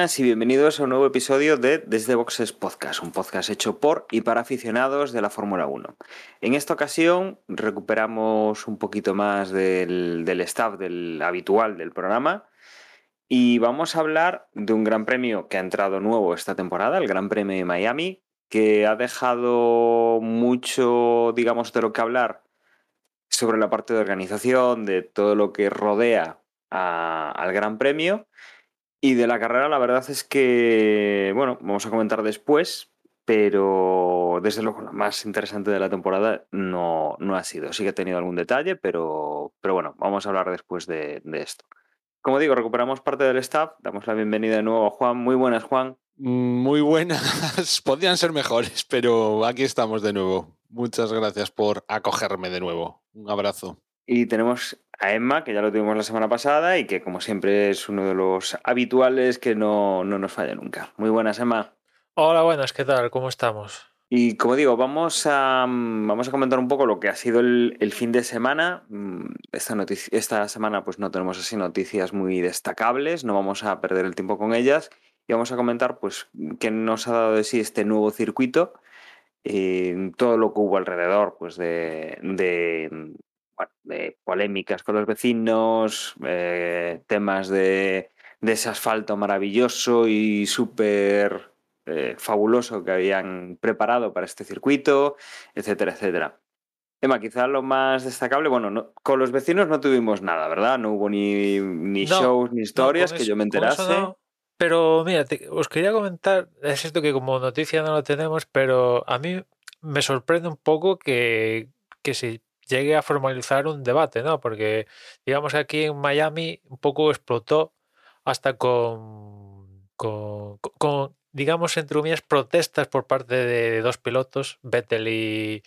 y bienvenidos a un nuevo episodio de Desde Boxes Podcast, un podcast hecho por y para aficionados de la Fórmula 1. En esta ocasión recuperamos un poquito más del, staff del habitual del programa y vamos a hablar de un gran premio que ha entrado nuevo esta temporada, el Gran Premio de Miami, que ha dejado mucho, digamos, de lo que hablar sobre la parte de organización, de todo lo que rodea al Gran Premio. Y de la carrera, la verdad es que, bueno, vamos a comentar después, pero desde luego lo más interesante de la temporada no, no ha sido. Sí que ha tenido algún detalle, pero, pero bueno, vamos a hablar después de, de esto. Como digo, recuperamos parte del staff, damos la bienvenida de nuevo a Juan. Muy buenas, Juan. Muy buenas, podrían ser mejores, pero aquí estamos de nuevo. Muchas gracias por acogerme de nuevo. Un abrazo. Y tenemos a Emma, que ya lo tuvimos la semana pasada y que como siempre es uno de los habituales que no, no nos falla nunca. Muy buenas, Emma. Hola, buenas, ¿qué tal? ¿Cómo estamos? Y como digo, vamos a, mm, vamos a comentar un poco lo que ha sido el, el fin de semana. Mm, Esta, notici- esta semana pues no tenemos así noticias muy destacables, no vamos a perder el tiempo con ellas y vamos a comentar pues qué nos ha dado de sí este nuevo circuito, eh, todo lo que hubo alrededor pues de, de, polémicas con los vecinos, eh, temas de, de ese asfalto maravilloso y súper eh, fabuloso que habían preparado para este circuito, etcétera, etcétera. Emma, quizá lo más destacable, bueno, no- con los vecinos no tuvimos nada, ¿verdad? No hubo ni, ni No, shows ni historias No, que eso- yo me enterase. Pero mira, te- os quería comentar, es cierto que como noticia no lo tenemos, pero a mí me sorprende un poco que, que se llegue a formalizar un debate, ¿no? Porque digamos aquí en Miami un poco explotó hasta con, con, digamos, entre comillas, protestas por parte de dos pilotos, Vettel y,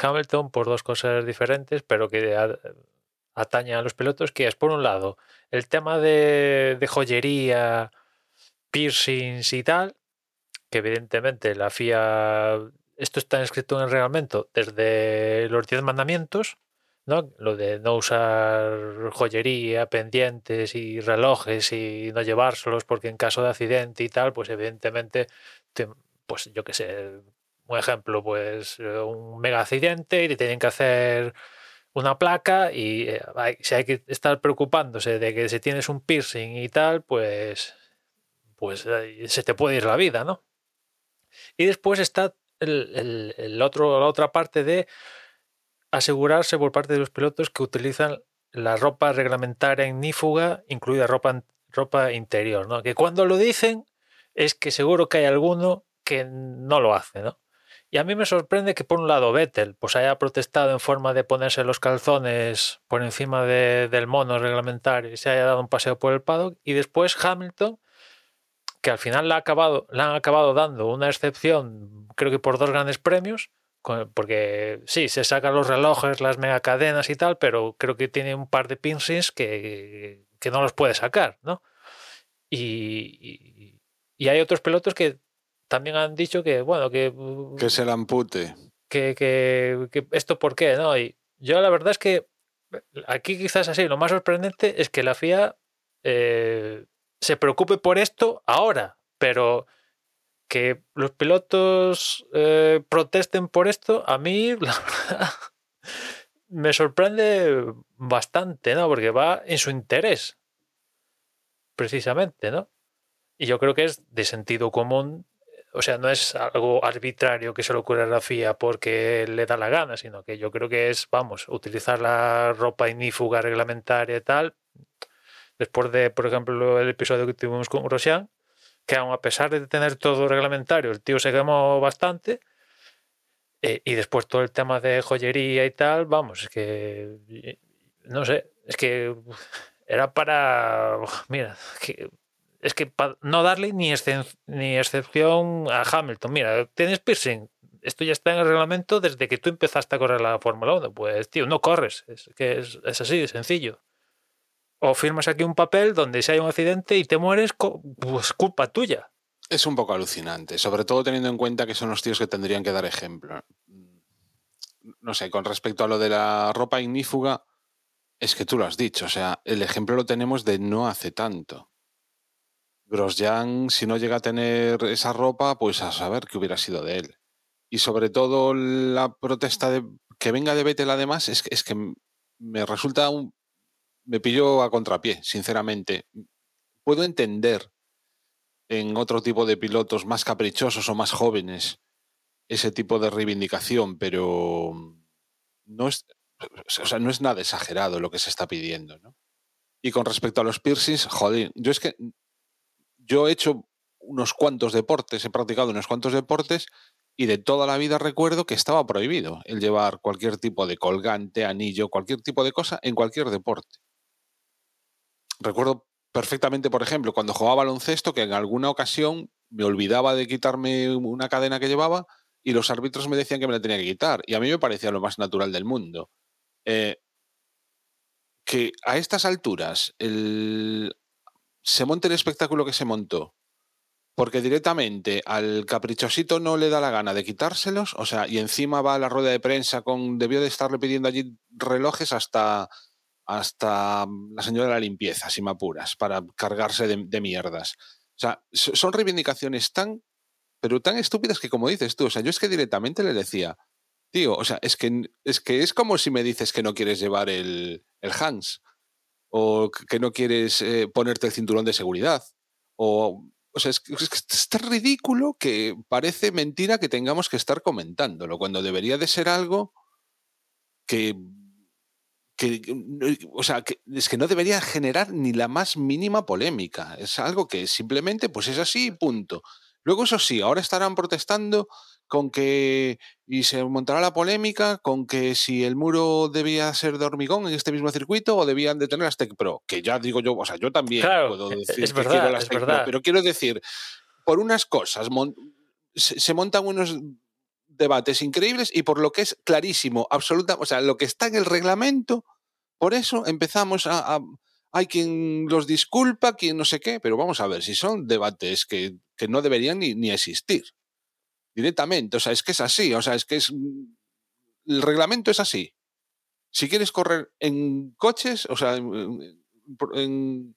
Hamilton, por dos cosas diferentes, pero que a- atañen a los pilotos, que es, por un lado, el tema de joyería, piercings y tal, que evidentemente la FIA, esto está escrito en el reglamento desde los 10 mandamientos, ¿no? Lo de no usar joyería, pendientes y relojes y no llevárselos porque en caso de accidente y tal, pues evidentemente, te- pues yo qué sé, un ejemplo, pues eh, un mega accidente y te tienen que hacer una placa y eh, hay- si hay que estar preocupándose de que si tienes un piercing y tal, pues, pues eh, se te puede ir la vida, ¿no? Y después está el, el- el la otra parte de asegurarse por parte de los pilotos que utilizan la ropa reglamentaria ignífuga, incluida ropa, ropa interior, ¿no? Que cuando lo dicen es que seguro que hay alguno que no lo hace. Y a mí me sorprende que por un lado Vettel pues haya protestado en forma de ponerse los calzones por encima de- del mono reglamentario y se haya dado un paseo por el paddock y después Hamilton que al final le, ha acabado, le han acabado dando una excepción creo que por dos grandes premios porque sí, se sacan los relojes, las megacadenas y tal, pero creo que tiene un par de piercings que, que no los puede sacar, ¿no? Y, y- y hay otros pilotos que también han dicho que, bueno, que, Que se la ampute. que, que- que esto por qué, ¿no? Y yo la verdad es que aquí quizás así, lo más sorprendente es que la FIA eh, se preocupe por esto ahora, pero que los pilotos eh, protesten por esto, a mí me sorprende bastante, ¿no? Porque va en su interés, precisamente, ¿no? Y yo creo que es de sentido común o sea, no es algo arbitrario que se le ocurre a la FIA porque le da la gana, sino que yo creo que es, vamos, utilizar la ropa ignífuga reglamentaria y tal. Después de, por ejemplo, el episodio que tuvimos con Roshan, que aun a pesar de tener todo reglamentario, el tío se quemó bastante. Eh, y después todo el tema de joyería y tal, vamos, es que. No sé, es que era para. Mira, que es que para no darle ni, excep ni, excepción a Hamilton. Mira, tienes piercing, esto ya está en el reglamento desde que tú empezaste a correr la Fórmula 1. Pues, tío, no corres. Es que es, es así sencillo. O firmas aquí un papel donde si hay un accidente y te mueres, pues culpa tuya. Es un poco alucinante, sobre todo teniendo en cuenta que son los tíos que tendrían que dar ejemplo. No sé, con respecto a lo de la ropa ignífuga, es que tú lo has dicho, o sea, el ejemplo lo tenemos de no hace tanto. Grosjean, si no llega a tener esa ropa, pues a saber qué hubiera sido de él. Y sobre todo la protesta de que venga de Vettel además es, es que me resulta un... me pilló a contrapié, sinceramente. Puedo entender en otro tipo de pilotos más caprichosos o más jóvenes ese tipo de reivindicación, pero no es, o sea, no es nada exagerado lo que se está pidiendo. ¿no? Y con respecto a los piercings, joder, yo es que yo he hecho unos cuantos deportes, he practicado unos cuantos deportes y de toda la vida recuerdo que estaba prohibido el llevar cualquier tipo de colgante, anillo, cualquier tipo de cosa en cualquier deporte. Recuerdo perfectamente, por ejemplo, cuando jugaba baloncesto, que en alguna ocasión me olvidaba de quitarme una cadena que llevaba y los árbitros me decían que me la tenía que quitar. Y a mí me parecía lo más natural del mundo. Eh, que a estas alturas se monte el espectáculo que se montó, porque directamente al caprichosito no le da la gana de quitárselos, o sea, y encima va a la rueda de prensa con, debió de estarle pidiendo allí relojes hasta hasta la señora de la limpieza, si me apuras, para cargarse de, mierdas. O sea, son reivindicaciones tan, pero tan estúpidas que como dices tú, o sea, yo es que directamente le decía, tío, o sea, es que es, que es como si me dices que no quieres llevar el, el Hans, o que no quieres eh, ponerte el cinturón de seguridad, o, o sea, es, es, es tan ridículo que parece mentira que tengamos que estar comentándolo, cuando debería de ser algo que que, o sea, que es que no debería generar ni la más mínima polémica. Es algo que simplemente, pues es así, punto. Luego, eso sí, ahora estarán protestando con que, y se montará la polémica con que si el muro debía ser de hormigón en este mismo circuito o debían de tener las Tech Pro, que ya digo yo, o sea, yo también puedo e, decir es que verdad, quiero las es Tech Pro, pero quiero decir, por unas cosas, se montan unos debates increíbles y por lo que es clarísimo, absoluta, o sea, lo que está en el reglamento, por eso empezamos a, hay quien los disculpa, quien no sé qué, pero vamos a ver, si son debates que, que no deberían ni, ni existir directamente, o sea, es que es así, o sea, es que es el reglamento es así. Si quieres correr en coches, o sea, en-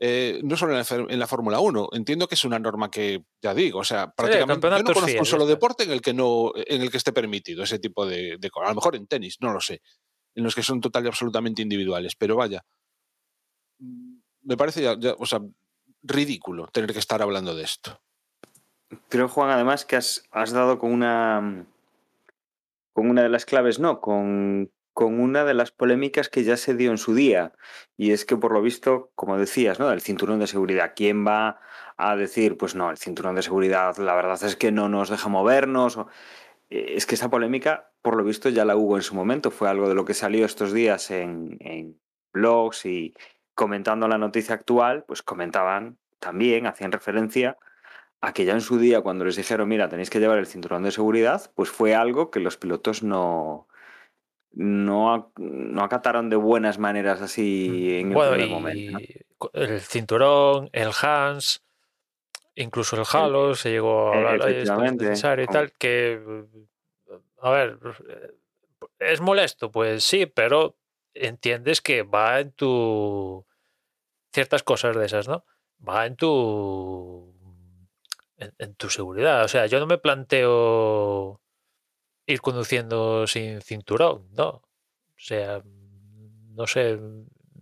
eh, no solo en la, fer- en la Fórmula 1, entiendo que es una norma que, ya digo, o sea, prácticamente yo no conozco un solo deporte en el que no, en el que esté permitido ese tipo de, de cosas. A lo mejor en tenis, no lo sé, en los que son total y absolutamente individuales, pero vaya, me parece ya, ya, o sea, ridículo tener que estar hablando de esto. Creo, Juan, además que has, has dado con una. con una de las claves, no, con, con una de las polémicas que ya se dio en su día. Y es que, por lo visto, como decías, ¿no? El cinturón de seguridad. ¿Quién va a decir, pues no, el cinturón de seguridad, la verdad es que no nos deja movernos? Eh, Es que esa polémica, por lo visto, ya la hubo en su momento. Fue algo de lo que salió estos días en, en blogs y comentando la noticia actual, pues comentaban también, hacían referencia a que ya en su día, cuando les dijeron, mira, tenéis que llevar el cinturón de seguridad, pues fue algo que los pilotos no, no, no acataron de buenas maneras así en el Bueno, primer y momento. el cinturón, el Hans, incluso el Halo, se llegó a eh, hablar, "Oye, esto es efectivamente, necesario y con- tal, que, a ver, eh, es molesto, pues sí, pero entiendes que va en tu ciertas cosas de esas, ¿no? Va en tu en, en tu seguridad. O sea, yo no me planteo ir conduciendo sin cinturón, ¿no? O sea, no sé,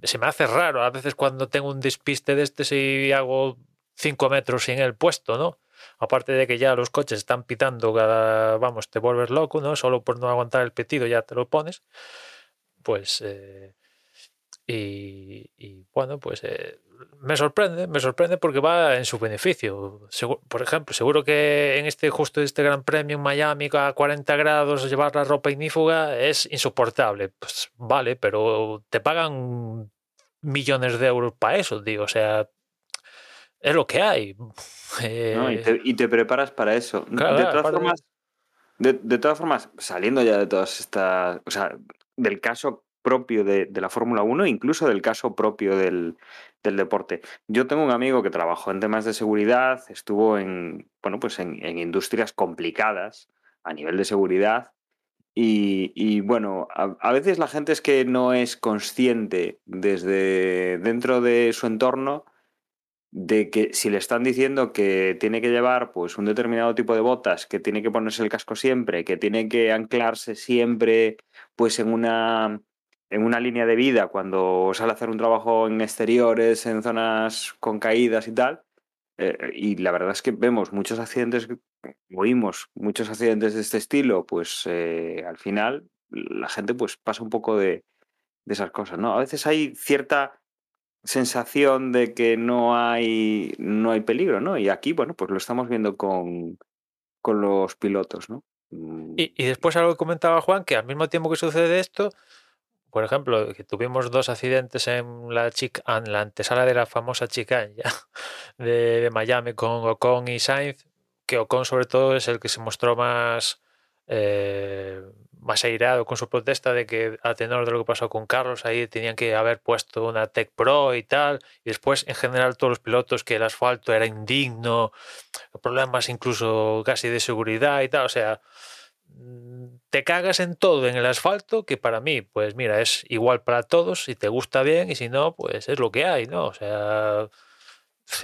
se me hace raro a veces cuando tengo un despiste de este si hago cinco metros sin el puesto, ¿no? Aparte de que ya los coches están pitando cada, vamos, te vuelves loco, ¿no? Solo por no aguantar el pitido ya te lo pones. Pues, eh, y, y, bueno, pues eh, me sorprende, me sorprende porque va en su beneficio. Segu- por ejemplo, seguro que en este justo este Gran Premio en Miami a 40 grados llevar la ropa ignífuga es insoportable. Pues vale, pero te pagan millones de euros para eso, digo, o sea, es lo que hay. ¿no? Y, Eh, te, y te preparas para eso. Claro, de todas formas, De, de todas formas, saliendo ya de todas estas, o sea, del caso propio de, la Fórmula 1, incluso del caso propio del, del, deporte. Yo tengo un amigo que trabajó en temas de seguridad, estuvo en, bueno, pues en, industrias complicadas a nivel de seguridad y, y bueno, a, a, veces la gente es que no es consciente desde dentro de su entorno de que si le están diciendo que tiene que llevar pues un determinado tipo de botas, que tiene que ponerse el casco siempre, que tiene que anclarse siempre pues en una en una línea de vida cuando sale a hacer un trabajo en exteriores, en zonas con caídas y tal. Eh, y la verdad es que vemos muchos accidentes, oímos muchos accidentes de este estilo, pues eh, al final la gente pues pasa un poco de, de esas cosas, ¿no? A veces hay cierta sensación de que no hay, no hay peligro, ¿no? Y aquí, bueno, pues lo estamos viendo con, con los pilotos, ¿no? Mm. Y, y, después algo que comentaba Juan, que al mismo tiempo que sucede esto, por ejemplo, que tuvimos dos accidentes en la, chica, en la antesala de la famosa chicane ya, de, de, Miami con Ocon y Sainz, que Ocon sobre todo es el que se mostró más eh, más airado con su protesta de que a tenor de lo que pasó con Carlos ahí tenían que haber puesto una Tech Pro y tal y después en general todos los pilotos que el asfalto era indigno problemas incluso casi de seguridad y tal o sea te cagas en todo en el asfalto que para mí pues mira es igual para todos si te gusta bien y si no pues es lo que hay no o sea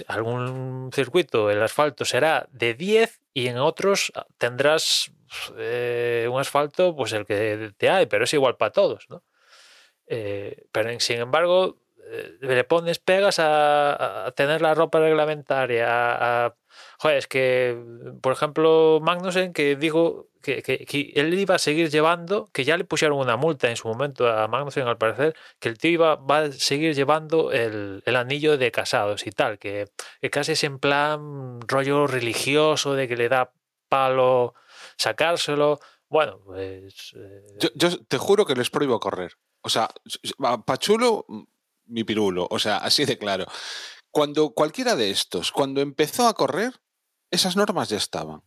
algún circuito el asfalto será de 10 y en otros tendrás eh, un asfalto, pues el que te hay, pero es igual para todos, ¿no? Eh, pero sin embargo, eh, le pones pegas a, tener la ropa reglamentaria, a, joder, es que, por ejemplo, Magnussen, que digo que, que, que, él iba a seguir llevando, que ya le pusieron una multa en su momento a Magnussen, al parecer, que el tío iba, va a seguir llevando el, el anillo de casados y tal, que, que casi es en plan rollo religioso, de que le da palo sacárselo. Bueno, pues. Eh... Yo, yo, te juro que les prohíbo correr. O sea, Pachulo, mi pirulo. O sea, así de claro. Cuando cualquiera de estos, cuando empezó a correr, esas normas ya estaban.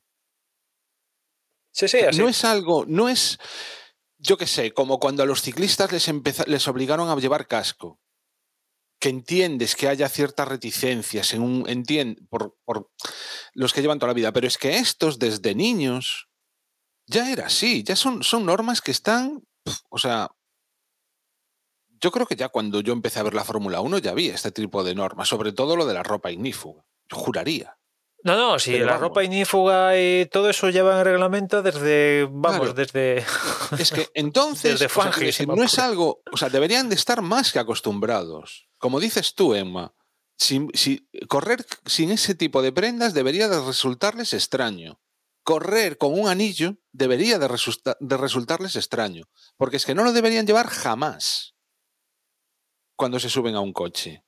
Sí, sí, así. No es algo, no es, yo qué sé, como cuando a los ciclistas les, les obligaron a llevar casco. Que entiendes que haya ciertas reticencias en un, entiende, por, por los que llevan toda la vida, pero es que estos desde niños ya era así, ya son, son normas que están, o sea, yo creo que ya cuando yo empecé a ver la Fórmula 1 ya vi este tipo de normas, sobre todo lo de la ropa ignífuga, yo juraría. No, no, sí, Pero la vamos. ropa ignífuga y todo eso lleva en reglamento desde, vamos, claro. desde... Es que entonces, desde o sea, decir, no es algo, o sea, deberían de estar más que acostumbrados. Como dices tú, Emma, si, si, correr sin ese tipo de prendas debería de resultarles extraño correr con un anillo debería de, resulta de, resultarles extraño, porque es que no lo deberían llevar jamás cuando se suben a un coche.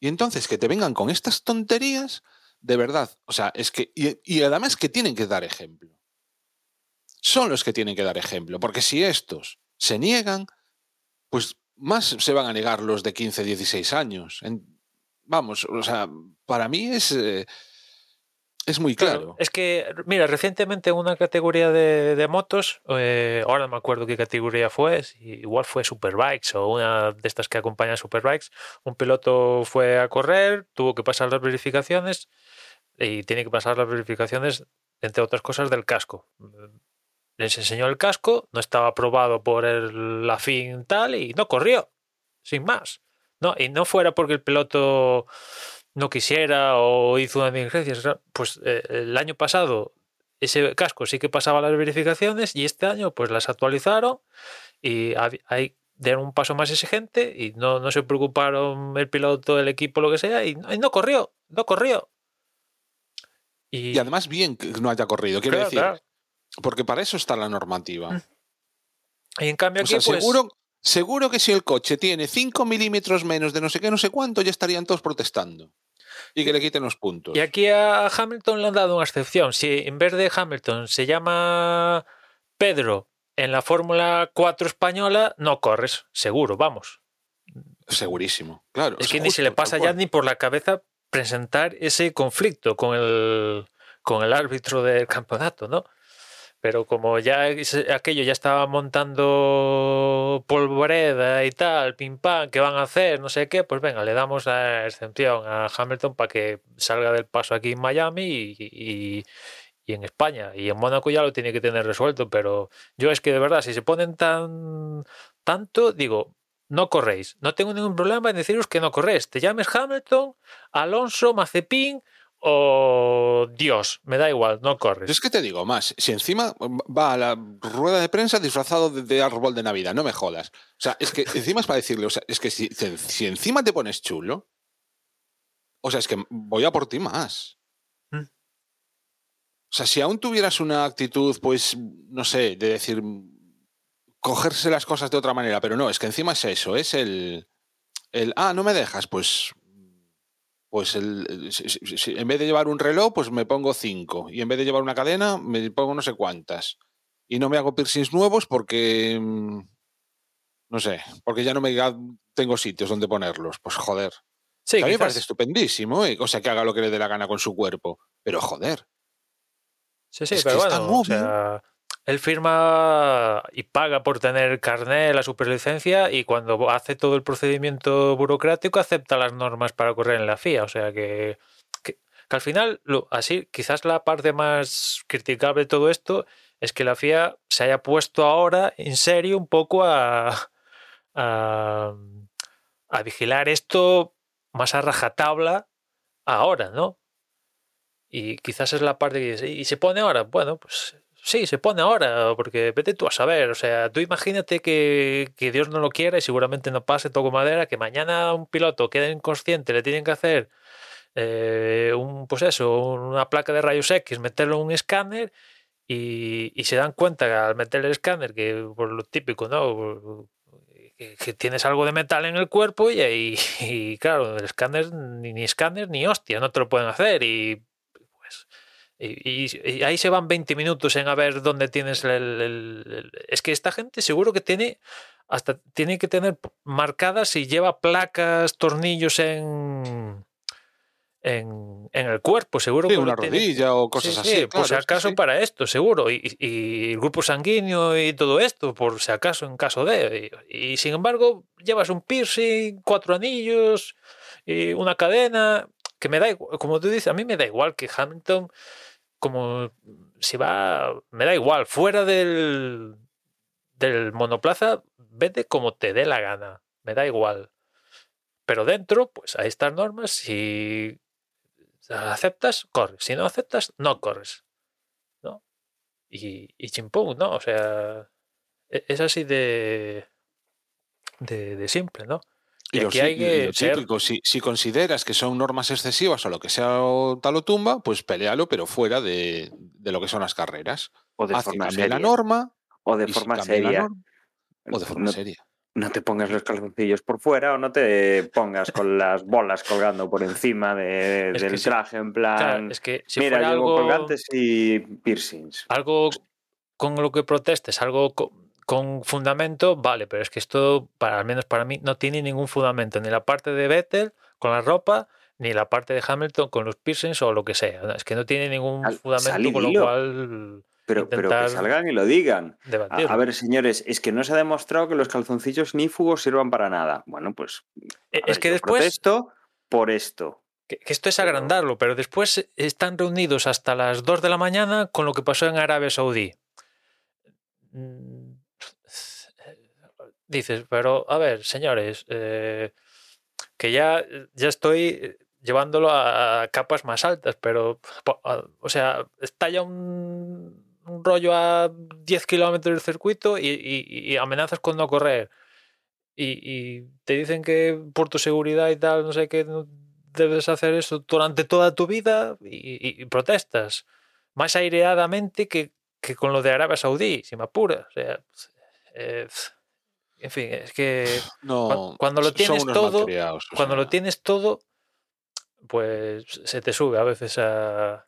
Y entonces que te vengan con estas tonterías, de verdad, o sea, es que, y, además que tienen que dar ejemplo. Son los que tienen que dar ejemplo, porque si estos se niegan, pues más se van a negar los de 15, 16 años. En, vamos, o sea, para mí es... Eh, es muy claro. claro. Es que, mira, recientemente en una categoría de, de motos, eh, ahora no me acuerdo qué categoría fue, igual fue Superbikes o una de estas que acompañan Superbikes, un piloto fue a correr, tuvo que pasar las verificaciones y tiene que pasar las verificaciones, entre otras cosas, del casco. Les enseñó el casco, no estaba aprobado por el, la FIN tal y no corrió, sin más. No, y no fuera porque el piloto no quisiera o hizo una negligencia, pues eh, el año pasado ese casco sí que pasaba las verificaciones y este año pues las actualizaron y hay dieron un paso más exigente y no, no se preocuparon el piloto, el equipo, lo que sea, y no, y no corrió, no corrió. Y... y... además bien que no haya corrido, quiero claro, decir, claro. porque para eso está la normativa. Mm. Y en cambio aquí, o sea, pues... seguro, seguro que si el coche tiene 5 milímetros menos de no sé qué, no sé cuánto, ya estarían todos protestando y que le quiten los puntos. Y aquí a Hamilton le han dado una excepción. Si en vez de Hamilton se llama Pedro en la Fórmula 4 española, no corres, seguro, vamos. Segurísimo, claro. Es, es que justo, ni se le pasa ya ni por la cabeza presentar ese conflicto con el con el árbitro del campeonato, ¿no? Pero como ya aquello ya estaba montando polvoreda y tal, pim pam, ¿qué van a hacer? No sé qué, pues venga, le damos la excepción a Hamilton para que salga del paso aquí en Miami y en España. Y en Mónaco ya lo tiene que tener resuelto, pero yo es que de verdad, si se ponen tan tanto, digo, no corréis. No tengo ningún problema en deciros que no corréis. Te llames Hamilton, Alonso, Mazepin o Dios. Me da igual, no corres. Es que te digo más, si encima va a la rueda de prensa disfrazado de, árbol de Navidad, no me jodas. O sea, es que encima es para decirle, o sea, es que si, si encima te pones chulo, o sea, es que voy a por ti más. Mm. O sea, si aún tuvieras una actitud, pues, no sé, de decir, cogerse las cosas de otra manera, pero no, es que encima es eso, es el, el ah, no me dejas, pues pues el, el- si- si- si- en vez de llevar un reloj, pues me pongo cinco. Y en vez de llevar una cadena, me pongo no sé cuántas. Y no me hago piercings nuevos porque. mm, No sé, porque ya no me tengo sitios donde ponerlos. Pues joder. Sí, a mí me parece estupendísimo, ¿eh? O sea, que haga lo que le dé la gana con su cuerpo. Pero joder. Sí, sí, Es pero que es o sea, él firma y paga por tener carné, la superlicencia, y cuando hace todo el procedimiento burocrático acepta las normas para correr en la FIA. O sea que, que, que al final, lo, así, quizás la parte más criticable de todo esto es que la FIA se haya puesto ahora en serio un poco a, a, a vigilar esto más a rajatabla ahora, ¿no? Y quizás es la parte que dice, ¿y se pone ahora? Bueno, pues sí, se pone ahora, porque vete tú a saber. O sea, tú imagínate que, que Dios no lo quiera y seguramente no pase, toco madera, que mañana un piloto quede inconsciente, le tienen que hacer eh, un, pues eso, una placa de rayos X, meterlo en un escáner y, y se dan cuenta que al meter el escáner, que por lo típico, ¿no? Que, tienes algo de metal en el cuerpo y, y, y, claro, el escáner, ni, ni escáner ni hostia, no te lo pueden hacer y y, y- y ahí se van 20 minutos en a ver dónde tienes el, el- el- Es que esta gente seguro que tiene. Hasta tiene que tener marcadas si lleva placas, tornillos en. En, en el cuerpo, seguro Sí, que una tiene- rodilla o cosas Sí, así. sí, por si acaso sí. para esto, seguro. Y, y- y el grupo sanguíneo y todo esto, por si acaso, en caso de. Y, y sin embargo, llevas un piercing, cuatro anillos y una cadena. Que me da igual, como tú dices, a mí me da igual que Hamilton, como si va. Me da igual, fuera del, del monoplaza, vete como te dé la gana. Me da igual. Pero dentro, pues hay estas normas. Si aceptas, corres. Si no aceptas, no corres. ¿No? Y, y chimpún, ¿no? O sea, e- es así de, de, de simple, ¿no? Y, lo aquí sí- hay que si, si consideras que son normas excesivas o lo que sea o tal o tumba, pues pelealo, pero fuera de, de lo que son las carreras. O de forma seria. la norma. o de si forma seria. norma, o de forma no, seria. no te pongas los calzoncillos por fuera o no te pongas con las bolas colgando por encima de- del traje en Claro, plan. es que si Mira, fuera llevo algo, colgantes y piercings. algo con lo que protestes, algo con, fundamento, vale, pero es que esto, para, al menos para mí, no tiene ningún fundamento, ni la parte de Vettel con la ropa, ni la parte de Hamilton con los piercings o lo que sea. Es que no tiene ningún fundamento, con lo cual Pero, que salgan y lo digan. A, ver, señores, es que no se ha demostrado que los calzoncillos nífugos sirvan para nada. Bueno, pues. E- es ver, que después, protesto por esto. que, que esto es pero- agrandarlo, pero después están reunidos hasta las 2 de la mañana con lo que pasó en Arabia Saudí. Dices, pero a ver, señores, eh, que ya, ya estoy llevándolo a capas más altas, pero, o sea, está ya un, un rollo a 10 kilómetros del circuito y, y- y amenazas con no correr. Y, y te dicen que por tu seguridad y tal, no sé qué, no debes hacer eso durante toda tu vida y, protestas más aireadamente que, que con lo de Arabia Saudí, si me apuras. O sea, eh, en fin, es que No, cuando lo son tienes todo, cuando lo tienes todo, pues se te sube a veces a,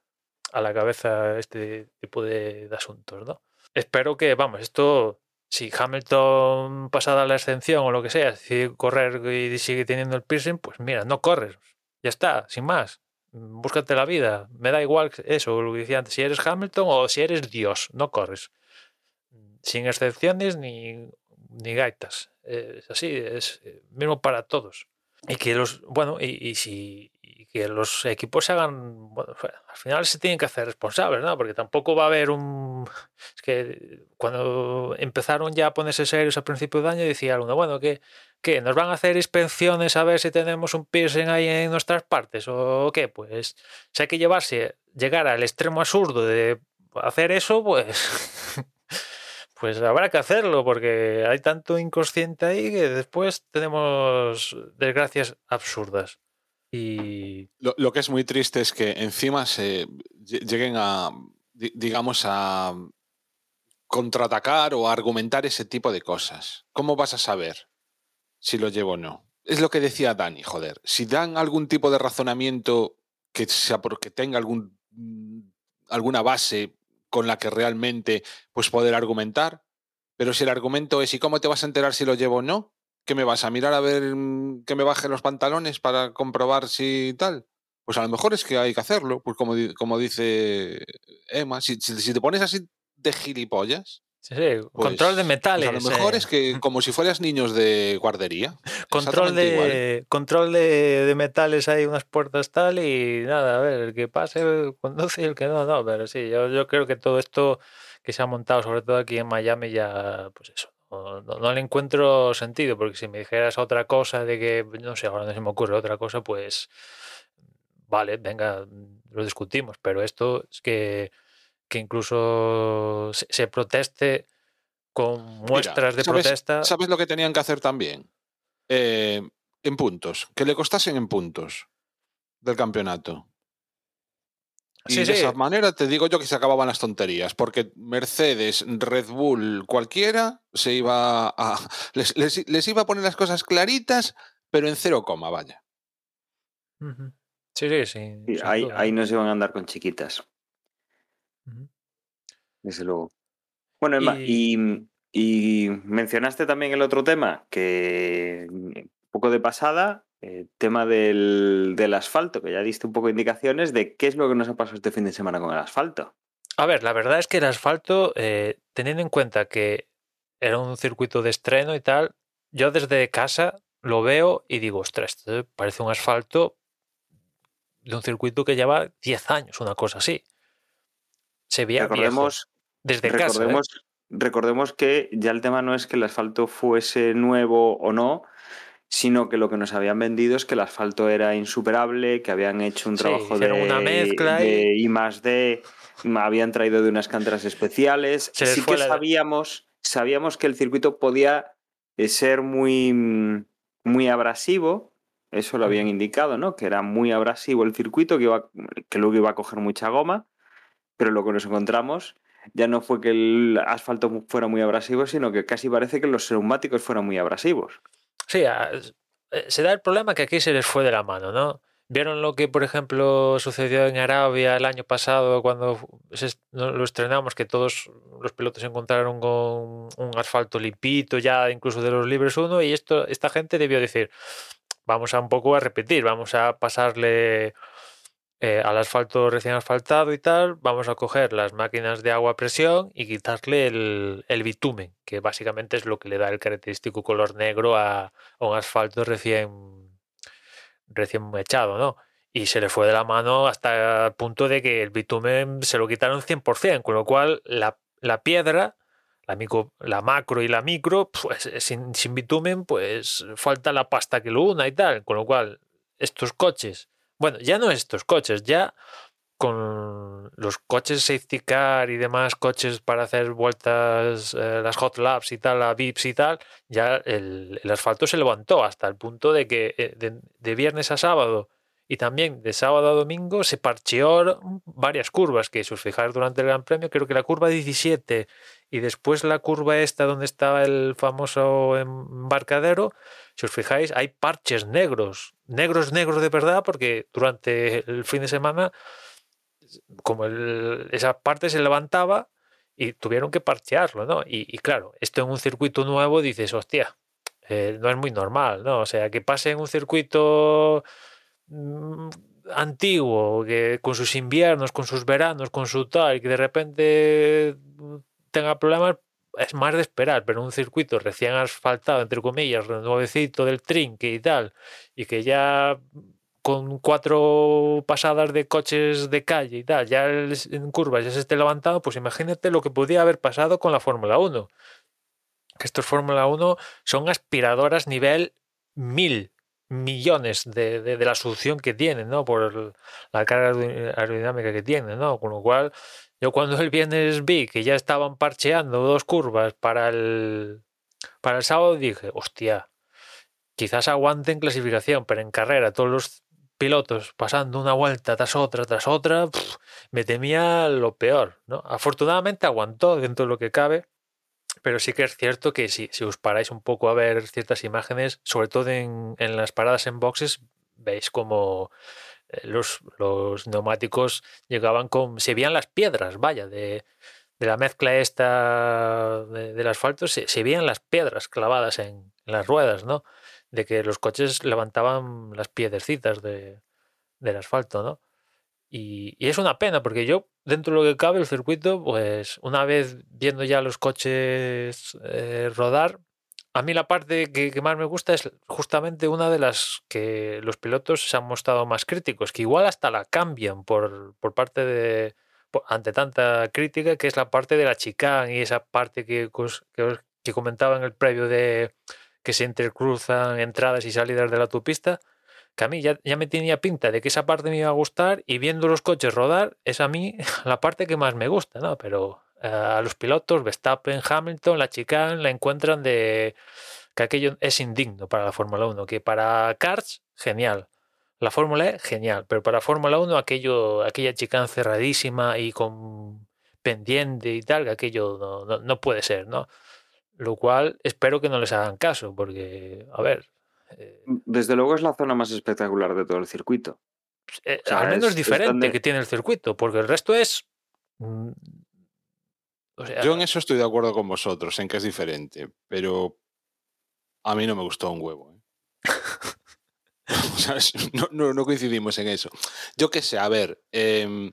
a la cabeza este tipo de, de asuntos, ¿no? Espero que, vamos, esto, si Hamilton pasada la excepción o lo que sea, decide correr y sigue teniendo el piercing, pues mira, no corres, ya está, sin más. búscate la vida. Me da igual eso, lo que decía antes, si eres Hamilton o si eres Dios, no corres. Sin excepciones ni, ni gaitas. Es así, es eh, mismo para todos. Y que los, bueno, y, si que los equipos se hagan, al final se tienen que hacer responsables, ¿no? Porque tampoco va a haber un... Es que cuando empezaron ya a ponerse serios a principio de año decía uno, bueno, que, que nos van a hacer inspecciones a ver si tenemos un piercing ahí en nuestras partes o qué, pues si hay que llevarse, llegar al extremo absurdo de hacer eso, pues pues habrá que hacerlo porque hay tanto inconsciente ahí que después tenemos desgracias absurdas. Y Lo, que es muy triste es que encima se lle- lleguen a, di- digamos, a contraatacar o a argumentar ese tipo de cosas. ¿Cómo vas a saber si lo llevo o no? Es lo que decía Dani, joder. Si dan algún tipo de razonamiento que sea porque tenga algún, mm, alguna base con la que realmente pues poder argumentar, pero si el argumento es ¿y cómo te vas a enterar si lo llevo o no? ¿Qué me vas a mirar a ver mm, que me baje los pantalones para comprobar si tal? Pues a lo mejor es que hay que hacerlo, pues como, como dice Emma, si, si- si te pones así de gilipollas, sí, sí, pues, control de pues metales. a lo mejor eh, es que como si fueras niños de guardería. control igual. de control de, de metales hay unas puertas tal y nada, a ver, el que pase conduce y el que no, no, pero sí, yo, yo creo que todo esto que se ha montado, sobre todo aquí en Miami, ya, pues eso, no- no le encuentro sentido, porque si me dijeras otra cosa de que, no sé, ahora no se me ocurre otra cosa, pues vale, venga, lo discutimos, pero esto es que, que incluso se, se proteste con muestras de ¿sabes- protesta. ¿Sabes lo que tenían que hacer también? Eh, en puntos, que le costasen en puntos del campeonato. Y Sí, de sí. esa manera te digo yo que se acababan las tonterías, porque Mercedes, Red Bull, cualquiera, se iba a. Les, les- les iba a poner las cosas claritas, pero en cero coma, vaya. Sí, sí, sí. Y sin ahí, ahí no se van a andar con chiquitas. Desde luego. Bueno, Emma, y, y mencionaste también el otro tema, que un poco de pasada, el tema del, del asfalto, que ya diste un poco de indicaciones de qué es lo que nos ha pasado este fin de semana con el asfalto. A ver, la verdad es que el asfalto, eh, teniendo en cuenta que era un circuito de estreno y tal, yo desde casa lo veo y digo, ostras, esto parece un asfalto de un circuito que lleva 10 años, una cosa así. Se veía recordemos, desde casa. ¿eh? recordemos, recordemos que ya el tema no es que el asfalto fuese nuevo o no, sino que lo que nos habían vendido es que el asfalto era insuperable, que habían hecho un Sí, trabajo de, una mezcla y- I más D, habían traído de unas canteras especiales. Sí que la- sabíamos, sabíamos que el circuito podía eh, ser muy, muy abrasivo, eso lo habían indicado, ¿no? Que era muy abrasivo el circuito, que, iba, que luego iba a coger mucha goma, pero lo que nos encontramos ya no fue que el asfalto fuera muy abrasivo, sino que casi parece que los neumáticos fueran muy abrasivos. Sí, eh, se da el problema que aquí se les fue de la mano, ¿no? ¿Vieron lo que, por ejemplo, sucedió en Arabia el año pasado cuando se lo estrenamos, que todos los pilotos se encontraron con un asfalto limpito ya incluso de los libres uno y esto, esta gente debió decir, vamos a un poco a repetir, vamos a pasarle eh, al asfalto recién asfaltado y tal, vamos a coger las máquinas de agua a presión y quitarle el, bitumen, que básicamente es lo que le da el característico color negro a, a un asfalto recién, recién echado, ¿no? Y se le fue de la mano hasta el punto de que el bitumen se lo quitaron 100%, con lo cual la, la piedra, la, micro, la macro y la micro, pues eh, sin, sin bitumen, pues falta la pasta que lo una y tal, con lo cual estos coches, bueno, ya no estos coches, ya con los coches safety car y demás coches para hacer vueltas, eh, las hot laps y tal, a VIPs y tal, ya el, el asfalto se levantó hasta el punto de que eh, de, de viernes a sábado y también de sábado a domingo se parcheó varias curvas, que si os fijáis durante el Gran Premio, creo que la curva 17 y después la curva esta donde estaba el famoso embarcadero, si os fijáis, hay parches negros, negros, negros de verdad, porque durante el fin de semana, como el, esa parte se levantaba y tuvieron que parchearlo, ¿no? Y, claro, esto en un circuito nuevo dices, hostia, eh, no es muy normal, ¿no? O sea, que pase en un circuito antiguo, que con sus inviernos, con sus veranos, con su tal, que de repente tenga problemas, es más de esperar, pero un circuito recién asfaltado, entre comillas, nuevecito del trinque y tal, y que ya con cuatro pasadas de coches de calle y tal, ya en curvas ya se esté levantando, pues imagínate lo que podía haber pasado con la Fórmula 1. Que estos Fórmula 1 son aspiradoras nivel mil millones de, de, la solución que tienen, ¿no? Por la carga aerodinámica que tienen, ¿no? Con lo cual, yo cuando el viernes vi que ya estaban parcheando dos curvas para el, para el sábado, dije, hostia, quizás aguanten clasificación, pero en carrera todos los pilotos pasando una vuelta tras otra, tras otra, me temía lo peor, ¿no? Afortunadamente aguantó dentro de lo que cabe, pero sí que es cierto que si, si os paráis un poco a ver ciertas imágenes, sobre todo en, en las paradas en boxes, veis como los, los, neumáticos llegaban con. se veían las piedras, vaya, de, de la mezcla esta de, del asfalto, se, se, veían las piedras clavadas en, en, las ruedas, ¿no? De que los coches levantaban las piedrecitas de, del asfalto, ¿no? Y, es una pena, porque yo, dentro de lo que cabe, el circuito, pues una vez viendo ya los coches eh, rodar, a mí la parte que, más me gusta es justamente una de las que los pilotos se han mostrado más críticos, que igual hasta la cambian por, por parte de, ante tanta crítica, que es la parte de la chicane y esa parte que, que, que comentaba en el previo de que se intercruzan entradas y salidas de la autopista que a mí ya, ya, me tenía pinta de que esa parte me iba a gustar y viendo los coches rodar es a mí la parte que más me gusta, ¿no? Pero uh, a los pilotos, Verstappen, Hamilton, la chicane, la encuentran de que aquello es indigno para la Fórmula 1, que para karts, genial. La Fórmula E, genial, pero para Fórmula 1 aquello, aquella chicane cerradísima y con pendiente y tal, que aquello no, no, no puede ser, ¿no? Lo cual espero que no les hagan caso, porque, a ver, Eh, Desde luego es la zona más espectacular de todo el circuito. Eh, o sea, al menos es, diferente es donde... que tiene el circuito, porque el resto es. Mm, o sea, Yo en eso estoy de acuerdo con vosotros, en que es diferente, pero a mí no me gustó un huevo. ¿eh? o sea, no, no, no, coincidimos en eso. Yo qué sé, a ver, eh,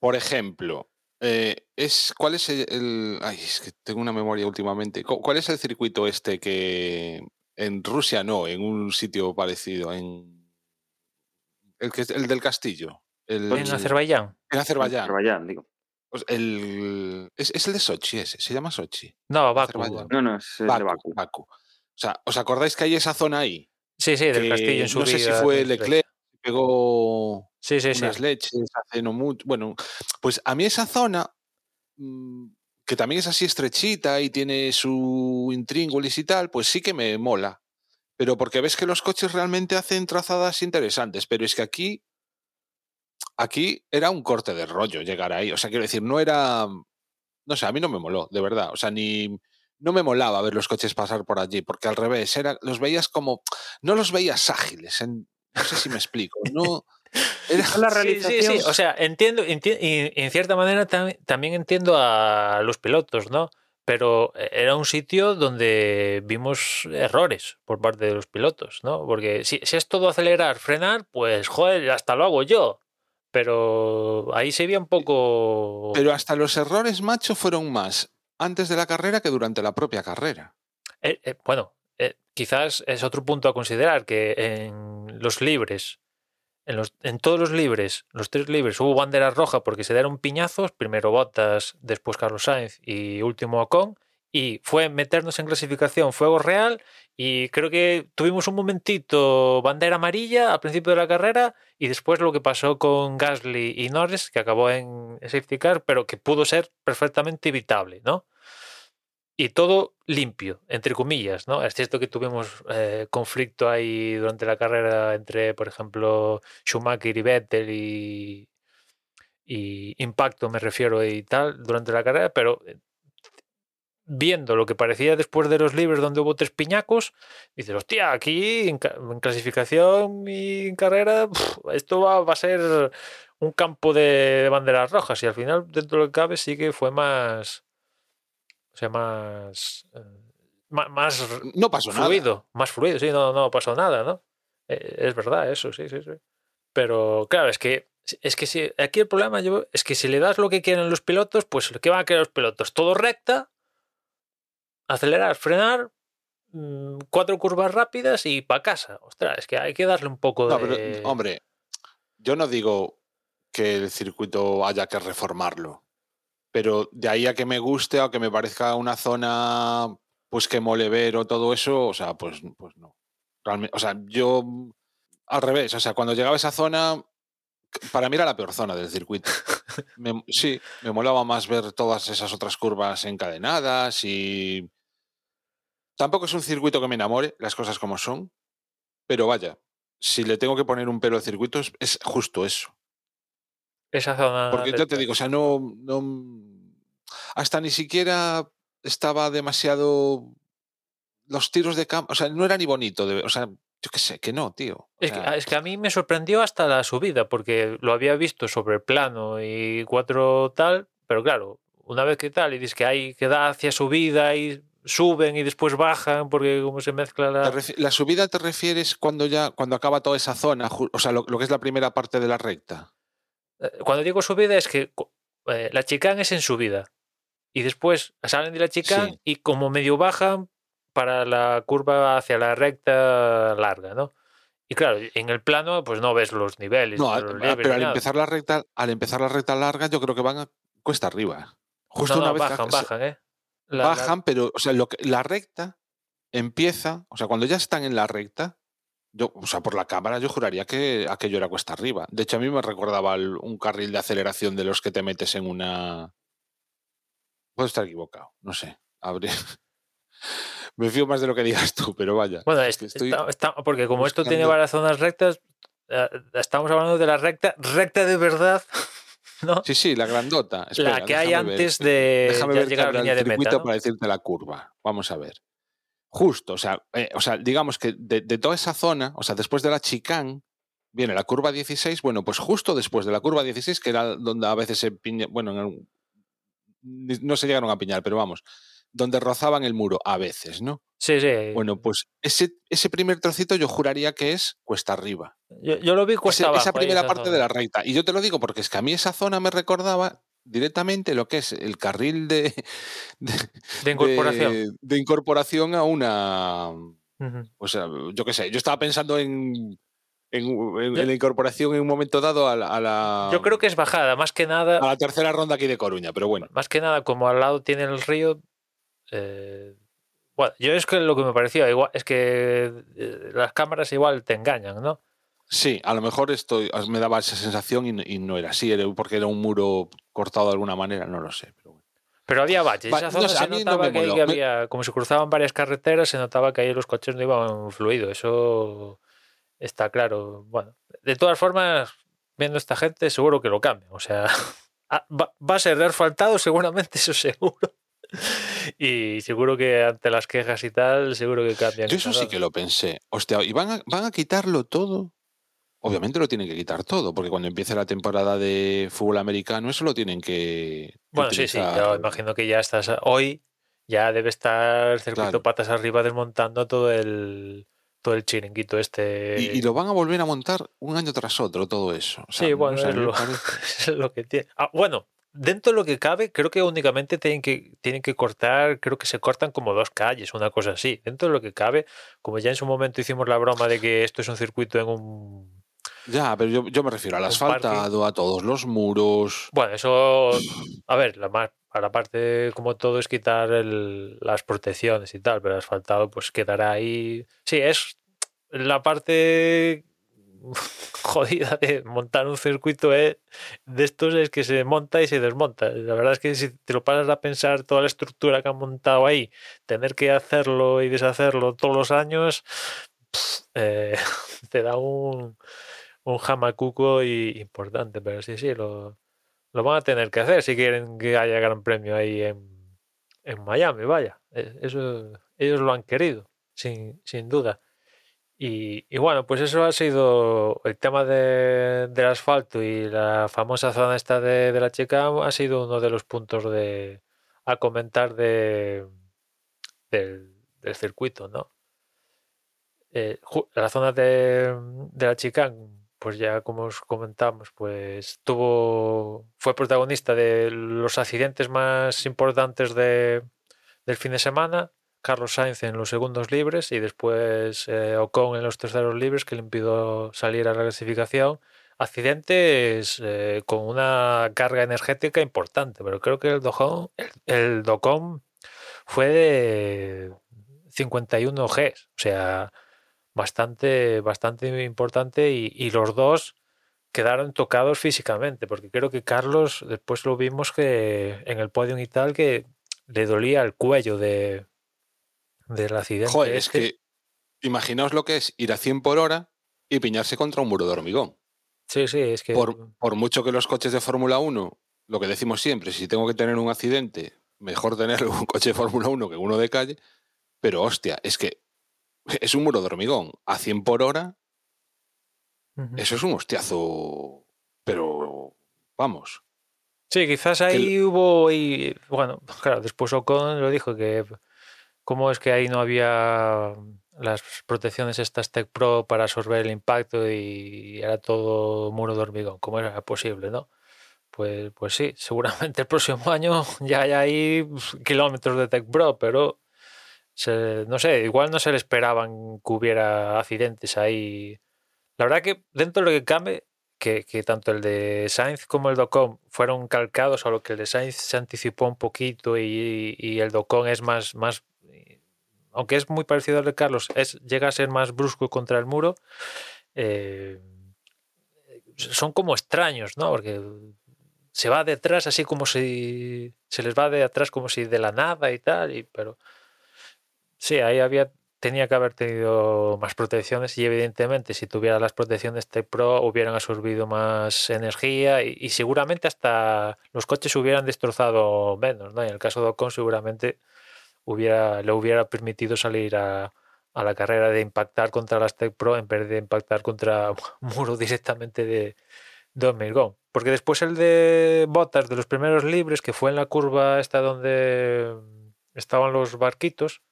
por ejemplo, eh, es, ¿cuál es el, el, Ay, es que tengo una memoria últimamente. ¿Cuál es el circuito este que en Rusia no, en un sitio parecido, en el, que, el del castillo. El, en Azerbaiyán. En Azerbaiyán. En Azerbaiyán digo. Pues el, es, es, el de Sochi ese, se llama Sochi. No, Baku. No, no, es el Baku, de Baku. Baku. O sea, ¿os acordáis que hay esa zona ahí? Sí, sí, del que castillo en su No sé si fue Leclerc, pegó sí, sí, unas sí. leches hace no mucho. Bueno, pues a mí esa zona mmm, que también es así estrechita y tiene su intríngulis y tal, pues sí que me mola. Pero porque ves que los coches realmente hacen trazadas interesantes. Pero es que aquí, aquí era un corte de rollo llegar ahí. O sea, quiero decir, no era, no sé, a mí no me moló, de verdad. O sea, ni, no me molaba ver los coches pasar por allí, porque al revés, era, los veías como, no los veías ágiles. En, no sé si me explico. No, la realización. Sí, sí, sí. O sea, entiendo, entiendo y en cierta manera tam también entiendo a los pilotos, ¿no? Pero era un sitio donde vimos errores por parte de los pilotos, ¿no? Porque si, si es todo acelerar, frenar, pues joder, hasta lo hago yo. Pero ahí se veía un poco. Pero hasta los errores, macho, fueron más antes de la carrera que durante la propia carrera. Eh, eh, bueno, eh, quizás es otro punto a considerar que en los libres en, todos los libres, los tres libres, hubo bandera roja porque se dieron piñazos, primero Bottas, después Carlos Sainz y último Ocon, y fue meternos en clasificación fuego real y creo que tuvimos un momentito bandera amarilla al principio de la carrera y después lo que pasó con Gasly y Norris, que acabó en safety car, pero que pudo ser perfectamente evitable, ¿no? Y todo limpio, entre comillas, ¿no? Es cierto que tuvimos eh, conflicto ahí durante la carrera entre, por ejemplo, Schumacher y Vettel y, Impacto, me refiero, y tal, durante la carrera, pero eh, viendo lo que parecía después de los libres donde hubo tres piñacos, dices, hostia, aquí en, clasificación y en carrera, esto va, a ser un campo de, de banderas rojas y al final, dentro de lo que cabe, sí que fue más o sea, más. Eh, más. No pasó fluido, nada. Más fluido, sí, no, no pasó nada, ¿no? Eh, es verdad, eso, sí, sí, sí. Pero claro, es que es que si, aquí el problema yo, es que si le das lo que quieren los pilotos, pues ¿qué van a querer los pilotos? Todo recta, acelerar, frenar, mm, cuatro curvas rápidas y para casa. Ostras, es que hay que darle un poco No, de. pero, hombre, yo no digo que el circuito haya que reformarlo, pero de ahí a que me guste o que me parezca una zona pues que mole ver o todo eso, o sea, pues, pues no. Realmente, o sea, yo al revés, o sea, cuando llegaba a esa zona, para mí era la peor zona del circuito. Me- sí, me molaba más ver todas esas otras curvas encadenadas y... Tampoco es un circuito que me enamore, las cosas como son, pero vaya, si le tengo que poner un pelo al circuito es, es justo eso. Esa zona. Porque ya te digo, o sea, no, no... Hasta ni siquiera estaba demasiado... Los tiros de campo, o sea, no era ni bonito, de- o sea, yo qué sé, que no, tío. O Es que, sea, es que a mí me sorprendió hasta la subida, porque lo había visto sobre plano y cuatro tal, pero claro, una vez que tal, y dices que hay que da hacia subida y suben y después bajan, porque como se mezcla la. la subida te refieres cuando ya, cuando acaba toda esa zona, o sea, lo, lo que es la primera parte de la recta. Eh, Cuando digo subida es que eh, la chicane es en subida y después salen de la chicane Sí. y como medio bajan para la curva hacia la recta larga, ¿no? Y claro, en el plano pues no ves los niveles. No, los a- relieves pero al nada. empezar la recta, al empezar la recta larga, yo creo que van a cuesta arriba. Justo No, una vez que bajan, se- bajan, ¿eh? La- la- bajan, pero o sea, lo que, la recta empieza, o sea, cuando ya están en la recta, yo, o sea, por la cámara yo juraría que aquello era cuesta arriba. De hecho, a mí me recordaba el- un carril de aceleración de los que te metes en una. Puedo estar equivocado, no sé. Habría- me fío más de lo que digas tú, pero vaya. Bueno, es estoy está- está- porque como esto tiene varias zonas rectas, eh, estamos hablando de la recta, recta de verdad, ¿no? Sí, sí, la grandota. Espera, la que hay ver. antes de Déjame ya ver llegar a la línea de meta. ¿no? para decirte la curva. Vamos a ver. Justo, o sea, eh, o sea digamos que de, de toda esa zona, o sea, después de la chicane, viene la curva 16. Bueno, pues justo después de la curva 16, que era donde a veces se piña, bueno, no se llegaron a piñar, pero vamos, donde rozaban el muro a veces, ¿no? Sí, sí. Bueno, pues ese, ese primer trocito yo juraría que es cuesta arriba. yo, yo lo vi cuesta Ese- abajo. esa primera esa parte zona. de la recta. Y yo te lo digo porque es que a mí esa zona me recordaba directamente lo que es el carril de, de, De incorporación. de- de incorporación a una. O sea, yo qué sé, yo estaba pensando en, en, en- Yo- en la incorporación en un momento dado a la, a la- Yo creo que es bajada, más que nada, a la tercera ronda aquí de Coruña, pero bueno. más que nada, como al lado tiene el río. eh, bueno, yo es que lo que me parecía igual es que eh, las cámaras igual te engañan, ¿no? Sí, a lo mejor esto me daba esa sensación y, no- y no era así, era porque era un muro cortado de alguna manera, no lo sé. Pero bueno. Pero había baches. Esa no sé, se no notaba que. Me- había, como se cruzaban varias carreteras, se notaba que ahí los coches no iban fluido. Eso está claro. Bueno, de todas formas, viendo esta gente, seguro que lo cambian. O sea, ah, va, a ser asfaltado, seguramente, eso seguro. Y seguro que ante las quejas y tal, seguro que cambian. Yo eso sí que lo pensé. Hostia, ¿y van a, van a quitarlo todo? Obviamente lo tienen que quitar todo, porque cuando empiece la temporada de fútbol americano, eso lo tienen que. Bueno, sí, sí, yo imagino que ya estás hoy, ya debe estar circuito Claro. patas arriba desmontando todo el todo el chiringuito este. Y, y lo van a volver a montar un año tras otro, todo eso. O sea, Sí, no bueno, sé, es lo, parece- es lo que tiene. Ah, bueno, dentro de lo que cabe, creo que únicamente tienen que, tienen que cortar, creo que se cortan como dos calles, una cosa así. Dentro de lo que cabe, como ya en su momento hicimos la broma de que esto es un circuito en un... Ya, pero yo, yo me refiero al asfaltado, a todos los muros. Bueno, eso, a ver, la más, a la parte como todo es quitar las protecciones y tal, pero el asfaltado pues quedará ahí. Sí, es la parte jodida de montar un circuito eh, de estos es que se monta y se desmonta. La verdad es que si te lo pasas a pensar toda la estructura que han montado ahí, tener que hacerlo y deshacerlo todos los años, eh, te da un, un jamacuco y, importante, pero sí, sí, lo, lo van a tener que hacer si quieren que haya gran premio ahí en, en Miami, vaya. Eh, Eso ellos lo han querido, sin, sin duda. Y, bueno, pues eso ha sido el tema de- del asfalto y la famosa zona esta de, de la chica ha sido uno de los puntos de a comentar de del, circuito, ¿no? Eh, la zona de, de la chica, pues ya como os comentamos, pues tuvo, fue protagonista de los accidentes más importantes de, del fin de semana. Carlos Sainz en los segundos libres y después eh, Ocon en los terceros libres que le impidió salir a la clasificación. Accidentes eh, con una carga energética importante, pero creo que el Docon, el, el fue de 51 G, o sea, bastante, bastante importante y, y, los dos quedaron tocados físicamente, porque creo que Carlos después lo vimos que en el podium y tal que le dolía el cuello de del accidente. Joder, este. es que imaginaos lo que es ir a 100 por hora y piñarse contra un muro de hormigón. Sí, sí, es que... Por, por mucho que los coches de Fórmula 1, lo que decimos siempre, si tengo que tener un accidente, mejor tener un coche de Fórmula 1 que uno de calle, pero hostia, es que es un muro de hormigón a 100 por hora, Uh -huh. eso es un hostiazo, pero vamos. Sí, quizás ahí hubo, y bueno, claro, después Ocon lo dijo que cómo es que ahí no había las protecciones estas Tech Pro para absorber el impacto y era todo muro de hormigón, cómo era posible, ¿no? Pues, pues sí, seguramente el próximo año ya hay ahí kilómetros de Tech Pro, pero no sé, igual no se le esperaban que hubiera accidentes ahí. La verdad que dentro de lo que cabe, que, que, tanto el de Sainz como el Docon fueron calcados, a lo que el de Sainz se anticipó un poquito y, y el Docon es más, más, aunque es muy parecido al de Carlos, es, llega a ser más brusco contra el muro. Eh, son como extraños, ¿no? Porque se va detrás así como si se les va de atrás como si de la nada y tal, y, pero sí, ahí había tenía que haber tenido más protecciones y evidentemente si tuviera las protecciones Tech Pro hubieran absorbido más energía y, seguramente hasta los coches hubieran destrozado menos, ¿no? En el caso de Ocon seguramente hubiera, le hubiera permitido salir a, a la carrera de impactar contra las Tech Pro en vez de impactar contra muro directamente de, de hormigón. Porque después el de Botas de los primeros libres, que fue en la curva esta donde estaban los barquitos,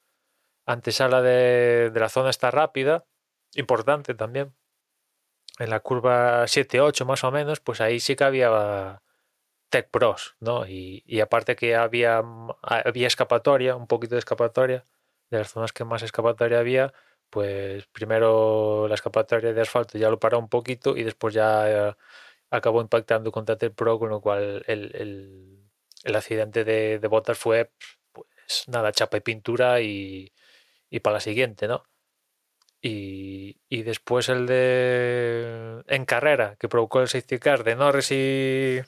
antesala de, de la zona esta rápida, importante también, en la curva 7-8 más o menos, pues ahí sí que había Tech Pros, ¿no? Y, y, aparte que había, había escapatoria, un poquito de escapatoria, de las zonas que más escapatoria había, pues primero la escapatoria de asfalto ya lo paró un poquito y después ya eh, acabó impactando contra Tech Pro, con lo cual el, el, el accidente de, de fue, pues nada, chapa y pintura y y para la siguiente, ¿no? Y, y, después el de en carrera, que provocó el safety car de Norris y,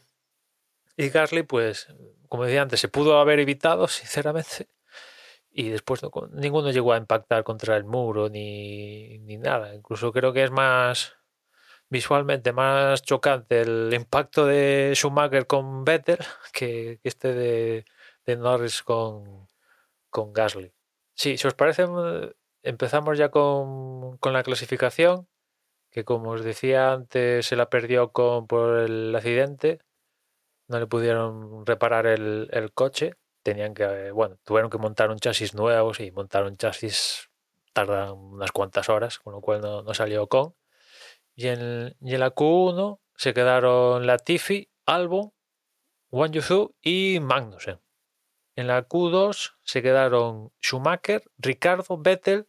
y Gasly, pues, como decía antes, se pudo haber evitado, sinceramente. Y después no, ninguno llegó a impactar contra el muro ni, ni nada. Incluso creo que es más visualmente más chocante el impacto de Schumacher con Vettel que, que este de, de Norris con, con Gasly. Sí, si os parece, empezamos ya con, con, la clasificación, que como os decía antes se la perdió con, por el accidente, no le pudieron reparar el, el coche, tenían que, bueno, tuvieron que montar un chasis nuevo y montar un chasis tardan unas cuantas horas, con lo cual no, no salió con. Y en, y la Q1 se quedaron Latifi, Albon, Wang y Magnussen. En la Q2 se quedaron Schumacher, Ricardo, Vettel,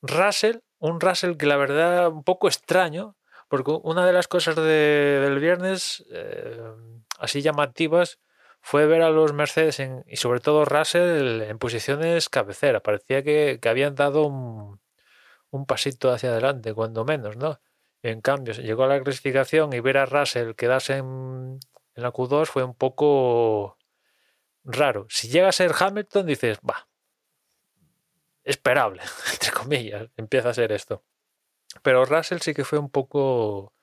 Russell, un Russell que la verdad un poco extraño, porque una de las cosas de, del viernes eh, así llamativas fue ver a los Mercedes en, y sobre todo Russell en posiciones cabecera. Parecía que, habían dado un, pasito hacia adelante, cuando menos, ¿no? En cambio, llegó a la clasificación y ver a Russell quedarse en, en la Q2 fue un poco raro. Si llega a ser Hamilton, dices, va, esperable, entre comillas, empieza a ser esto. Pero Russell sí que fue un poco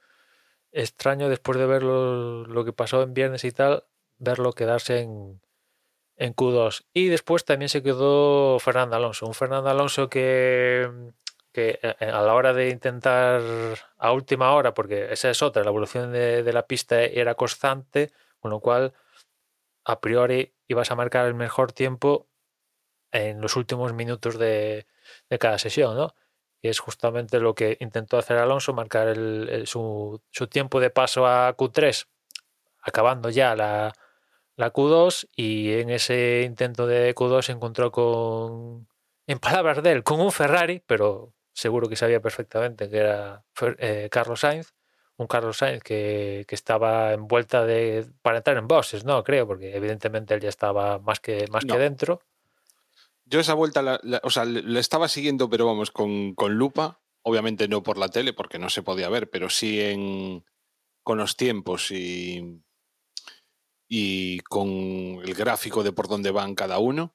extraño después de ver lo, lo que pasó en viernes y tal, verlo quedarse en, en Q2. Y después también se quedó Fernando Alonso, un Fernando Alonso que, que a la hora de intentar a última hora, porque esa es otra, la evolución de, de la pista era constante, con lo cual a priori ibas a marcar el mejor tiempo en los últimos minutos de, cada sesión, ¿no? Y es justamente lo que intentó hacer Alonso, marcar el, su, su tiempo de paso a Q3, acabando ya la, la Q2 y en ese intento de Q2 se encontró con, en palabras de él, con un Ferrari, pero seguro que sabía perfectamente que era eh, Carlos Sainz, un Carlos Sainz que, que estaba en vuelta de, para entrar en boxes, ¿no? Creo, porque evidentemente él ya estaba más que, más No. que dentro. Yo esa vuelta, la, la- o sea, estaba siguiendo, pero vamos, con, con lupa. Obviamente no por la tele, porque no se podía ver, pero sí en, con los tiempos y, y con el gráfico de por dónde van cada uno.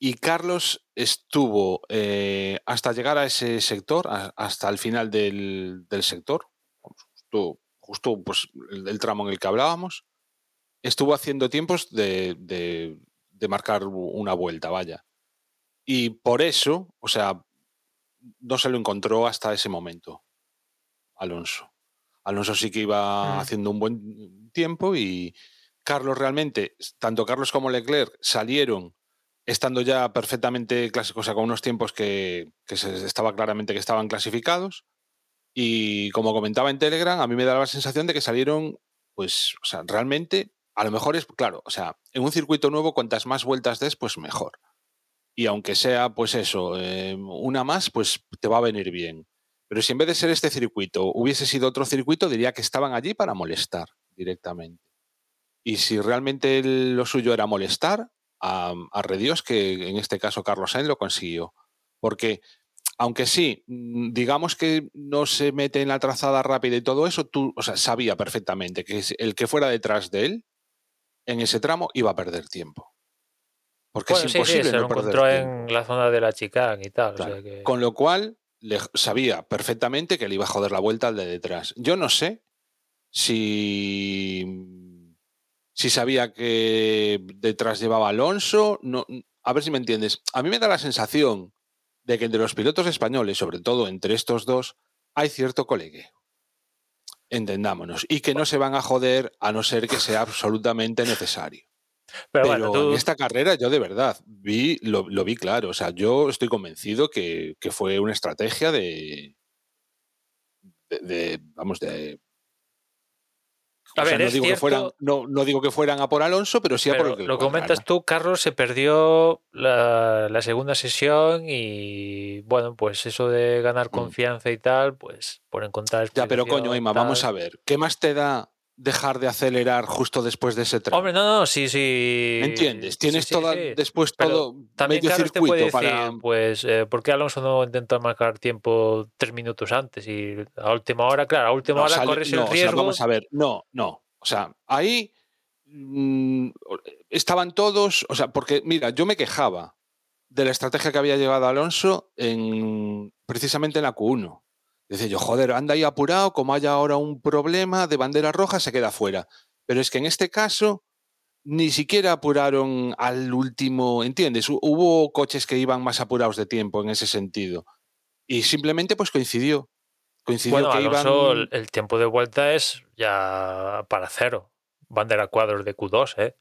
Y Carlos estuvo eh, hasta llegar a ese sector, a- hasta el final del, del sector, justo, justo pues, el, el tramo en el que hablábamos, estuvo haciendo tiempos de, de- de marcar una vuelta, vaya. Y por eso, o sea, no se lo encontró hasta ese momento, Alonso. Alonso sí que iba Mm. haciendo un buen tiempo y Carlos realmente, tanto Carlos como Leclerc salieron estando ya perfectamente clásicos, o sea, con unos tiempos que, que se estaba claramente que estaban clasificados. Y como comentaba en Telegram, a mí me da la sensación de que salieron, pues, o sea, realmente, a lo mejor es, claro, o sea, en un circuito nuevo, cuantas más vueltas des, pues mejor. Y aunque sea, pues eso, eh, una más, pues te va a venir bien. Pero si en vez de ser este circuito hubiese sido otro circuito, diría que estaban allí para molestar directamente. Y si realmente lo suyo era molestar, a, a Redios que en este caso Carlos Sainz lo consiguió. Porque, aunque sí, mm, digamos que no se mete en la trazada rápida y todo eso, tú, o sea, sabía perfectamente que el que fuera detrás de él en ese tramo iba a perder tiempo. Porque Bueno, es sí, sí, imposible se lo no perder encontró tiempo. en la zona de la chicane y tal. o Claro. sea que- Con lo cual, le- sabía perfectamente que le iba a joder la vuelta al de detrás. Yo no sé si, si sabía que detrás llevaba Alonso. No, a ver si me entiendes. A mí me da la sensación de que entre los pilotos españoles, sobre todo entre estos dos, hay cierto colegueo. Entendámonos. Y que no se van a joder a no ser que sea absolutamente necesario. Pero, Pero bueno, tú, en esta carrera yo de verdad vi, lo, lo vi claro. O sea, yo estoy convencido que, que fue una estrategia de, de, de- vamos, de... A o sea, ver, no, digo que fueran, no, no digo que fueran a por Alonso, pero sí a pero por el que lo comentas tú, Carlos, se perdió la, la segunda sesión y bueno, pues eso de ganar Mm. confianza y tal, pues por encontrar Ya, pero coño, Emma, vamos a ver. ¿Qué más te da dejar de acelerar justo después de ese tramo? Hombre, no, no, sí, sí. ¿Me entiendes? Tienes sí, toda, sí. después Pero todo También medio circuito puede decir, para... pues, eh, ¿por qué Alonso no intentó marcar tiempo tres minutos antes? Y a última hora, claro, a última No, hora sale- corres no, el o sea, riesgo. vamos a ver, no, no. O sea, ahí mm, estaban todos, o sea, porque mira, yo me quejaba de la estrategia que había llevado Alonso en precisamente en la Q1. Decía yo, joder, anda ahí apurado, como haya ahora un problema de bandera roja, se queda fuera. Pero es que en este caso ni siquiera apuraron al último, ¿entiendes? Hu- Hubo coches que iban más apurados de tiempo en ese sentido. Y simplemente pues coincidió. Coincidió Bueno, que Alonso, iban... el tiempo de vuelta es ya para cero. Bandera cuadros de Q2, ¿eh?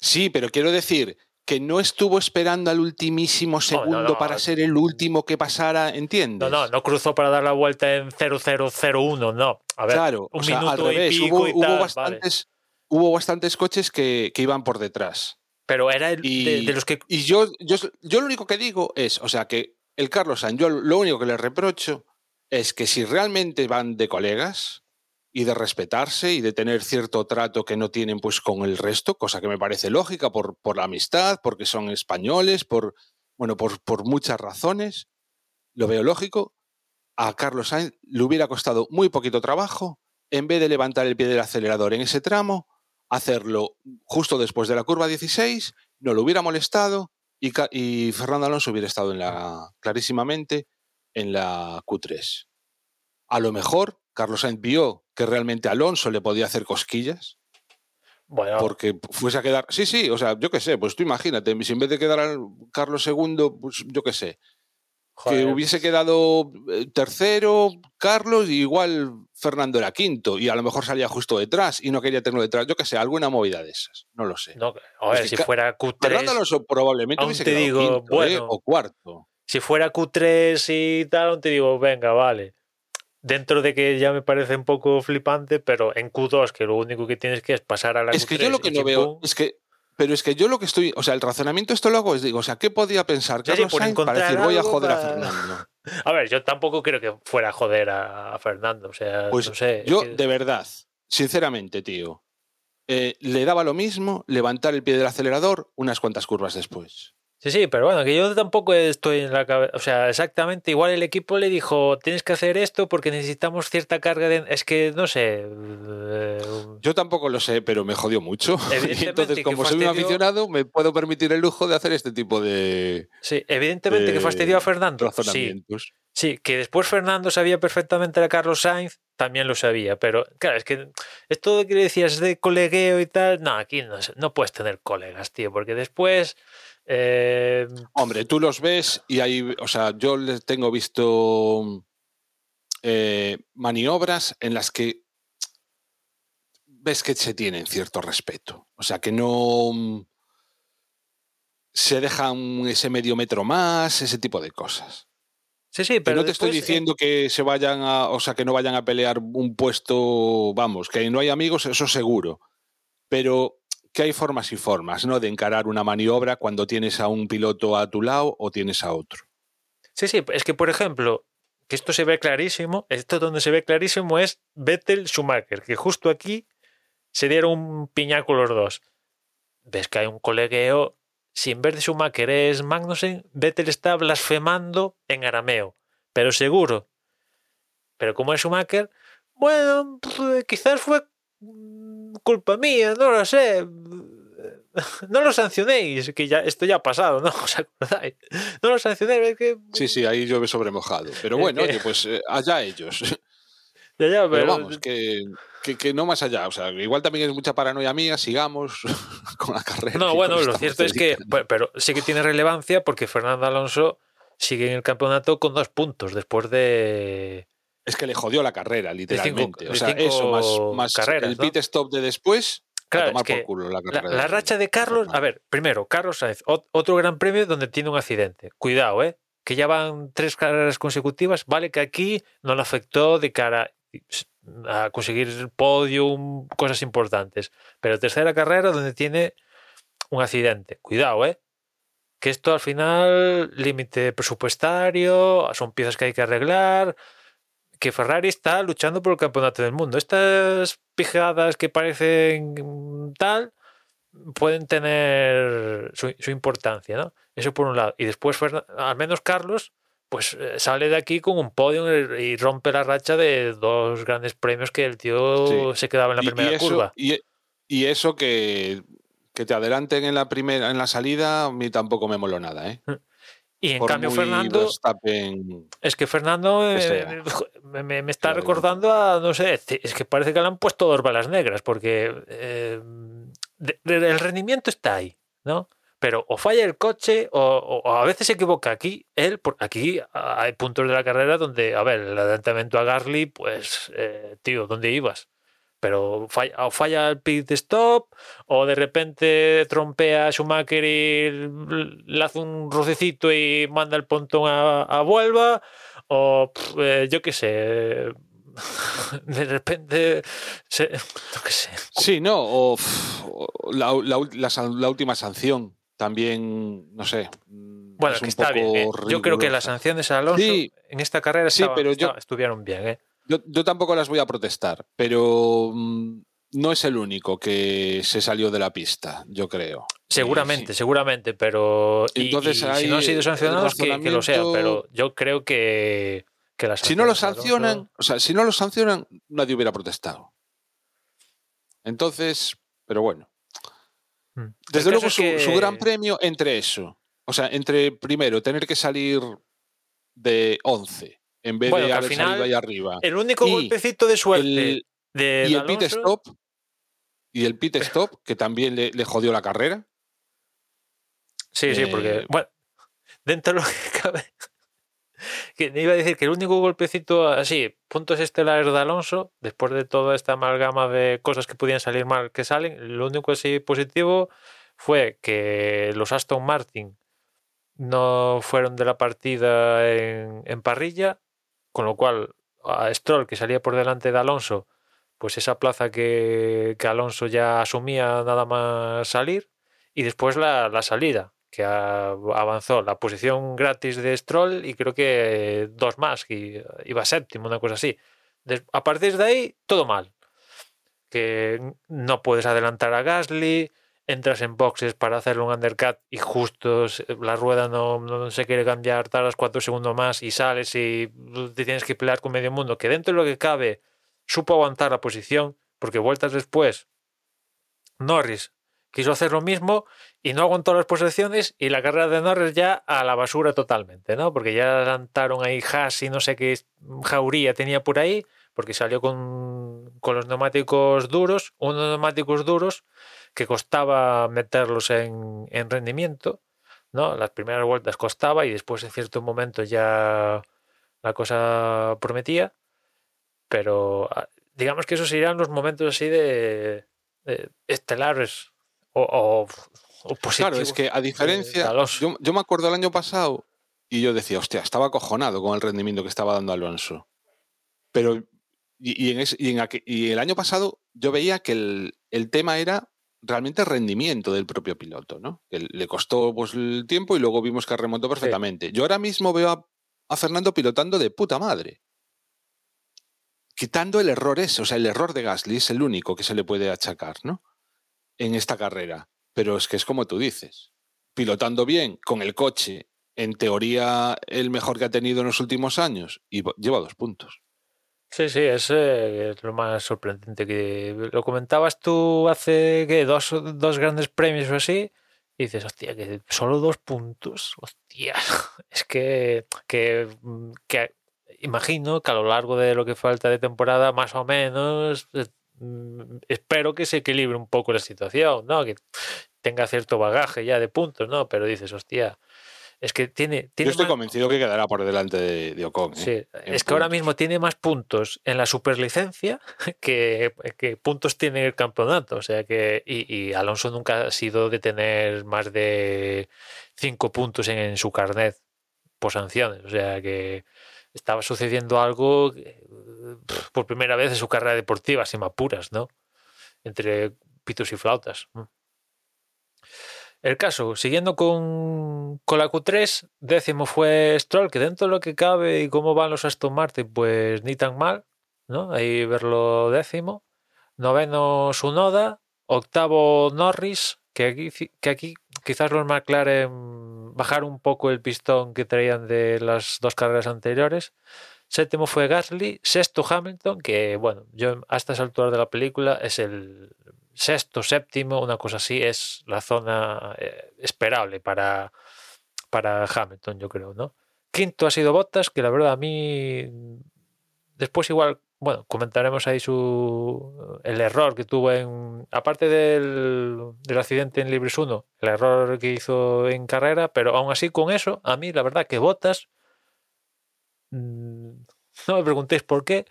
Sí, pero quiero decir que no estuvo esperando al ultimísimo segundo no. para ser el último que pasara, ¿entiendes? No, no, no cruzó para dar la vuelta en 0001, no. A ver, claro, un o sea, minuto al revés, y pico hubo, y hubo tal, vale. bastantes, hubo bastantes coches que, que iban por detrás. Pero era el, Y, de, de los que y yo, yo, yo lo único que digo es, o sea, que el Carlos Sainz, yo lo único que le reprocho es que si realmente van de colegas y de respetarse y de tener cierto trato que no tienen pues con el resto, cosa que me parece lógica por, por la amistad, porque son españoles, por, bueno, por, por muchas razones, lo veo lógico, a Carlos Sainz le hubiera costado muy poquito trabajo, en vez de levantar el pie del acelerador en ese tramo, hacerlo justo después de la curva 16, no lo hubiera molestado y, y Fernando Alonso hubiera estado en la, clarísimamente en la Q3. A lo mejor Carlos Sainz vio que realmente Alonso le podía hacer cosquillas Bueno, porque fuese a quedar. Sí, sí, o sea, yo qué sé, pues tú imagínate, si en vez de quedar al Carlos II, pues yo qué sé, joder, que hubiese quedado eh, tercero Carlos y igual Fernando era quinto y a lo mejor salía justo detrás y no quería tenerlo detrás, yo qué sé, alguna movida de esas, no lo sé. no, a ver, Es que si fuera Fernando Q3, Alonso probablemente hubiese te quedado digo, quinto, ¿eh? bueno, o cuarto. si fuera Q3 y tal, te digo, venga, vale. Dentro de que ya me parece un poco flipante, pero en Q2, que lo único que tienes que es pasar a la Es Q3 que yo lo que no veo es que pero es que yo lo que estoy, o sea, el razonamiento esto lo hago es digo, o sea, ¿qué podía pensar Sí, sí, Carlos por Sainz para decir voy a joder a Fernando? A ver, yo tampoco creo que fuera a joder a, Fernando. O sea, Pues no sé. yo, que- de verdad, sinceramente, tío, eh, le daba lo mismo levantar el pie del acelerador unas cuantas curvas después. Sí, sí, pero bueno, que yo tampoco estoy en la cabeza. O sea, exactamente, igual el equipo le dijo, tienes que hacer esto porque necesitamos cierta carga de. Es que, no sé. eh, Yo tampoco lo sé, pero me jodió mucho. Y entonces, como soy un aficionado, me puedo permitir el lujo de hacer este tipo de Sí, evidentemente que fastidió a Fernando. Sí, sí, que después Fernando sabía perfectamente a Carlos Sainz, también lo sabía, pero claro, es que esto que decías de colegueo y tal, no, aquí no, no puedes tener colegas, tío, porque después. Eh, Hombre, tú los ves y hay, o sea, yo les tengo visto eh, maniobras en las que ves que se tienen cierto respeto. O sea, que no mm, se dejan ese medio metro más, ese tipo de cosas. sí, sí, Que pero no te estoy eh, diciendo que se vayan a, o sea, que no vayan a pelear un puesto, vamos, que no hay amigos, eso seguro. Pero que hay formas y formas, ¿no? De encarar una maniobra cuando tienes a un piloto a tu lado o tienes a otro. Sí, sí, es que por ejemplo, que esto se ve clarísimo, esto donde se ve clarísimo es Vettel Schumacher, que justo aquí se dieron un piñaco los dos. Ves que hay un colegueo, si en vez de Schumacher es Magnussen, Vettel está blasfemando en arameo, pero seguro. Pero como es Schumacher, bueno, pues, quizás fue culpa mía, no lo sé. No lo sancionéis, que ya esto ya ha pasado, ¿no? ¿Os acordáis? No lo sancionéis, es que Sí, sí, ahí llueve sobre mojado. Pero bueno, oye, pues eh, allá ellos. Ya, ya, Pero pero, vamos, que, que, que no más allá. O sea, igual también es mucha paranoia mía, sigamos con la carrera. No, bueno, lo cierto es que, bueno, pero sí que tiene relevancia porque Fernando Alonso sigue en el campeonato con dos puntos después de. Es que le jodió la carrera, literalmente. o sea, eso más, más carreras, el ¿no? pit stop de después, a Claro, tomar es que por culo la la, carrera. la de- racha de Carlos. A ver, primero, Carlos Sainz, ot- otro gran premio donde tiene un accidente. Cuidado, ¿eh? Que ya van tres carreras consecutivas. Vale que aquí no le afectó de cara a conseguir el podium, cosas importantes. Pero tercera carrera donde tiene un accidente. Cuidado, ¿eh? Que esto al final, límite presupuestario, son piezas que hay que arreglar. Que Ferrari está luchando por el campeonato del mundo. Estas pijadas que parecen mm, tal pueden tener su, su importancia, ¿no? Eso por un lado. Y después, Fernan- al menos Carlos, pues eh, sale de aquí con un podio y rompe la racha de dos grandes premios que el tío se quedaba en la Y- y primera eso- curva. Y, y eso que, que te adelanten en la primera, en la salida, a mí tampoco me moló nada, ¿eh? Y en Por cambio, Fernando, Verstappen- es que Fernando eh, me, me- me está recordando a, no sé, es que parece que le han puesto dos balas negras, porque eh, de- de- el rendimiento está ahí, ¿no? Pero o falla el coche o, o- o a veces se equivoca aquí. Él, por, aquí hay puntos de la carrera donde, a ver, el adelantamiento a Gasly, pues, eh, tío, ¿dónde ibas? Pero falla, o falla el pit stop, o de repente trompea a Schumacher y le hace un rocecito y manda el pontón a, a vuelva, o eh, yo qué sé, de repente, se, yo qué sé. Sí, no, o, pff, la, la la la última sanción también, no sé. mm, Bueno, es que está bien. ¿eh? Yo creo que las sanciones a Alonso Sí, en esta carrera sí, estaban- pero yo- estaban- estuvieron bien. ¿eh? Yo, yo tampoco las voy a protestar, pero mm, no es el único que se salió de la pista, yo creo. Seguramente, Y sí. seguramente, pero. y- Entonces y si no han sido sancionados, que, que lo razonamiento- pero yo creo que, que las Si no lo sancionan, o sea, si no lo sancionan, nadie hubiera protestado. Entonces, pero bueno. Mm. Desde luego su, su gran premio entre eso. O sea, entre primero tener que salir de 11 en vez Bueno, de haber final, salido ahí arriba. El único Y golpecito de suerte el- de y el pit stop y el pit stop que también le, le jodió la carrera Sí, sí, porque, Eh, bueno, dentro de lo que cabe. Que iba a decir que el único golpecito así, puntos estelares de Alonso, después de toda esta amalgama de cosas que podían salir mal que salen, lo único así positivo fue que los Aston Martin no fueron de la partida en, en parrilla, con lo cual a Stroll, que salía por delante de Alonso, pues esa plaza que, que Alonso ya asumía nada más salir, y después la, la salida, que avanzó la posición gratis de Stroll y creo que dos más, que iba séptimo, una cosa así. Des- a partir de ahí, todo mal. Que no puedes adelantar a Gasly, entras en boxes para hacerle un undercut y justo la rueda no, no se quiere cambiar, tardas cuatro segundos más y sales y te tienes que pelear con medio mundo, que dentro de lo que cabe supo aguantar la posición, porque vueltas después Norris quiso hacer lo mismo y no aguantó las posiciones y la carrera de Norris ya a la basura totalmente, ¿no? Porque ya adelantaron ahí Haas y no sé qué jauría tenía por ahí, porque salió con, con los neumáticos duros, unos neumáticos duros que costaba meterlos en, en rendimiento, ¿no? Las primeras vueltas costaba y después en cierto momento ya la cosa prometía, pero ah, digamos que esos serían los momentos así de, de estelares o, o, o positivos. Claro, es que a diferencia, yo, yo me acuerdo el año pasado y yo decía, hostia, estaba acojonado con el rendimiento que estaba dando Alonso. Pero, y, y en, ese- y en aqu- y el año pasado yo veía que el, el tema era realmente rendimiento del propio piloto, ¿no? Que le costó pues, el tiempo y luego vimos que remontó perfectamente. Yo ahora mismo veo a, a Fernando pilotando de puta madre. Quitando el error ese, o sea, el error de Gasly es el único que se le puede achacar, ¿no? En esta carrera. Pero es que es como tú dices. Pilotando bien, con el coche, en teoría el mejor que ha tenido en los últimos años, y va- lleva dos puntos. Sí, sí, es, es lo más sorprendente que lo comentabas tú hace ¿qué? Dos, dos grandes premios o así y dices, hostia, que solo dos puntos, hostia, es que, que, que imagino que a lo largo de lo que falta de temporada, más o menos, eh, mm, espero que se equilibre un poco la situación, ¿no? Que tenga cierto bagaje ya de puntos, ¿no? Pero dices, hostia, es que tiene... Yo estoy más- convencido que quedará por delante de, de Ocon. ¿eh? Sí, es que ahora mismo tiene más puntos en la superlicencia que, que puntos tiene en el campeonato. O sea que. Y, y Alonso nunca ha sido de tener más de cinco puntos en, su carnet por sanciones. O sea que estaba sucediendo algo eh, por primera vez en su carrera deportiva, sin apuras, ¿no? Entre pitos y flautas. El caso, siguiendo con, con la Q3, décimo fue Stroll, que dentro de lo que cabe y cómo van los Aston Martin, pues ni tan mal, ¿no? Ahí verlo décimo. Noveno Sunoda, octavo Norris, que aquí, que aquí quizás los McLaren bajaron un poco el pistón que traían de las dos carreras anteriores. Séptimo fue Gasly, sexto Hamilton, que bueno, yo a estas alturas de la película es el sexto, séptimo, una cosa así, es la zona eh, esperable para, para Hamilton, yo creo, ¿no? Quinto ha sido Bottas, que la verdad a mí después igual, bueno, comentaremos ahí su el error que tuvo en aparte del, del accidente en Libres 1, el error que hizo en carrera, pero aún así con eso, a mí la verdad que Bottas mm, no me preguntéis por qué,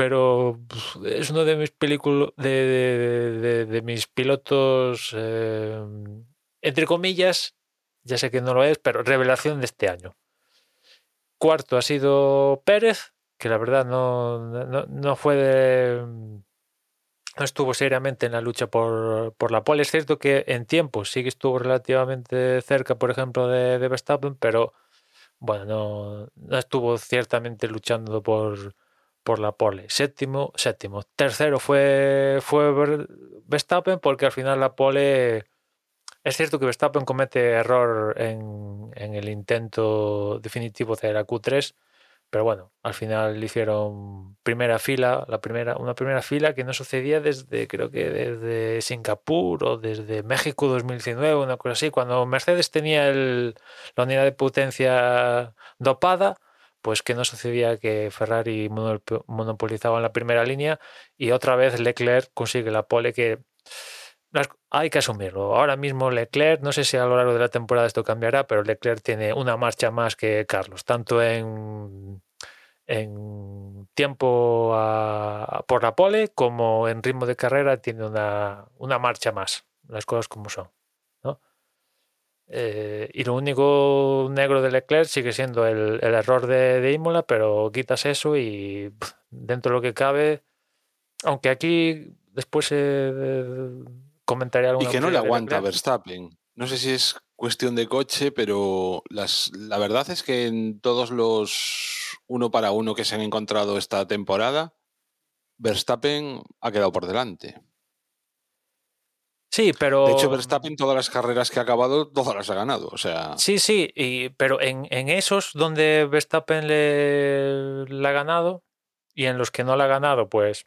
pero pf, es uno de mis películas de, de- mis pilotos eh, entre comillas ya sé que no lo es pero revelación de este año cuarto ha sido Pérez que la verdad no, no, no fue de no estuvo seriamente en la lucha por, por la pole. Es cierto que en tiempo sí que estuvo relativamente cerca, por ejemplo, de, de Verstappen, pero bueno, no, no estuvo ciertamente luchando por, por la pole. Séptimo, séptimo. Tercero fue, fue Ver- Verstappen porque al final la pole... Es cierto que Verstappen comete error en, en el intento definitivo de la Q3, pero bueno, al final le hicieron primera fila, la primera, una primera fila que no sucedía desde, creo que desde Singapur o desde México 2019, una cosa así. Cuando Mercedes tenía el, la unidad de potencia dopada, pues que no sucedía que Ferrari monop- monopolizaban la primera línea y otra vez Leclerc consigue la pole que hay que asumirlo. Ahora mismo Leclerc, no sé si a lo largo de la temporada esto cambiará, pero Leclerc tiene una marcha más que Carlos, tanto en, en tiempo por la pole como en ritmo de carrera tiene una, una marcha más, las cosas como son. Eh, y lo único negro de Leclerc sigue siendo el, el error de, de, Imola, pero quitas eso y pff, dentro de lo que cabe, aunque aquí después eh, comentaré algo. Y que no le aguanta a Verstappen. No sé si es cuestión de coche, pero las, la verdad es que en todos los uno para uno que se han encontrado esta temporada, Verstappen ha quedado por delante. Sí, pero. De hecho, Verstappen, todas las carreras que ha acabado, todas las ha ganado. O sea. Sí, sí, y, pero en, en esos donde Verstappen le, le, ha ganado y en los que no le ha ganado, pues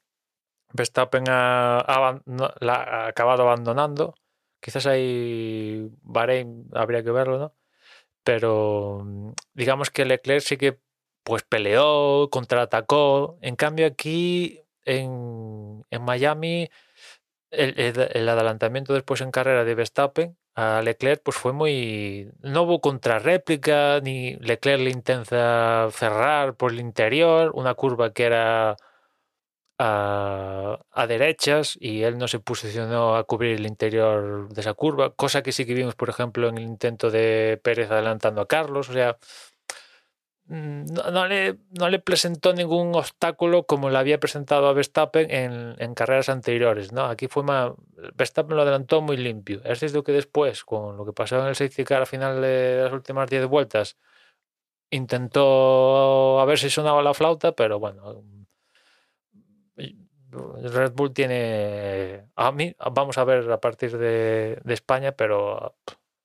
Verstappen ha, ha, la, ha acabado abandonando. Quizás ahí Bahrein habría que verlo, ¿no? Pero digamos que Leclerc sí que pues peleó, contraatacó. En cambio, aquí en, en Miami el, el, el, adelantamiento después en carrera de Verstappen a Leclerc pues fue muy no hubo contrarréplica ni Leclerc le intenta cerrar por el interior una curva que era a, derechas y él no se posicionó a cubrir el interior de esa curva cosa que sí que vimos por ejemplo en el intento de Pérez adelantando a Carlos o sea no, no, le, no, le, presentó ningún obstáculo como le había presentado a Verstappen en, en, carreras anteriores. ¿no? Aquí fue más. Verstappen lo adelantó muy limpio. Es cierto que después, con lo que pasó en el safety car al final de las últimas 10 vueltas, intentó a ver si sonaba la flauta, pero bueno. Red Bull tiene. A mí, vamos a ver a partir de, de España, pero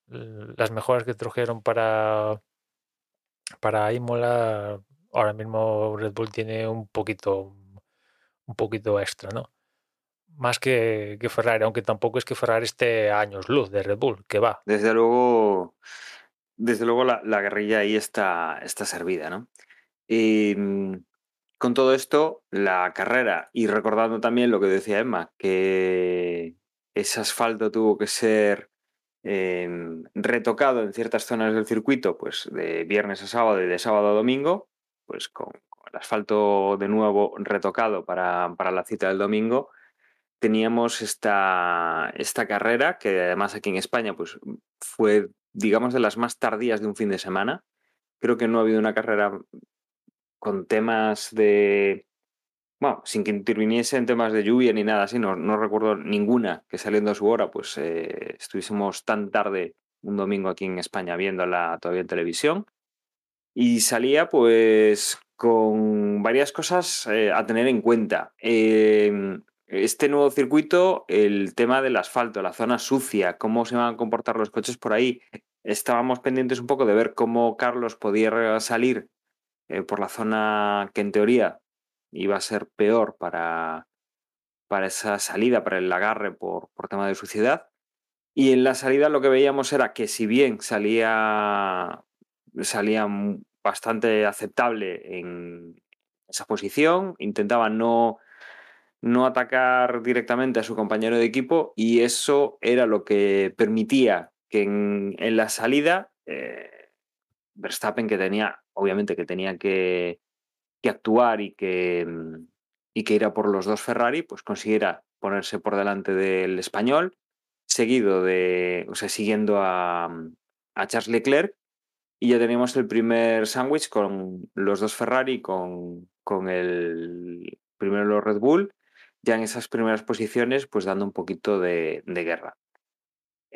las mejoras que trajeron para para Imola ahora mismo Red Bull tiene un poquito un poquito extra, ¿no? Más que, que, Ferrari, aunque tampoco es que Ferrari esté años luz de Red Bull, que va. Desde luego, desde luego la, la guerrilla ahí está, está servida, ¿no? Y con todo esto, la carrera, y recordando también lo que decía Emma, que ese asfalto tuvo que ser eh, retocado en ciertas zonas del circuito, pues de viernes a sábado y de sábado a domingo, pues con, con el asfalto de nuevo retocado para, para, la cita del domingo, teníamos esta, esta carrera que además aquí en España pues fue, digamos, de las más tardías de un fin de semana. Creo que no ha habido una carrera con temas de bueno, sin que interviniese en temas de lluvia ni nada así, no, recuerdo ninguna que saliendo a su hora, pues eh, estuviésemos tan tarde un domingo aquí en España viéndola todavía en televisión. Y salía pues con varias cosas eh, a tener en cuenta. Eh, este nuevo circuito, el tema del asfalto, la zona sucia, cómo se van a comportar los coches por ahí. Estábamos pendientes un poco de ver cómo Carlos podía salir eh, por la zona que en teoría iba a ser peor para, para esa salida, para el agarre por, por tema de suciedad. Y en la salida lo que veíamos era que si bien salía, salía bastante aceptable en esa posición, intentaba no, no atacar directamente a su compañero de equipo y eso era lo que permitía que en, en la salida eh, Verstappen que tenía, obviamente que tenía que, que actuar y que, mm, y que ir por los dos Ferrari, pues consiguiera ponerse por delante del español, seguido de, o sea, siguiendo a, mm, a Charles Leclerc, y ya teníamos el primer sándwich con los dos Ferrari, con, con el primero los Red Bull, ya en esas primeras posiciones, pues dando un poquito de, de guerra.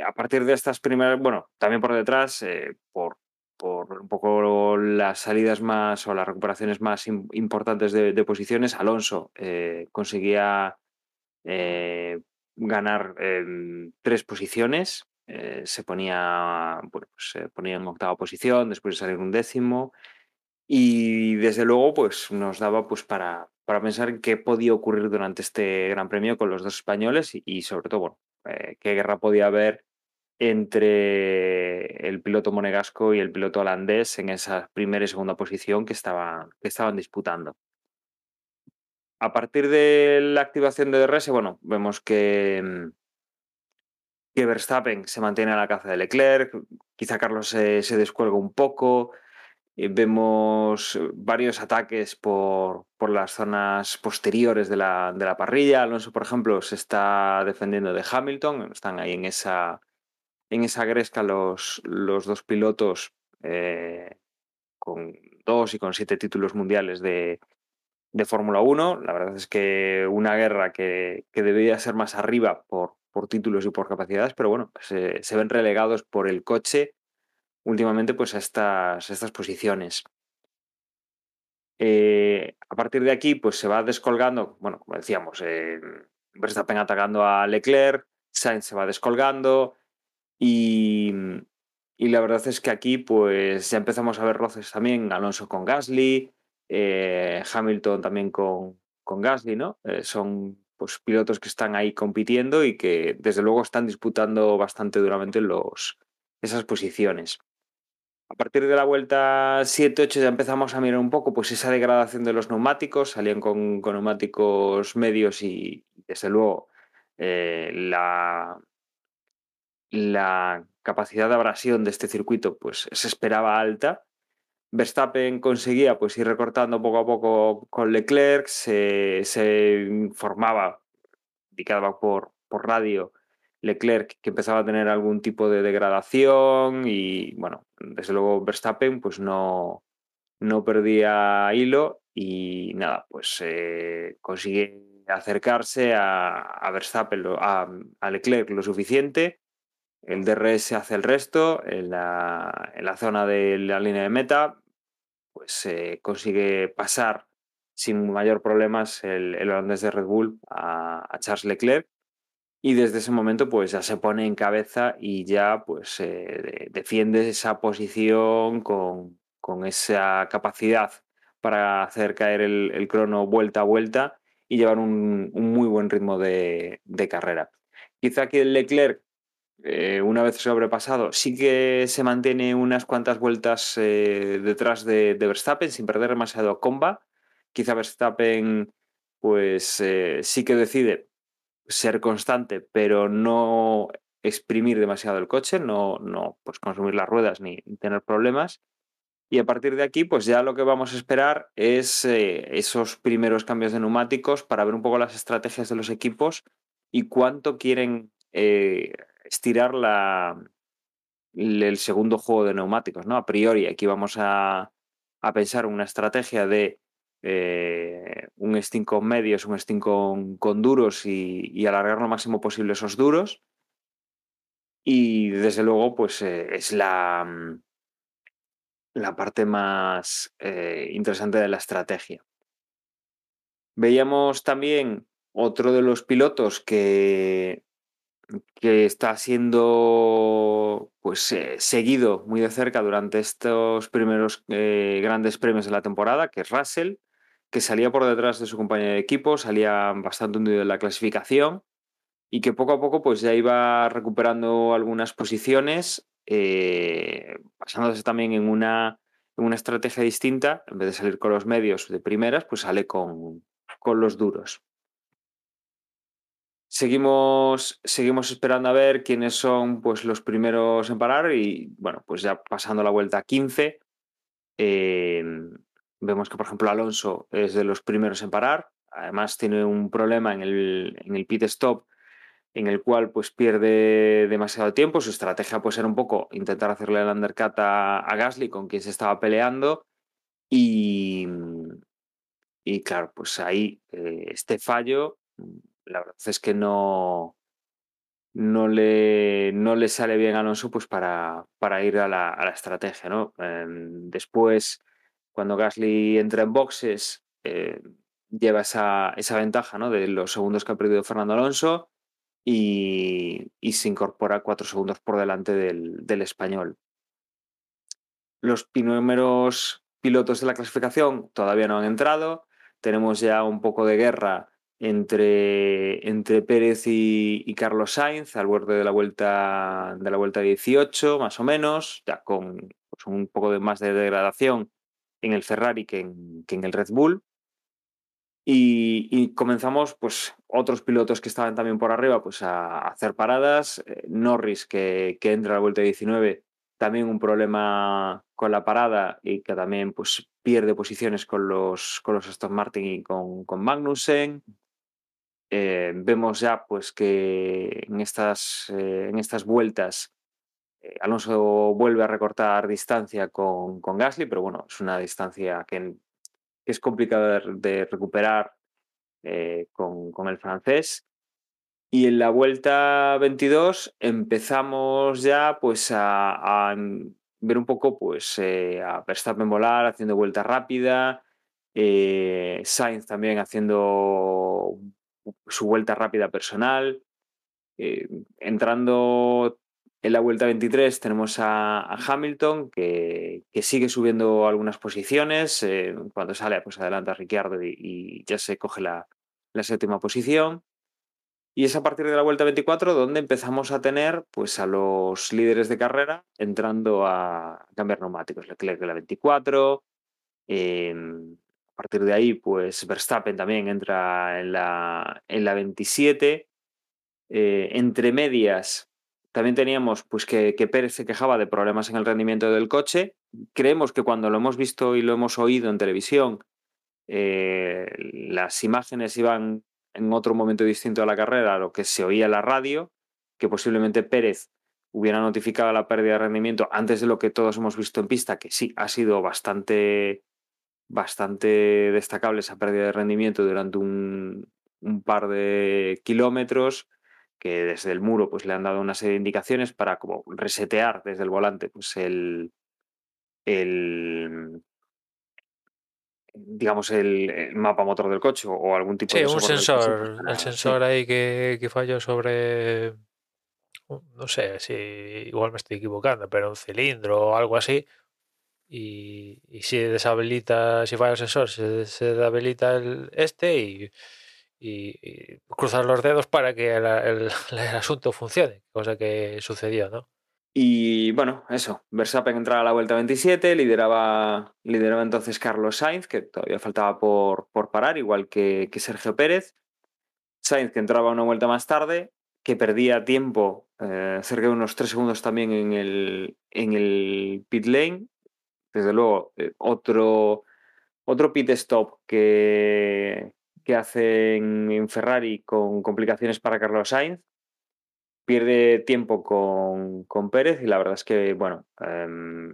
A partir de estas primeras, bueno, también por detrás, eh, por por un poco las salidas más o las recuperaciones más importantes de, posiciones, Alonso eh, conseguía eh, ganar eh, tres posiciones, eh, se ponía, bueno, pues, ponía en octava posición después de salir un décimo y desde luego pues nos daba pues para, para pensar en qué podía ocurrir durante este Gran Premio con los dos españoles y, y sobre todo bueno, qué guerra podía haber entre el piloto monegasco y el piloto holandés en esa primera y segunda posición que estaban, que estaban disputando. A partir de la activación de DRS, bueno, vemos que, que Verstappen se mantiene a la caza de Leclerc, quizá Carlos se, se descuelga un poco, y vemos varios ataques por, por las zonas posteriores de la, de la parrilla. Alonso, por ejemplo, se está defendiendo de Hamilton, están ahí en esa en esa gresca los, los dos pilotos eh, con dos y con siete títulos mundiales de, de Fórmula 1. La verdad es que una guerra que, que debería ser más arriba por, por, títulos y por capacidades, pero bueno, se, se, ven relegados por el coche últimamente pues a estas, estas posiciones. Eh, a partir de aquí, pues se va descolgando, bueno, como decíamos, eh, Verstappen atacando a Leclerc, Sainz se va descolgando y, y, la verdad es que aquí pues ya empezamos a ver roces también, Alonso con Gasly, eh, Hamilton también con, con Gasly, ¿no? Eh, son pues pilotos que están ahí compitiendo y que desde luego están disputando bastante duramente los, esas posiciones. A partir de la vuelta 7-8 ya empezamos a mirar un poco pues esa degradación de los neumáticos, salían con, con neumáticos medios y desde luego eh, la, la capacidad de abrasión de este circuito pues se esperaba alta. Verstappen conseguía pues ir recortando poco a poco con Leclerc, se, se indicaba por, por radio Leclerc que empezaba a tener algún tipo de degradación y bueno, desde luego Verstappen pues no, no perdía hilo y nada, pues eh, consigue acercarse a, Verstappen, a, Leclerc lo suficiente, el DRS hace el resto, en la, en la zona de la línea de meta, pues eh, consigue pasar sin mayor problemas el, el holandés de Red Bull a, Charles Leclerc y desde ese momento pues ya se pone en cabeza y ya pues defiende esa posición con, con, esa capacidad para hacer caer el, crono vuelta a vuelta y llevar un, muy buen ritmo de, carrera. Quizá el Leclerc, eh, una vez sobrepasado, sí que se mantiene unas cuantas vueltas eh, detrás de, Verstappen sin perder demasiado comba. Quizá Verstappen pues eh, sí que decide ser constante, pero no exprimir demasiado el coche, no, no pues consumir las ruedas ni tener problemas. Y a partir de aquí, pues ya lo que vamos a esperar es esos primeros cambios de neumáticos para ver un poco las estrategias de los equipos y cuánto quieren estirar la, el segundo juego de neumáticos. ¿no? A priori, aquí vamos a, a pensar una estrategia de eh, un Steam con medios, un Steam con, con duros y, y, alargar lo máximo posible esos duros. Y desde luego, pues eh, es la, mm, la parte más eh, interesante de la estrategia. Veíamos también otro de los pilotos que, que está siendo pues eh, seguido muy de cerca durante estos primeros eh, grandes premios de la temporada, que es Russell, que salía por detrás de su compañero de equipo, salía bastante hundido en la clasificación y que poco a poco pues ya iba recuperando algunas posiciones, eh, basándose también en una, en una estrategia distinta, en vez de salir con los medios de primeras, pues sale con, con los duros. Seguimos, seguimos esperando a ver quiénes son pues, los primeros en parar y bueno, pues ya pasando la vuelta a 15, eh, Vemos que, por ejemplo, Alonso es de los primeros en parar. Además, tiene un problema en el, en el pit stop en el cual pues pierde demasiado tiempo. Su estrategia puede ser un poco intentar hacerle el undercut a, a Gasly con quien se estaba peleando. Y, y claro, pues ahí eh, este fallo, la verdad es que no, no, le, no le sale bien a Alonso pues para, para ir a la, a la estrategia. ¿no? Eh, después cuando Gasly entra en boxes, eh, lleva esa, esa ventaja ¿no? de los segundos que ha perdido Fernando Alonso y, y se incorpora cuatro segundos por delante del, del, español. Los primeros pilotos de la clasificación todavía no han entrado. Tenemos ya un poco de guerra entre, entre Pérez y, Carlos Sainz al borde de la vuelta de la vuelta 18, más o menos, ya con pues, un poco de más de degradación en el Ferrari que en, el Red Bull. Y, y, comenzamos, pues, otros pilotos que estaban también por arriba, pues, a, hacer paradas. Eh, Norris, que, que, entra a la vuelta 19, también un problema con la parada y que también, pues, pierde posiciones con los, con los Aston Martin y con, con Magnussen. Eh, vemos ya, pues, que en estas, eh, en estas vueltas eh, Alonso vuelve a recortar distancia con, con, Gasly, pero bueno, es una distancia que, es complicada de, recuperar con, con, el francés. Y en la vuelta 22 empezamos ya pues a, ver un poco pues eh, a Verstappen volar haciendo vuelta rápida, Sainz también haciendo su vuelta rápida personal. Eh, entrando en la vuelta 23 tenemos a, Hamilton que, que, sigue subiendo algunas posiciones. Eh, cuando sale, pues adelanta a Ricciardo y, ya se coge la, la, séptima posición. Y es a partir de la vuelta 24 donde empezamos a tener pues, a los líderes de carrera entrando a cambiar neumáticos. Leclerc en la 24. Eh, a partir de ahí, pues Verstappen también entra en la, en la 27. Eh, entre medias, también teníamos pues, que, Pérez se quejaba de problemas en el rendimiento del coche. Creemos que cuando lo hemos visto y lo hemos oído en televisión, eh, las imágenes iban en otro momento distinto a la carrera a lo que se oía en la radio, que posiblemente Pérez hubiera notificado la pérdida de rendimiento antes de lo que todos hemos visto en pista, que sí, ha sido bastante, bastante destacable esa pérdida de rendimiento durante un, un par de kilómetros que desde el muro pues le han dado una serie de indicaciones para como resetear desde el volante pues el, el digamos el, el, mapa motor del coche o algún tipo sí, de un sensor el sensor sí. ahí que, que, falló sobre no sé si igual me estoy equivocando pero un cilindro o algo así y, si deshabilita si falla el sensor se, deshabilita el este y cruzar los dedos para que el, asunto funcione, cosa que sucedió, ¿no? Y bueno, eso, Verstappen entraba a la vuelta 27, lideraba, lideraba entonces Carlos Sainz, que todavía faltaba por, por parar, igual que, Sergio Pérez. Sainz que entraba una vuelta más tarde, que perdía tiempo, eh, cerca de unos tres segundos también en el, en el pit lane. Desde luego, eh, otro, otro pit stop que, que hacen en Ferrari con complicaciones para Carlos Sainz. Pierde tiempo con, con Pérez y la verdad es que, bueno, eh,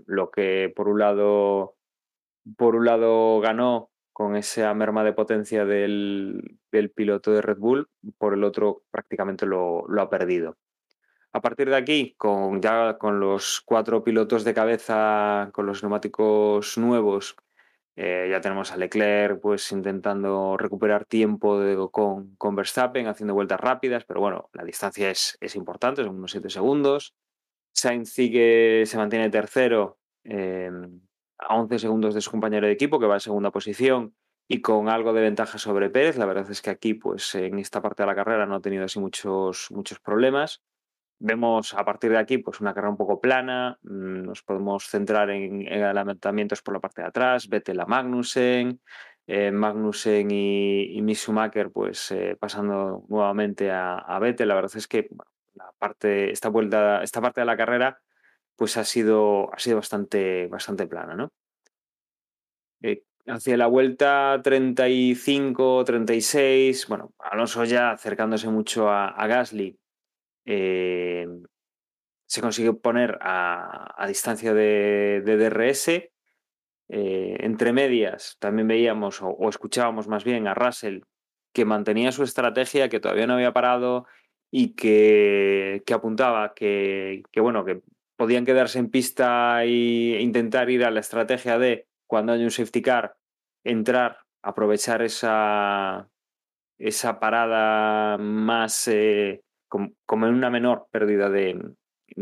lo que por un lado, por un lado ganó con esa merma de potencia del, del, piloto de Red Bull, por el otro prácticamente lo, lo, ha perdido. A partir de aquí, con, ya con los cuatro pilotos de cabeza, con los neumáticos nuevos, eh, ya tenemos a Leclerc pues intentando recuperar tiempo de, con, con, Verstappen, haciendo vueltas rápidas, pero bueno, la distancia es, es importante, son unos 7 segundos. Sainz sigue, se mantiene tercero eh, a 11 segundos de su compañero de equipo, que va en segunda posición y con algo de ventaja sobre Pérez. La verdad es que aquí, pues en esta parte de la carrera no ha tenido así muchos, muchos problemas. Vemos a partir de aquí pues una carrera un poco plana, mm, nos podemos centrar en, en adelantamientos por la parte de atrás, Vettel a Magnussen, eh, Magnussen y, y pues eh, pasando nuevamente a, a, Vettel. La verdad es que la parte, esta vuelta, esta parte de la carrera pues ha sido, ha sido bastante, bastante plana, ¿no? Eh, hacia la vuelta 35-36, bueno, Alonso ya acercándose mucho a, a Gasly, eh, se consigue poner a, distancia de, DRS. Eh, entre medias también veíamos o, o, escuchábamos más bien a Russell que mantenía su estrategia, que todavía no había parado y que, que apuntaba que, que, bueno, que podían quedarse en pista e intentar ir a la estrategia de cuando hay un safety car, entrar, aprovechar esa, esa parada más eh, como en una menor pérdida de,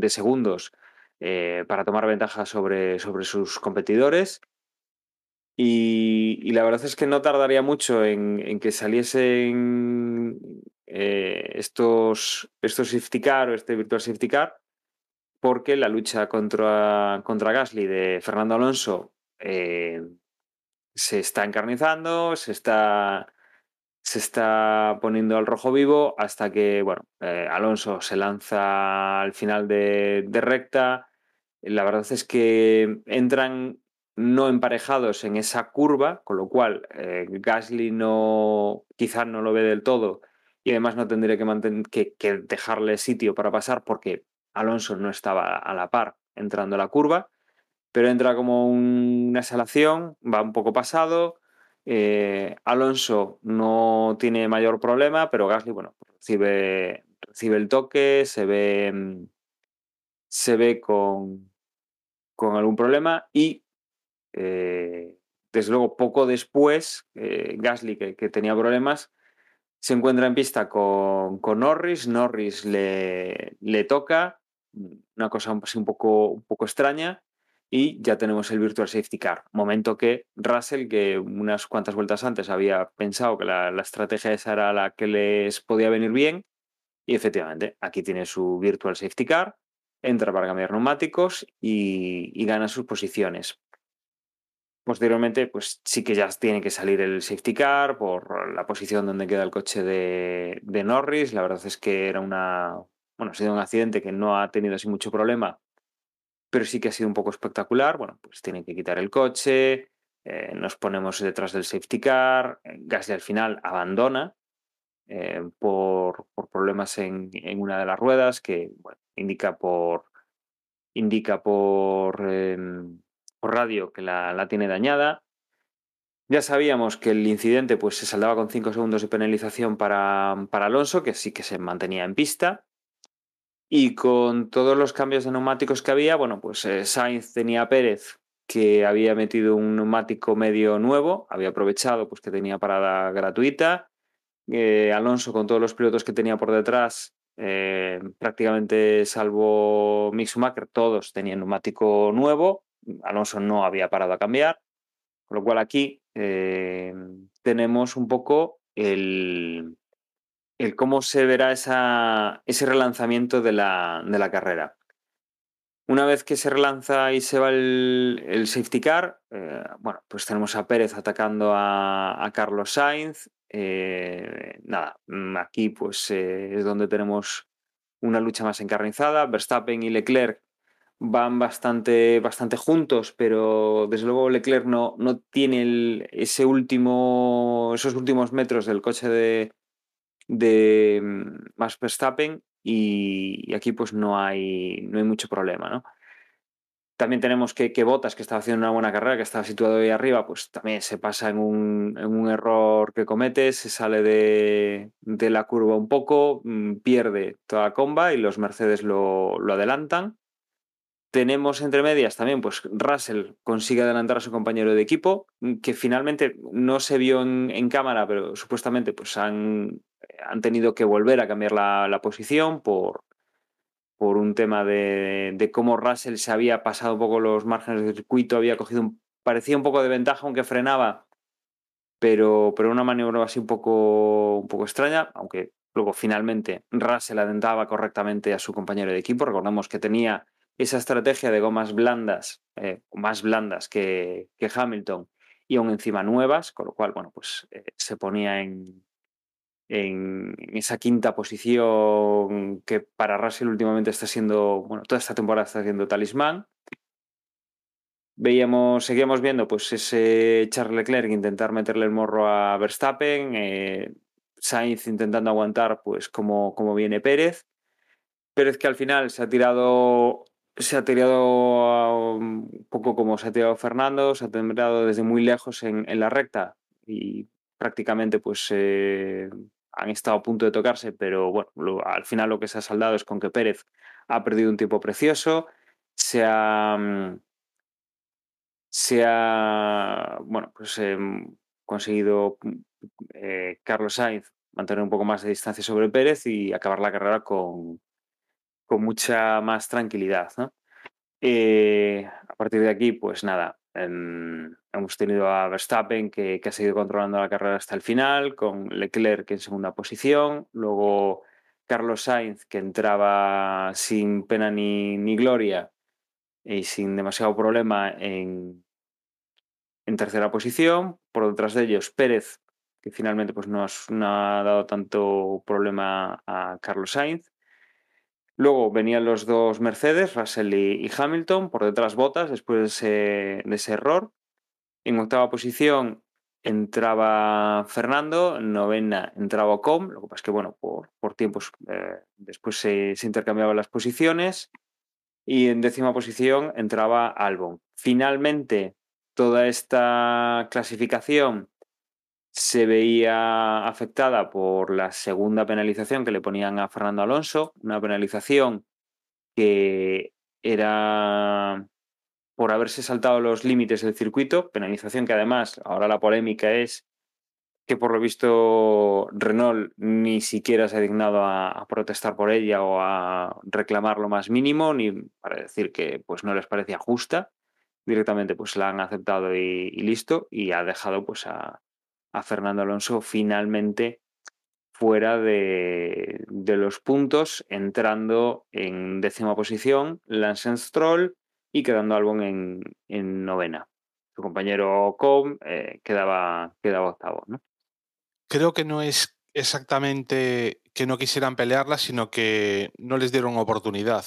segundos eh, para tomar ventaja sobre, sobre sus competidores. Y, y, la verdad es que no tardaría mucho en, en que saliesen eh, estos, estos safety car o este virtual safety car, porque la lucha contra, contra Gasly de Fernando Alonso eh, se está encarnizando, se está se está poniendo al rojo vivo hasta que, bueno, eh, Alonso se lanza al final de, recta. La verdad es que entran no emparejados en esa curva, con lo cual eh, Gasly no, quizás no lo ve del todo y además no tendría que, dejarle sitio para pasar porque Alonso no estaba a la par entrando a la curva, pero entra como una exhalación, va un poco pasado. Eh, Alonso no tiene mayor problema, pero Gasly, bueno, recibe, recibe el toque, se ve, mm, se ve con, con algún problema y eh, desde luego poco después eh, Gasly que, tenía problemas se encuentra en pista con, con Norris, Norris le, le, toca, una cosa un poco, un poco extraña y ya tenemos el Virtual Safety Car. Momento que Russell, que unas cuantas vueltas antes había pensado que la, la estrategia esa era la que les podía venir bien y efectivamente aquí tiene su Virtual Safety Car entra para cambiar neumáticos y, y, gana sus posiciones. Posteriormente, pues sí que ya tiene que salir el safety car por la posición donde queda el coche de, de Norris. La verdad es que era una. Bueno, ha sido un accidente que no ha tenido así mucho problema, pero sí que ha sido un poco espectacular. Bueno, pues tienen que quitar el coche, eh, nos ponemos detrás del safety car. Gasly al final abandona eh, por, por, problemas en, en, una de las ruedas que bueno, indica por. Indica por. Eh, por radio que la, la, tiene dañada. Ya sabíamos que el incidente pues, se saldaba con 5 segundos de penalización para, para, Alonso, que sí que se mantenía en pista. Y con todos los cambios de neumáticos que había, bueno, pues eh, Sainz tenía a Pérez que había metido un neumático medio nuevo, había aprovechado pues que tenía parada gratuita. Eh, Alonso con todos los pilotos que tenía por detrás, eh, prácticamente salvo Mick Schumacher, todos tenían neumático nuevo Alonso no había parado a cambiar, con lo cual aquí tenemos un poco el, el cómo se verá esa, ese relanzamiento de la, de la, carrera. Una vez que se relanza y se va el, el safety car, eh, bueno, pues tenemos a Pérez atacando a, a Carlos Sainz. Eh, nada, aquí pues es donde tenemos una lucha más encarnizada. Verstappen y Leclerc van bastante, bastante juntos, pero desde luego Leclerc no, no tiene ese último, esos últimos metros del coche de, de mm, Max Verstappen y, aquí pues no hay, no hay mucho problema, ¿no? También tenemos que, que Bottas, que estaba haciendo una buena carrera, que estaba situado ahí arriba, pues también se pasa en un, en un error que comete, se sale de, de, la curva un poco, mm, pierde toda la comba y los Mercedes lo, lo adelantan tenemos entre medias también, pues Russell consigue adelantar a su compañero de equipo, que finalmente no se vio en, en cámara, pero supuestamente pues han, han, tenido que volver a cambiar la, la posición por, por un tema de, de, cómo Russell se había pasado un poco los márgenes del circuito, había cogido parecía un poco de ventaja aunque frenaba, pero, pero una maniobra así un poco, un poco extraña, aunque luego finalmente Russell adelantaba correctamente a su compañero de equipo, recordamos que tenía esa estrategia de gomas blandas, eh, más blandas que, que, Hamilton, y aún encima nuevas, con lo cual, bueno, pues eh, se ponía en, en, esa quinta posición que para Russell últimamente está siendo, bueno, toda esta temporada está siendo talismán. Veíamos, seguíamos viendo pues ese Charles Leclerc intentar meterle el morro a Verstappen, eh, Sainz intentando aguantar pues como, como viene Pérez. Pérez que al final se ha tirado se ha tirado un poco como se ha tirado Fernando, se ha tirado desde muy lejos en, en la recta y prácticamente pues eh, han estado a punto de tocarse, pero bueno, al final lo que se ha saldado es con que Pérez ha perdido un tiempo precioso, se ha, mm, se ha bueno, pues eh, conseguido eh, Carlos Sainz mantener un poco más de distancia sobre Pérez y acabar la carrera con, con mucha más tranquilidad. ¿no? Eh, a partir de aquí, pues nada, eh, hemos tenido a Verstappen que, ha seguido controlando la carrera hasta el final, con Leclerc en segunda posición, luego Carlos Sainz que entraba sin pena ni, gloria y sin demasiado problema en, tercera posición, por detrás de ellos Pérez que finalmente pues no ha dado tanto problema a Carlos Sainz Luego venían los dos Mercedes, Russell y, Hamilton, por detrás Botas después de ese, error. En octava posición, entraba Fernando, en novena entraba Ocon, lo que pasa es que, bueno, por, por tiempos eh, después se intercambiaban las posiciones y en décima posición entraba Albon. Finalmente, toda esta clasificación se veía afectada por la segunda penalización que le ponían a Fernando Alonso, una penalización que era por haberse saltado los límites del circuito, penalización que además ahora la polémica es que por lo visto Renault ni siquiera se ha dignado a, protestar por ella o a reclamar lo más mínimo, ni para decir que pues no les parecía justa. Directamente pues la han aceptado y, y listo, y ha dejado pues a, a Fernando Alonso finalmente fuera de, de, los puntos, entrando en décima posición, Lance Stroll y quedando Albon en, en novena. Su compañero Com eh, quedaba, quedaba octavo. ¿no? Creo que no es exactamente que no quisieran pelearla, sino que no les dieron oportunidad.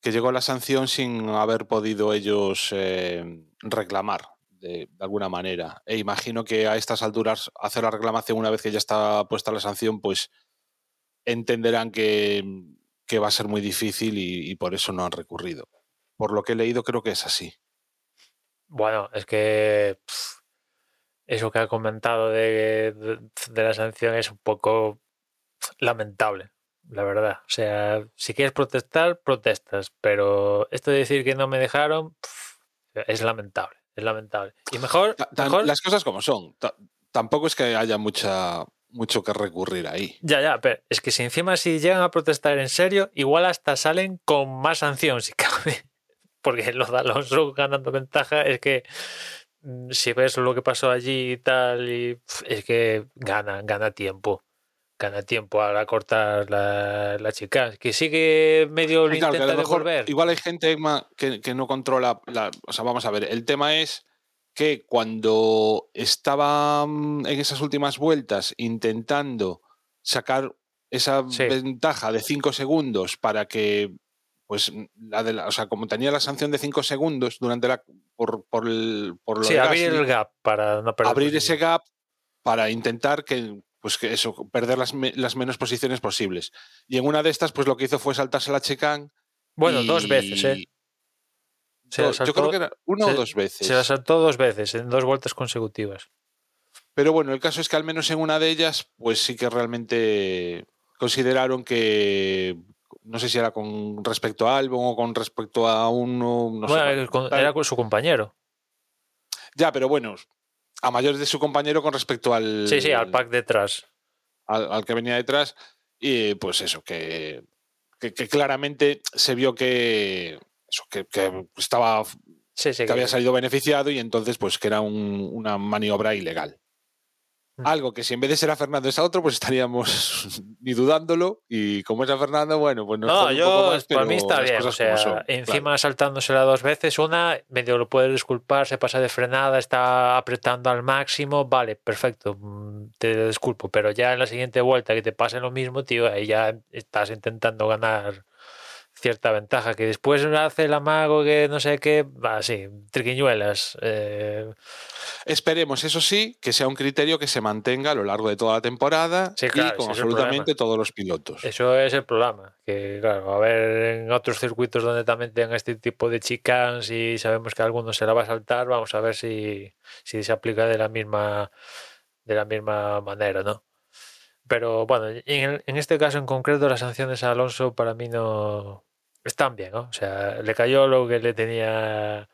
Que llegó la sanción sin haber podido ellos eh, reclamar de, alguna manera. E imagino que a estas alturas hacer la reclamación una vez que ya está puesta la sanción, pues entenderán que, que va a ser muy difícil y, por eso no han recurrido. Por lo que he leído, creo que es así. Bueno, es que eso que ha comentado de, de, la sanción es un poco lamentable, la verdad. O sea, si quieres protestar, protestas, pero esto de decir que no me dejaron es lamentable, es lamentable. Y mejor, mejor... Las cosas como son. T tampoco es que haya mucha mucho que recurrir ahí. Ya, ya, pero es que si encima si llegan a protestar en serio, igual hasta salen con más sanción si cabe porque los de Alonso ganando ventaja es que mm, si ves lo que pasó allí y tal, y es que gana, gana tiempo. Gana tiempo al cortar la, la chica. Que sigue medio lo claro, intenta mejor, devolver. Igual hay gente que, que no controla. La, o sea, vamos a ver, el tema es que cuando estaba en esas últimas vueltas intentando sacar esa sí. ventaja de 5 segundos para que pues la de la, o sea, como tenía la sanción de 5 segundos durante la por, por, el, por lo sí, de abrir el gap para no perder abrir ese gap para intentar que pues que eso perder las, las menos posiciones posibles y en una de estas pues lo que hizo fue saltarse la chicane bueno y... dos veces eh se saltó, yo creo que era una se, o dos veces se la saltó dos veces en dos vueltas consecutivas pero bueno el caso es que al menos en una de ellas pues sí que realmente consideraron que no sé si era con respecto a Albon o con respecto a uno. No bueno, sé, con, era con su compañero. Ya, pero bueno, a mayores de su compañero con respecto al. Sí, sí, al pack detrás. Al, al que venía detrás. Y pues eso, que, que, que claramente se vio que. Eso, que, que estaba. Sí, sí, que, había salido beneficiado y entonces, pues que era un, una maniobra ilegal. Algo que si en vez de ser a Fernando es a otro, pues estaríamos ni dudándolo. Y como es a Fernando, bueno, pues no. No, yo, más, para mí está bien. O sea, son, encima claro. saltándosela dos veces, una medio lo puede disculpar, se pasa de frenada, está apretando al máximo, vale, perfecto, mm, te disculpo. Pero ya en la siguiente vuelta que te pase lo mismo, tío, ahí ya estás intentando ganar cierta ventaja que después hace el amago que no sé qué, así, triquiñuelas. Eh... Esperemos, eso sí, que sea un criterio que se mantenga a lo largo de toda la temporada sí, claro, y con absolutamente todos los pilotos. Eso es el problema, que claro, a ver en otros circuitos donde también tengan este tipo de chicans y sabemos que alguno se la va a saltar, vamos a ver si, si se aplica de la misma de la misma manera, ¿no? Pero bueno, en, en este caso en concreto las sanciones a Alonso para mí no, están bien, ¿no? O sea, le cayó lo que le tenía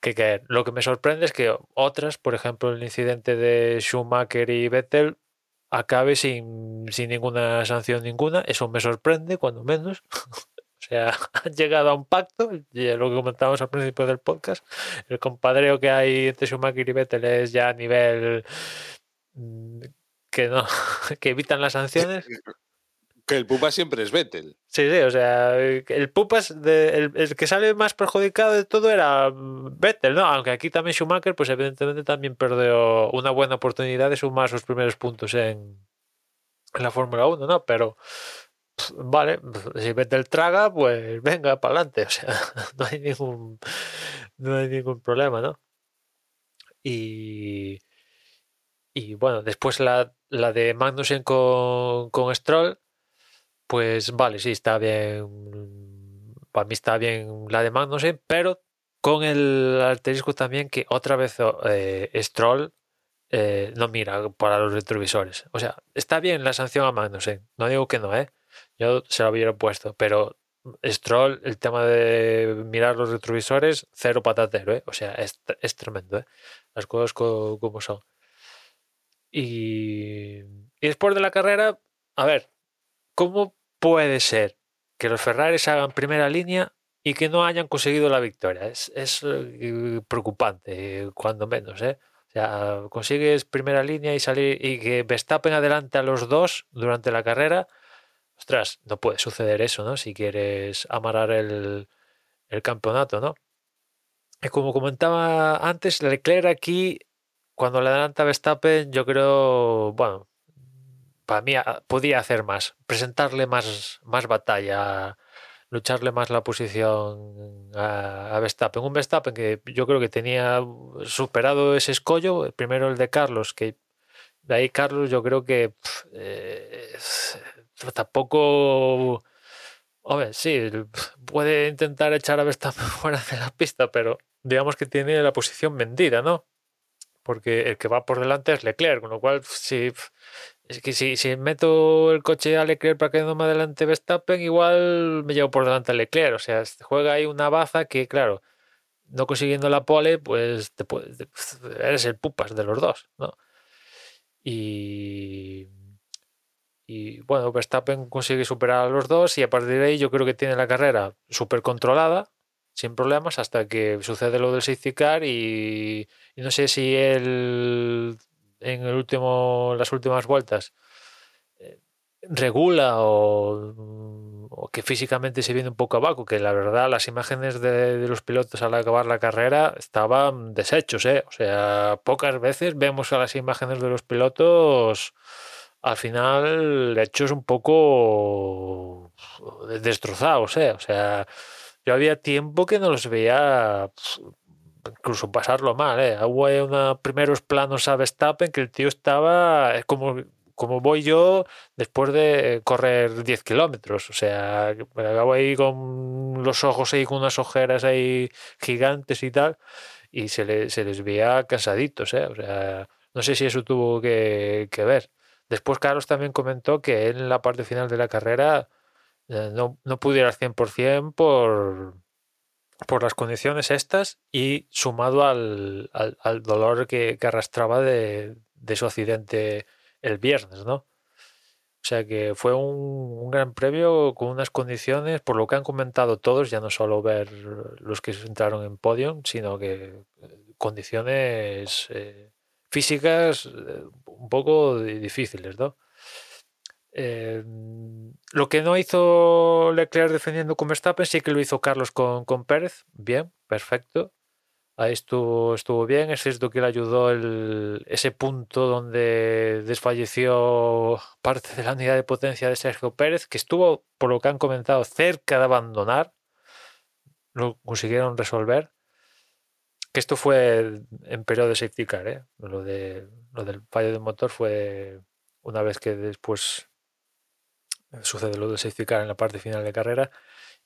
que caer. Lo que me sorprende es que otras, por ejemplo, el incidente de Schumacher y Vettel, acabe sin, sin ninguna sanción ninguna. Eso me sorprende, cuando menos. o sea, han llegado a un pacto, y lo que comentábamos al principio del podcast. El compadreo que hay entre Schumacher y Vettel es ya a nivel mm, que no, que evitan las sanciones. Que el Pupa siempre es Vettel. Sí, sí, o sea, el Pupas, de, el, el, que sale más perjudicado de todo era Vettel, ¿no? Aunque aquí también Schumacher, pues evidentemente también perdió una buena oportunidad de sumar sus primeros puntos en, en la Fórmula 1, ¿no? Pero, vale, si Vettel traga, pues venga, para adelante, o sea, no hay ningún, no hay ningún problema, ¿no? Y Y bueno, después la, la de Magnussen con, con Stroll, pues vale, sí, está bien. Para mí está bien la de Magnussen, pero con el asterisco también que otra vez eh, Stroll eh, no mira para los retrovisores. O sea, está bien la sanción a Magnussen, no digo que no, ¿eh? Yo se lo hubiera puesto, pero Stroll, el tema de mirar los retrovisores, cero patatero, ¿eh? O sea, es, es tremendo, ¿eh? Las cosas co- como son. Y, y después de la carrera, a ver, ¿cómo puede ser que los Ferraris hagan primera línea y que no hayan conseguido la victoria? Es, es eh, preocupante, eh, cuando menos, ¿eh? O sea, consigues primera línea y salir y que Verstappen adelante a los dos durante la carrera. Ostras, no puede suceder eso, ¿no? Si quieres amarrar el, el campeonato, ¿no? Y como comentaba antes, Leclerc aquí, cuando le adelanta a Verstappen, yo creo, bueno, para mí a- podía hacer más, presentarle más, más batalla, lucharle más la posición a, a Verstappen. Un Verstappen que yo creo que tenía superado ese escollo, primero el de Carlos, que de ahí Carlos yo creo que pf, eh, tampoco... Hombre, sí, puede intentar echar a Verstappen fuera de la pista, pero digamos que tiene la posición vendida, ¿no? Porque el que va por delante es Leclerc, con lo cual, si, es que si, si meto el coche a Leclerc para que no me adelante Verstappen, igual me llevo por delante a Leclerc. O sea, juega ahí una baza que, claro, no consiguiendo la pole, pues te puedes- eres el pupas de los dos, ¿no? Y, y bueno, Verstappen consigue superar a los dos y a partir de ahí yo creo que tiene la carrera súper controlada, sin problemas, hasta que sucede lo del safety car y, y no sé si él en el último, las últimas vueltas eh, regula o, o que físicamente se viene un poco abajo, que la verdad las imágenes de, de los pilotos al acabar la carrera estaban deshechos, ¿eh? O sea, pocas veces vemos a las imágenes de los pilotos al final hechos un poco destrozados, ¿eh? O sea, yo había tiempo que no los veía incluso pasarlo mal, ¿eh? Hubo unos primeros planos a Verstappen que el tío estaba eh, como, como voy yo después de correr 10 kilómetros. O sea, me acabo ahí con los ojos ahí con unas ojeras ahí gigantes y tal, y se, le- se les veía cansaditos, ¿eh? O sea, no sé si eso tuvo que, que ver. Después Carlos también comentó que en la parte final de la carrera eh, no, no pudo ir al 100% por, por las condiciones estas y sumado al, al, dolor que, que arrastraba de, de su accidente el viernes, ¿no? O sea que fue un, gran premio con unas condiciones, por lo que han comentado todos, ya no solo ver los que entraron en podium, sino que eh, condiciones eh, físicas eh, un poco di- difíciles, ¿no? Eh, lo que no hizo Leclerc defendiendo con Verstappen, sí que lo hizo Carlos con, con Pérez. Bien, perfecto. Ahí estuvo, estuvo bien. Es cierto que le ayudó el, ese punto donde desfalleció parte de la unidad de potencia de Sergio Pérez, que estuvo, por lo que han comentado, cerca de abandonar. Lo consiguieron resolver. Que esto fue en periodo de safety car, ¿eh? Lo, de, lo del fallo del motor fue una vez que después sucede lo del safety car en la parte final de carrera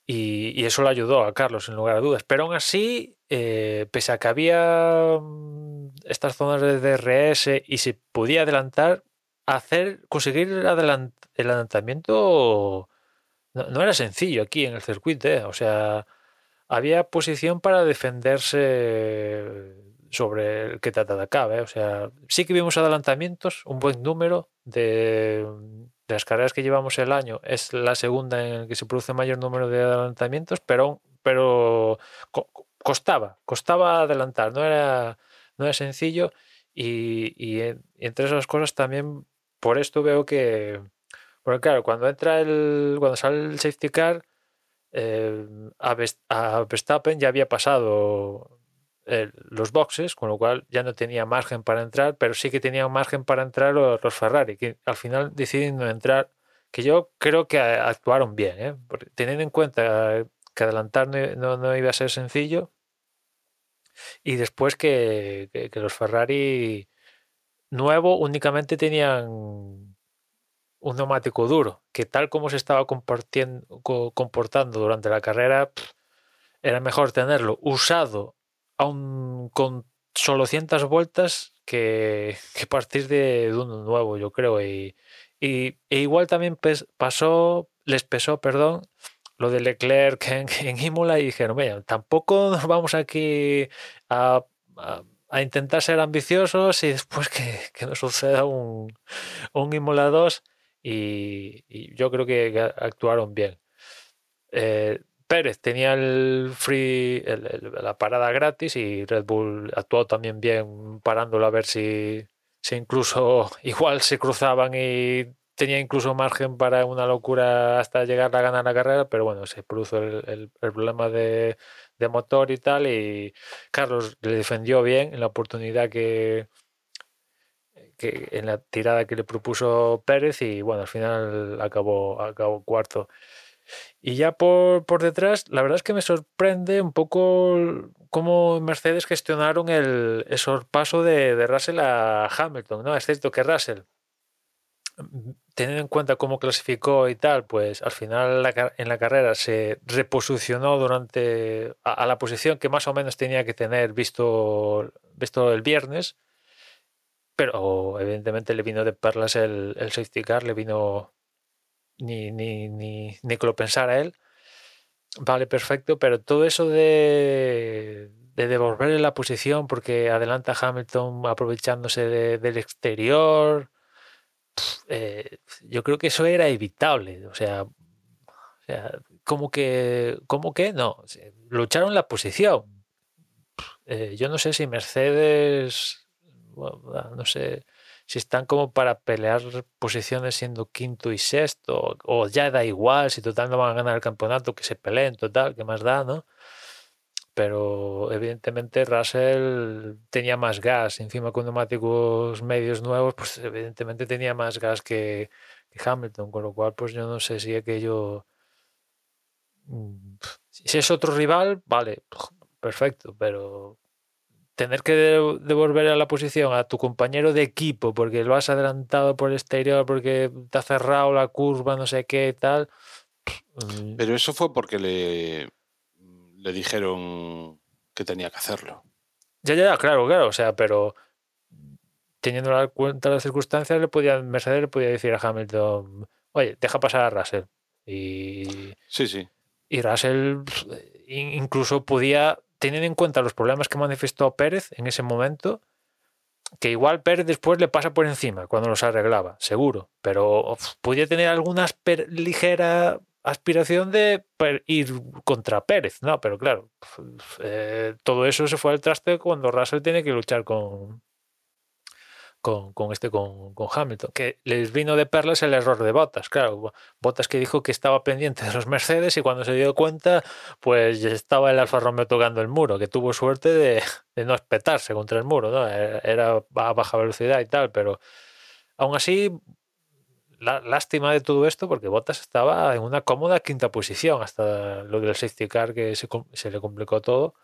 y, eso le ayudó a Carlos sin lugar a dudas pero aún así eh, pese a que había mm, estas zonas de DRS y se podía adelantar hacer conseguir el, adelant- el adelantamiento no, no era sencillo aquí en el circuito ¿eh? o sea había posición para defenderse sobre el que te atacaba. ¿eh? O sea, sí que vimos adelantamientos, un buen número de, de las carreras que llevamos el año. Es la segunda en la que se produce mayor número de adelantamientos, pero, pero co- costaba, costaba adelantar, no era, no era sencillo. Y, y en- y entre esas cosas también, por esto veo que, porque claro, cuando entra el, cuando sale el safety car, eh, a Verstappen ya había pasado eh, los boxes, con lo cual ya no tenía margen para entrar, pero sí que tenía margen para entrar los, Ferrari, que al final deciden no entrar, que yo creo que a- actuaron bien, ¿eh? Teniendo en cuenta que adelantar no, no- no iba a ser sencillo, y después que, que- que los Ferrari nuevo únicamente tenían un neumático duro, que tal como se estaba comportando durante la carrera, era mejor tenerlo usado aún con solo cientas vueltas que, partir de, uno nuevo, yo creo. Y, e igual también pasó, les pesó, perdón, lo de Leclerc en, en Imola y dijeron, mira, tampoco nos vamos aquí a, intentar ser ambiciosos y después que, que nos suceda un, un Imola 2 y, yo creo que actuaron bien. Eh, Pérez tenía el free, la parada gratis y Red Bull actuó también bien parándolo a ver si, si incluso igual se cruzaban y tenía incluso margen para una locura hasta llegar a ganar la carrera, pero bueno, se produjo el, problema de, motor y tal y Carlos le defendió bien en la oportunidad que, que en la tirada que le propuso Pérez y bueno, al final acabó, acabó cuarto. Y ya por, por detrás, la verdad es que me sorprende un poco cómo Mercedes gestionaron el, el sorpaso de, de, Russell a Hamilton, ¿no? Es cierto que Russell, teniendo en cuenta cómo clasificó y tal, pues al final en la carrera se reposicionó durante a, la posición que más o menos tenía que tener visto, visto el viernes pero evidentemente le vino de perlas el, el safety car, le vino ni, ni, ni, ni que lo pensara él. Vale, perfecto, pero todo eso de, de devolverle la posición porque adelanta Hamilton aprovechándose del exterior, eh, yo creo que eso era evitable. O sea, o sea como que, como que no, lucharon la posición. Eh, yo no sé si Mercedes no sé si están como para pelear posiciones siendo quinto y sexto, o ya da igual, si total no van a ganar el campeonato, que se peleen, total, que más da, ¿no? Pero evidentemente Russell tenía más gas, encima con neumáticos medios nuevos, pues evidentemente tenía más gas que, Hamilton, con lo cual pues yo no sé si aquello... Mm, si es otro rival, vale, perfecto, pero tener que devolver a la posición a tu compañero de equipo porque lo has adelantado por el exterior, porque te ha cerrado la curva, no sé qué, tal. Mm. Pero eso fue porque le, le dijeron que tenía que hacerlo. Ya, ya, claro, claro, o sea, pero teniendo en cuenta las circunstancias, le podía, Mercedes le podía decir a Hamilton, oye, deja pasar a Russell. Y, sí, sí. Y Russell incluso podía teniendo en cuenta los problemas que manifestó Pérez en ese momento, que igual Pérez después le pasa por encima cuando los arreglaba, seguro, pero podía tener alguna ligera aspiración de ir contra Pérez, ¿no? Pero claro, eh, todo eso se fue al traste cuando Russell tiene que luchar con, con, este con, Hamilton, que les vino de perlas el error de Bottas, claro, Bottas que dijo que estaba pendiente de los Mercedes y cuando se dio cuenta, pues estaba el Alfa Romeo tocando el muro, que tuvo suerte de, no espetarse contra el muro, ¿no? Era a baja velocidad y tal, pero aún así, la, lástima de todo esto porque Bottas estaba en una cómoda quinta posición hasta lo del safety car que se, se le complicó todo,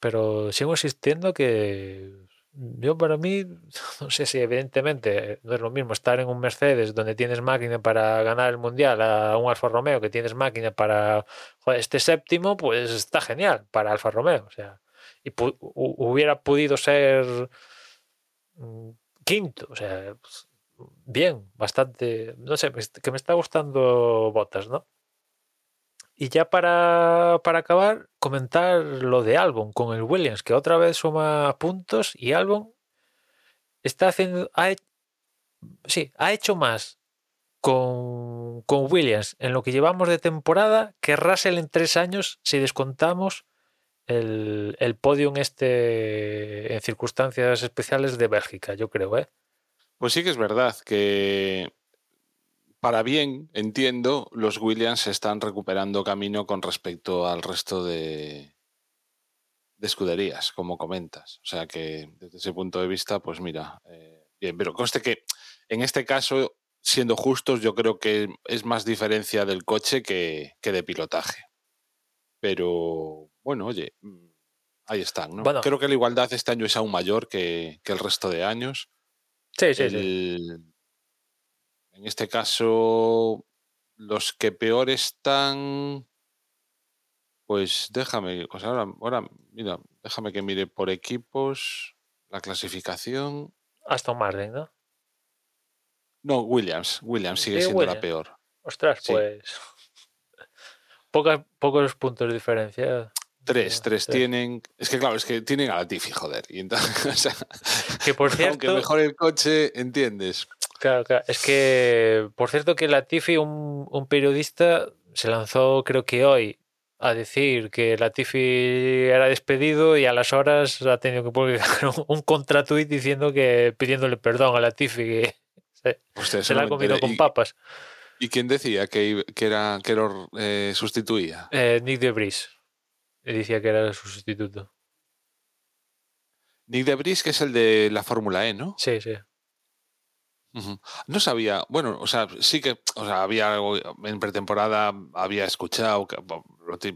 pero sigo insistiendo que yo para mí, no sé si evidentemente no es lo mismo estar en un Mercedes donde tienes máquina para ganar el Mundial a un Alfa Romeo que tienes máquina para este séptimo, pues está genial para Alfa Romeo. O sea, y hubiera podido ser mm, quinto, o sea, pues, bien, bastante, no sé, que me está gustando Botas, ¿no? Y ya para, acabar, comentar lo de Albon con el Williams, que otra vez suma puntos y Albon está haciendo. Ha, sí, ha hecho más con, Williams en lo que llevamos de temporada que Russell en tres años, si descontamos el, el podium este en circunstancias especiales de Bélgica, yo creo, ¿eh? Pues sí que es verdad que para bien, entiendo, los Williams están recuperando camino con respecto al resto de, escuderías, como comentas. O sea que desde ese punto de vista, pues mira, eh, bien, pero conste que en este caso, siendo justos, yo creo que es más diferencia del coche que, de pilotaje. Pero bueno, oye, mm, ahí están, ¿no? creo que la igualdad este año es aún mayor que, que el resto de años. Sí, sí, sí. En este caso, los que peor están, pues déjame, ahora, ahora, mira, déjame que mire por equipos la clasificación. Aston Martin, ¿no? No, Williams, Williams sigue siendo la peor. Ostras, Sí. pues. Pocas, pocos puntos de diferencia. Tres, tres tienen. Es que claro, es que tienen a la Tiffy, joder. Y entonces, o sea, Que por aunque cierto. mejore el coche, ¿entiendes? Claro, claro. Es que, por cierto, que Latifi, un, un periodista, se lanzó, creo que hoy, a decir que Latifi era despedido y a las horas ha tenido que publicar un, un contratuit diciendo que pidiéndole perdón a Latifi, que se, eso se la ha comido con ¿Y- papas. ¿Y quién decía que, era que lo eh, sustituía? Eh, Nick de Vries decía que era su sustituto. Nick de Vries, que es el de la Fórmula E, ¿no? Sí, sí. No sabía, bueno, o sea, sí que, o sea, había algo en pretemporada, había escuchado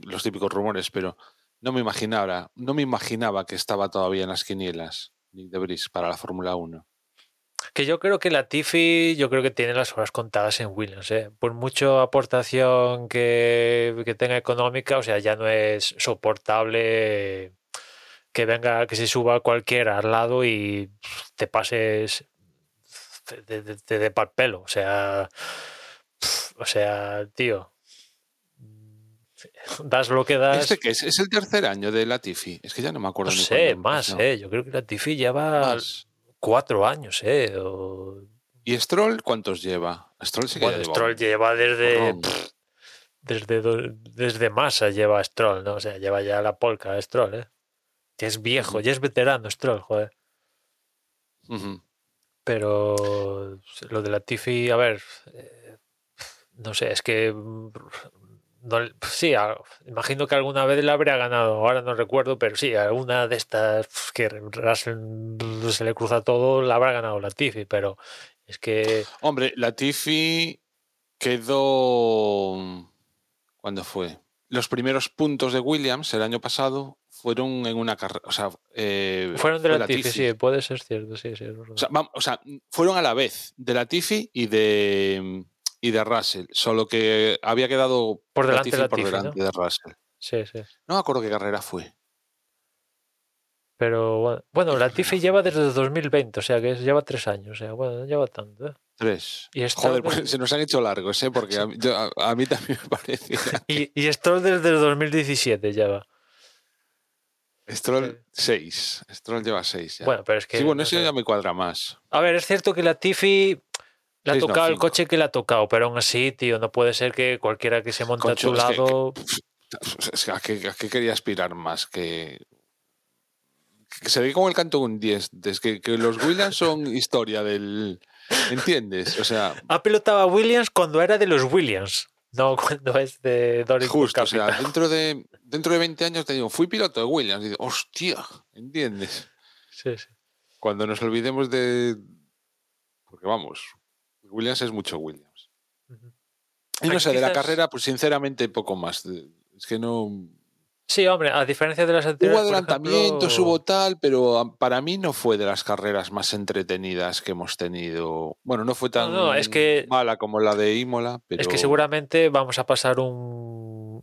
los típicos rumores, pero no me imaginaba, no me imaginaba que estaba todavía en las quinielas Nick de Vries para la Fórmula 1. Que yo creo que la Tiffy, yo creo que tiene las horas contadas en Williams, ¿eh? Por mucha aportación que, que tenga económica, o sea, ya no es soportable que venga, que se suba cualquiera al lado y te pases de, de, pa'l pelo. O sea, o sea, tío, das lo que das. ¿Este qué es? ¿Es el tercer año de Latifi? Es que ya no me acuerdo No ni sé, más. ¿eh? Yo creo que la Tiffy lleva Más. cuatro años, ¿eh? O- ¿Y Stroll cuántos lleva? Stroll sí que Bueno, lleva Stroll lleva desde, pff, desde, desde masa lleva Stroll, ¿no? O sea, lleva ya la polca Stroll, ¿eh? Ya es viejo, ya es veterano Stroll, joder. Pero lo de la Tiffy, a ver, eh, no sé, es que mm, no, sí, imagino que alguna vez la habría ganado, ahora no recuerdo, pero sí, alguna de estas pf, que se le cruza todo, la habrá ganado la Tiffy, pero es que Hombre, Latifi quedó. ¿Cuándo fue? Los primeros puntos de Williams el año pasado fueron en una carrera. O sea, eh, fueron de fue la Tiffy, sí, puede ser cierto, sí, sí. es verdad. O sea, o sea, fueron a la vez de Latifi y de y de Russell, solo que había quedado Por delante Latifi por delante de Russell. Sí, sí. No me acuerdo qué carrera fue. Pero bueno, bueno la Tiffy lleva desde 2020, o sea que lleva tres años, o sea, bueno, no lleva tanto. ¿eh? Tres. Y Joder, pues se nos han hecho largos, ¿eh? Porque a, mí- yo- a- a mí también me parecía. Y, y Stroll desde el 2017 lleva. Stroll 6. Stroll lleva 6 ya. Bueno, pero es que. sí, bueno, no eso sé. ya me cuadra más. A ver, es cierto que la Tiffy le ha no, tocado el coche que le ha tocado, pero aún así, tío, no puede ser que cualquiera que se monte Concho, a tu que- lado. Es que, ¿a, qué, a qué quería aspirar más? Que, que se ve como el canto de un 10. Es que, que los Williams son historia del. ¿Entiendes? O sea, Ha pilotado a Williams cuando era de los Williams, no cuando es de Doris justo, o sea, dentro de, dentro de 20 años te digo, fui piloto de Williams. Y digo, hostia, ¿entiendes? Sí, sí. Cuando nos olvidemos de. Porque vamos, Williams es mucho Williams. Y no sé, de la carrera, pues sinceramente poco más. Es que no. Sí, hombre, a diferencia de las Hubo anteriores. por adelantamientos, ejemplo- hubo tal, pero para mí no fue de las carreras más entretenidas que hemos tenido. Bueno, no fue tan no, es que- mala como la de Imola, pero Es que seguramente vamos a pasar un,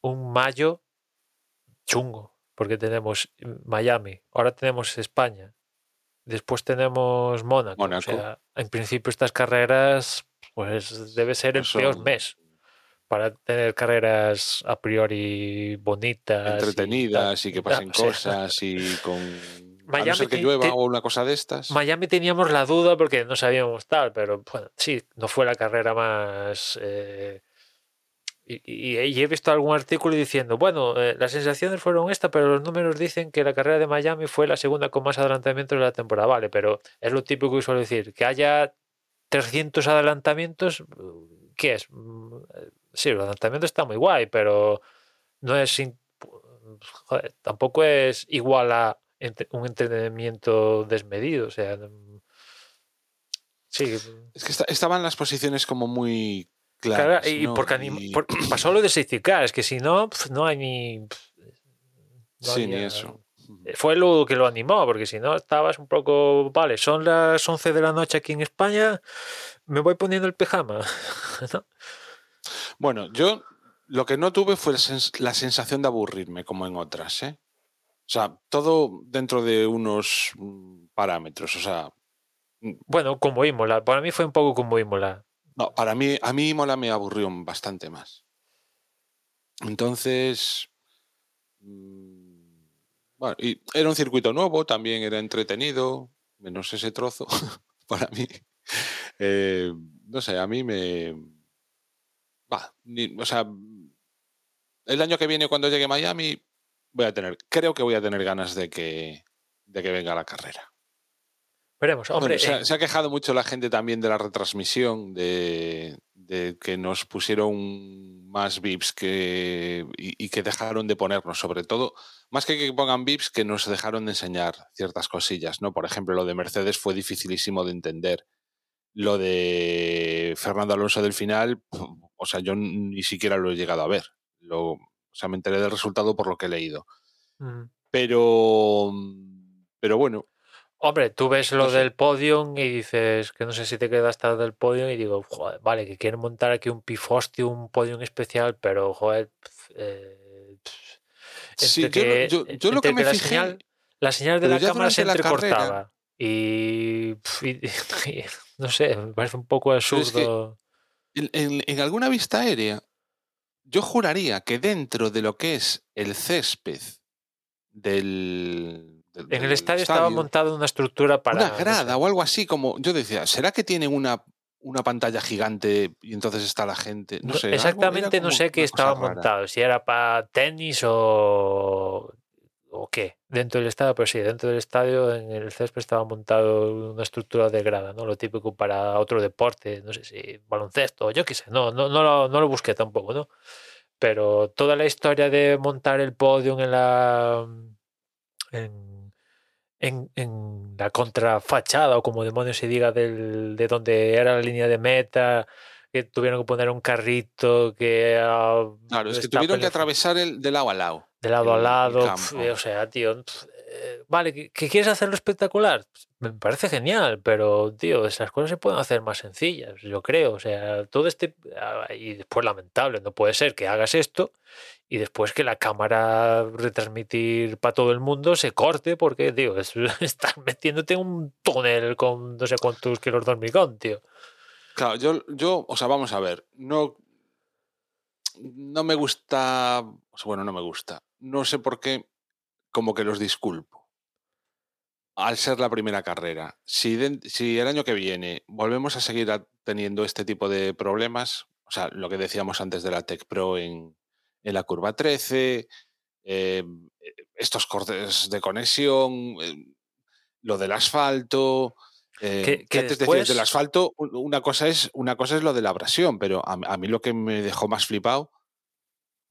un mayo chungo, porque tenemos Miami, ahora tenemos España, después tenemos Mónaco. Mónaco. O sea, en principio estas carreras, pues debe ser el Son- peor mes para tener carreras a priori bonitas. entretenidas y, que pasen sea, cosas y con. a Miami no ser que llueva te- o una cosa de estas. Miami teníamos la duda porque no sabíamos tal, pero bueno, sí, no fue la carrera más... eh, y, y- y he visto algún artículo diciendo, bueno, eh, las sensaciones fueron esta, pero los números dicen que la carrera de Miami fue la segunda con más adelantamientos de la temporada. Vale, pero es lo típico que suelo decir, que haya 300 adelantamientos, ¿qué es? Mm, eh, Sí, el adelantamiento está muy guay, pero no es... joder, tampoco es igual a un entretenimiento desmedido, o sea... mm, Sí, Es que esta- estaban las posiciones como muy claro, claras. y ¿no? porque anim- Y- por- pasó lo de safety car, es que si no, no hay ni... no sí, ni había- eso. fue lo que lo animó, porque si no estabas un poco, vale, son las 11 de la noche aquí en España, me voy poniendo el pijama. ¿no? Bueno, yo lo que no tuve fue la sens- la sensación de aburrirme como en otras, ¿eh? O sea, todo dentro de unos mm, parámetros. O sea, Bueno, como Imola, para mí fue un poco como Imola. no, para mí, a mí Imola me aburrió bastante más. Entonces, mm, bueno, y era un circuito nuevo, también era entretenido, menos ese trozo, para mí. Eh, no sé, a mí me... Ni- o sea, el año que viene cuando llegue a Miami, voy a tener, creo que voy a tener ganas de que, de que venga la carrera. Veremos, hombre, Bueno, se, ha, eh, se ha quejado mucho la gente también de la retransmisión, de, de que nos pusieron más VIPs que, y, y que dejaron de ponernos, sobre todo, más que que pongan VIPs, que nos dejaron de enseñar ciertas cosillas, ¿no? Por ejemplo, lo de Mercedes fue dificilísimo de entender. Lo de Fernando Alonso del final, o sea, yo ni siquiera lo he llegado a ver. Lo, o sea, me enteré del resultado por lo que he leído. mm, Pero, pero bueno, hombre, tú ves lo No sé. del podium y dices que no sé si te queda hasta del podium y digo, joder, vale, que quieren montar aquí un pifosti, un podium especial, pero joder, eh, Sí, yo que- yo- yo lo entre que me la fijé- señal, la señal de la cámara se la entrecortaba y, pf, y- y no sé, me parece un poco es que- absurdo. en, en- en alguna vista aérea, yo juraría que dentro de lo que es el césped del. del- En el estadio estaba montada una estructura para una no grada sé. o algo así, como yo decía, ¿será que tienen una, una pantalla gigante y entonces está la gente? No No- sé. exactamente no sé qué estaba rara. montado, si era para tenis o, o qué, dentro del estadio, pero sí, dentro del estadio en el césped estaba montado una estructura de grada, ¿no? Lo típico para otro deporte, no sé si baloncesto, yo qué sé, no, no, no, lo, no lo busqué tampoco, ¿no? Pero toda la historia de montar el podium en la en, en, en la contrafachada o como demonios se diga del, de donde era la línea de meta, que tuvieron que poner un carrito que ah, Claro, es que tuvieron que atravesar el de lado a lado. De lado a lado, pf, o sea, tío, eh, vale, ¿que, quieres hacerlo espectacular? Me parece genial, pero, tío, esas cosas se pueden hacer más sencillas, yo creo, o sea, todo este, ah, y después lamentable, no puede ser que hagas esto y después que la cámara retransmitir para todo el mundo se corte porque, tío, es- estás metiéndote en un túnel con no sé cuántos kilos de hormigón, tío. Claro, yo, yo, o sea, vamos a ver, no, no me gusta, o sea, bueno, no me gusta, no sé por qué, como que los disculpo. Al ser la primera carrera, si, si el año que viene volvemos a seguir a- teniendo este tipo de problemas, o sea, lo que decíamos antes de la Tech Pro en, en la curva 13, eh, estos cortes de conexión, eh, lo del asfalto, eh, Que- que, que antes decías del asfalto, una cosa es, una cosa es lo de la abrasión, pero a, a mí lo que me dejó más flipado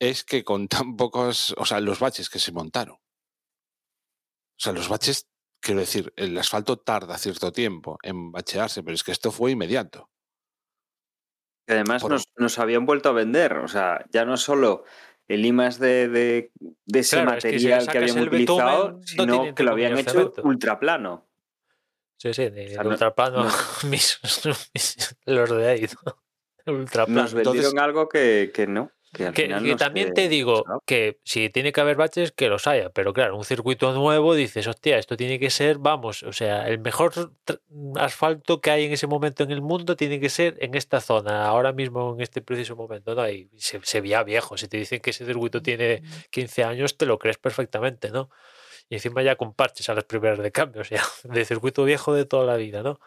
es que con tan pocos, o sea, los baches que se montaron. O sea, los baches, quiero decir, el asfalto tarda cierto tiempo en bachearse, pero es que esto fue inmediato. Que además Por- nos, nos habían vuelto a vender. O sea, ya no solo el IMAX de, de, de ese Claro, es que si le material que, habían utilizado, no sino tiene que lo habían hecho cemento. ultraplano. Sí, sí, ni O sea, el no- ultraplano, no- mis, mis- los de ahí, ultraplano. Nos vendieron Entonces- algo que, que no. Que, al Que, final que no también te digo no. que si tiene que haber baches, que los haya, pero claro, un circuito nuevo dices, hostia, esto tiene que ser, vamos, o sea, el mejor asfalto que hay en ese momento en el mundo tiene que ser en esta zona, ahora mismo, en este preciso momento, ¿no? Y se, se veía viejo, si te dicen que ese circuito tiene 15 años, te lo crees perfectamente, ¿no? Y encima ya con parches a las primeras de cambio, o sea, de circuito viejo de toda la vida, ¿no?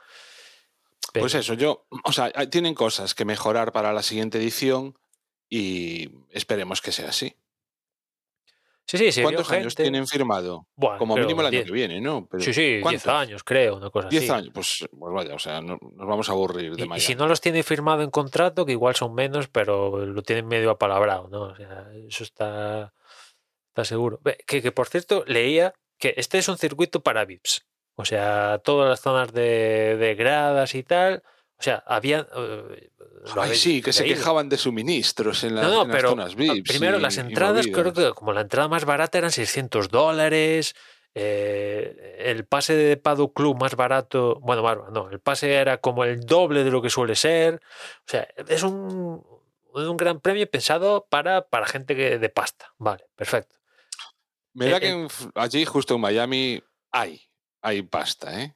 Pues eso, yo, o sea, tienen cosas que mejorar para la siguiente edición y esperemos que sea así. Sí, sí, vio ¿Cuántos años gente- tienen firmado? Como mínimo el año 10. que viene, ¿no? Pero Sí, sí, 10 ¿cuántos? años, creo, una cosa 10 así. años, pues, pues vaya, o sea, no- nos vamos a aburrir de Y, y si no los tiene firmado en contrato, que igual son menos, pero lo tienen medio apalabrado, ¿no? O sea, eso está, está seguro. Que, que por cierto, leía que este es un circuito para VIPs. O sea, todas las zonas de, de gradas y tal. O sea, había. lo Ay, sí, que se quejaban de suministros en, la- No, no, en las pero zonas VIPs. primero y- las entradas, creo que como la entrada más barata eran 600 dólares. eh, el pase de Pado Club más barato, bueno, no, el pase era como el doble de lo que suele ser. O sea, es un, un gran premio pensado para, para gente que, de pasta. Vale, perfecto. Me da Eh, que en allí, justo en Miami, hay, hay pasta, ¿eh?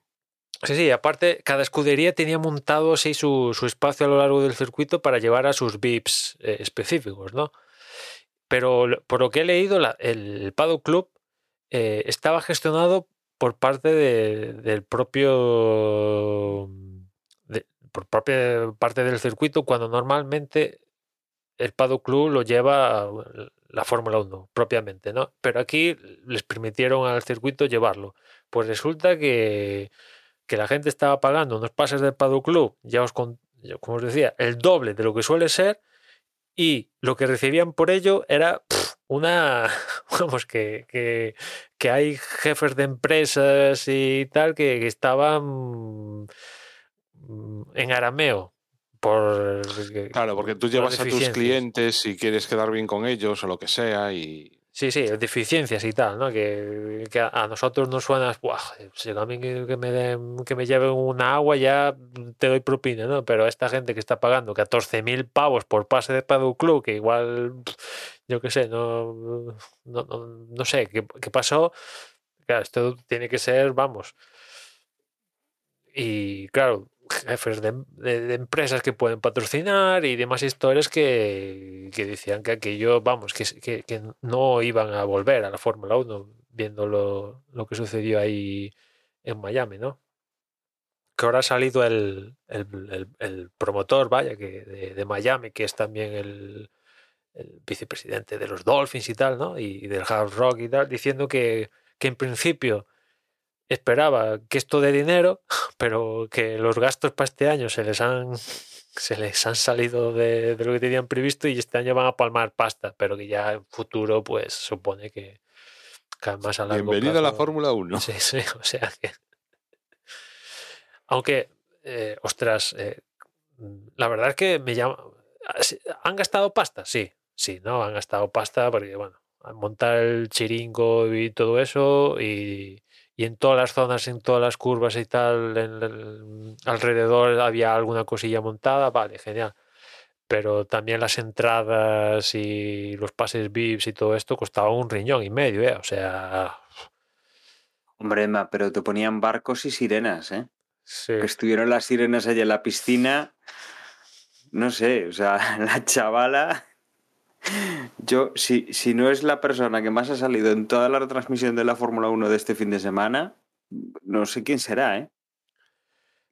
Sí, sí, aparte, cada escudería tenía montado su, su espacio a lo largo del circuito para llevar a sus VIPs eh, específicos, ¿no? Pero por lo que he leído, el Paddock Club eh, estaba gestionado por parte de- del propio. por propia parte del circuito, cuando normalmente el Paddock Club lo lleva la Fórmula 1 propiamente, ¿no? Pero aquí les permitieron al circuito llevarlo. Pues resulta que que la gente estaba pagando unos pases del Paddock Club, ya os, con- como os decía, el doble de lo que suele ser, y lo que recibían por ello era una, vamos, que, que, que hay jefes de empresas y tal que, que estaban mm, en arameo por... Claro, porque tú llevas a tus clientes y quieres quedar bien con ellos o lo que sea y... Sí, sí, deficiencias y tal, ¿no? Que, que a nosotros nos suena, "Buah, si a mí que, me den, que me lleven una agua ya te doy propina, ¿no? Pero a esta gente que está pagando 14.000 pavos por pase de Paddock Club, que igual, yo qué sé, no, no, no, no sé qué, qué pasó. Claro, esto tiene que ser, vamos. Y claro, jefes de, empresas que pueden patrocinar y demás historias que, que decían que aquello, vamos, que, que, no iban a volver a la Fórmula 1 viendo lo, que sucedió ahí en Miami, ¿no? Que ahora ha salido el, el, el- promotor, vaya, que de, de Miami, que es también el, el vicepresidente de los Dolphins y tal, ¿no? Y del Hard Rock y tal, diciendo que, que en principio esperaba que esto de dinero, pero que los gastos para este año se les han se les han salido de, de lo que tenían previsto y este año van a palmar pasta, pero que ya en futuro pues supone que, que más a largo Bienvenido a la Fórmula 1. Sí, sí, o sea que. Aunque, eh, ostras, eh, la verdad es que me llama. ¿Han gastado pasta? Sí, sí, ¿no? Han gastado pasta porque, bueno, montar el chiringo y todo eso y, y en todas las zonas, en todas las curvas y tal, en el- alrededor había alguna cosilla montada, vale, genial. Pero también las entradas y los pases VIPs y todo esto costaba un riñón y medio, ¿eh? O sea, Hombre, Emma, pero te ponían barcos y sirenas, ¿eh? sí. Que estuvieron las sirenas allá en la piscina. No sé, o sea, la chavala. Yo, si, si no es la persona que más ha salido en toda la retransmisión de la Fórmula 1 de este fin de semana, no sé quién será, ¿eh?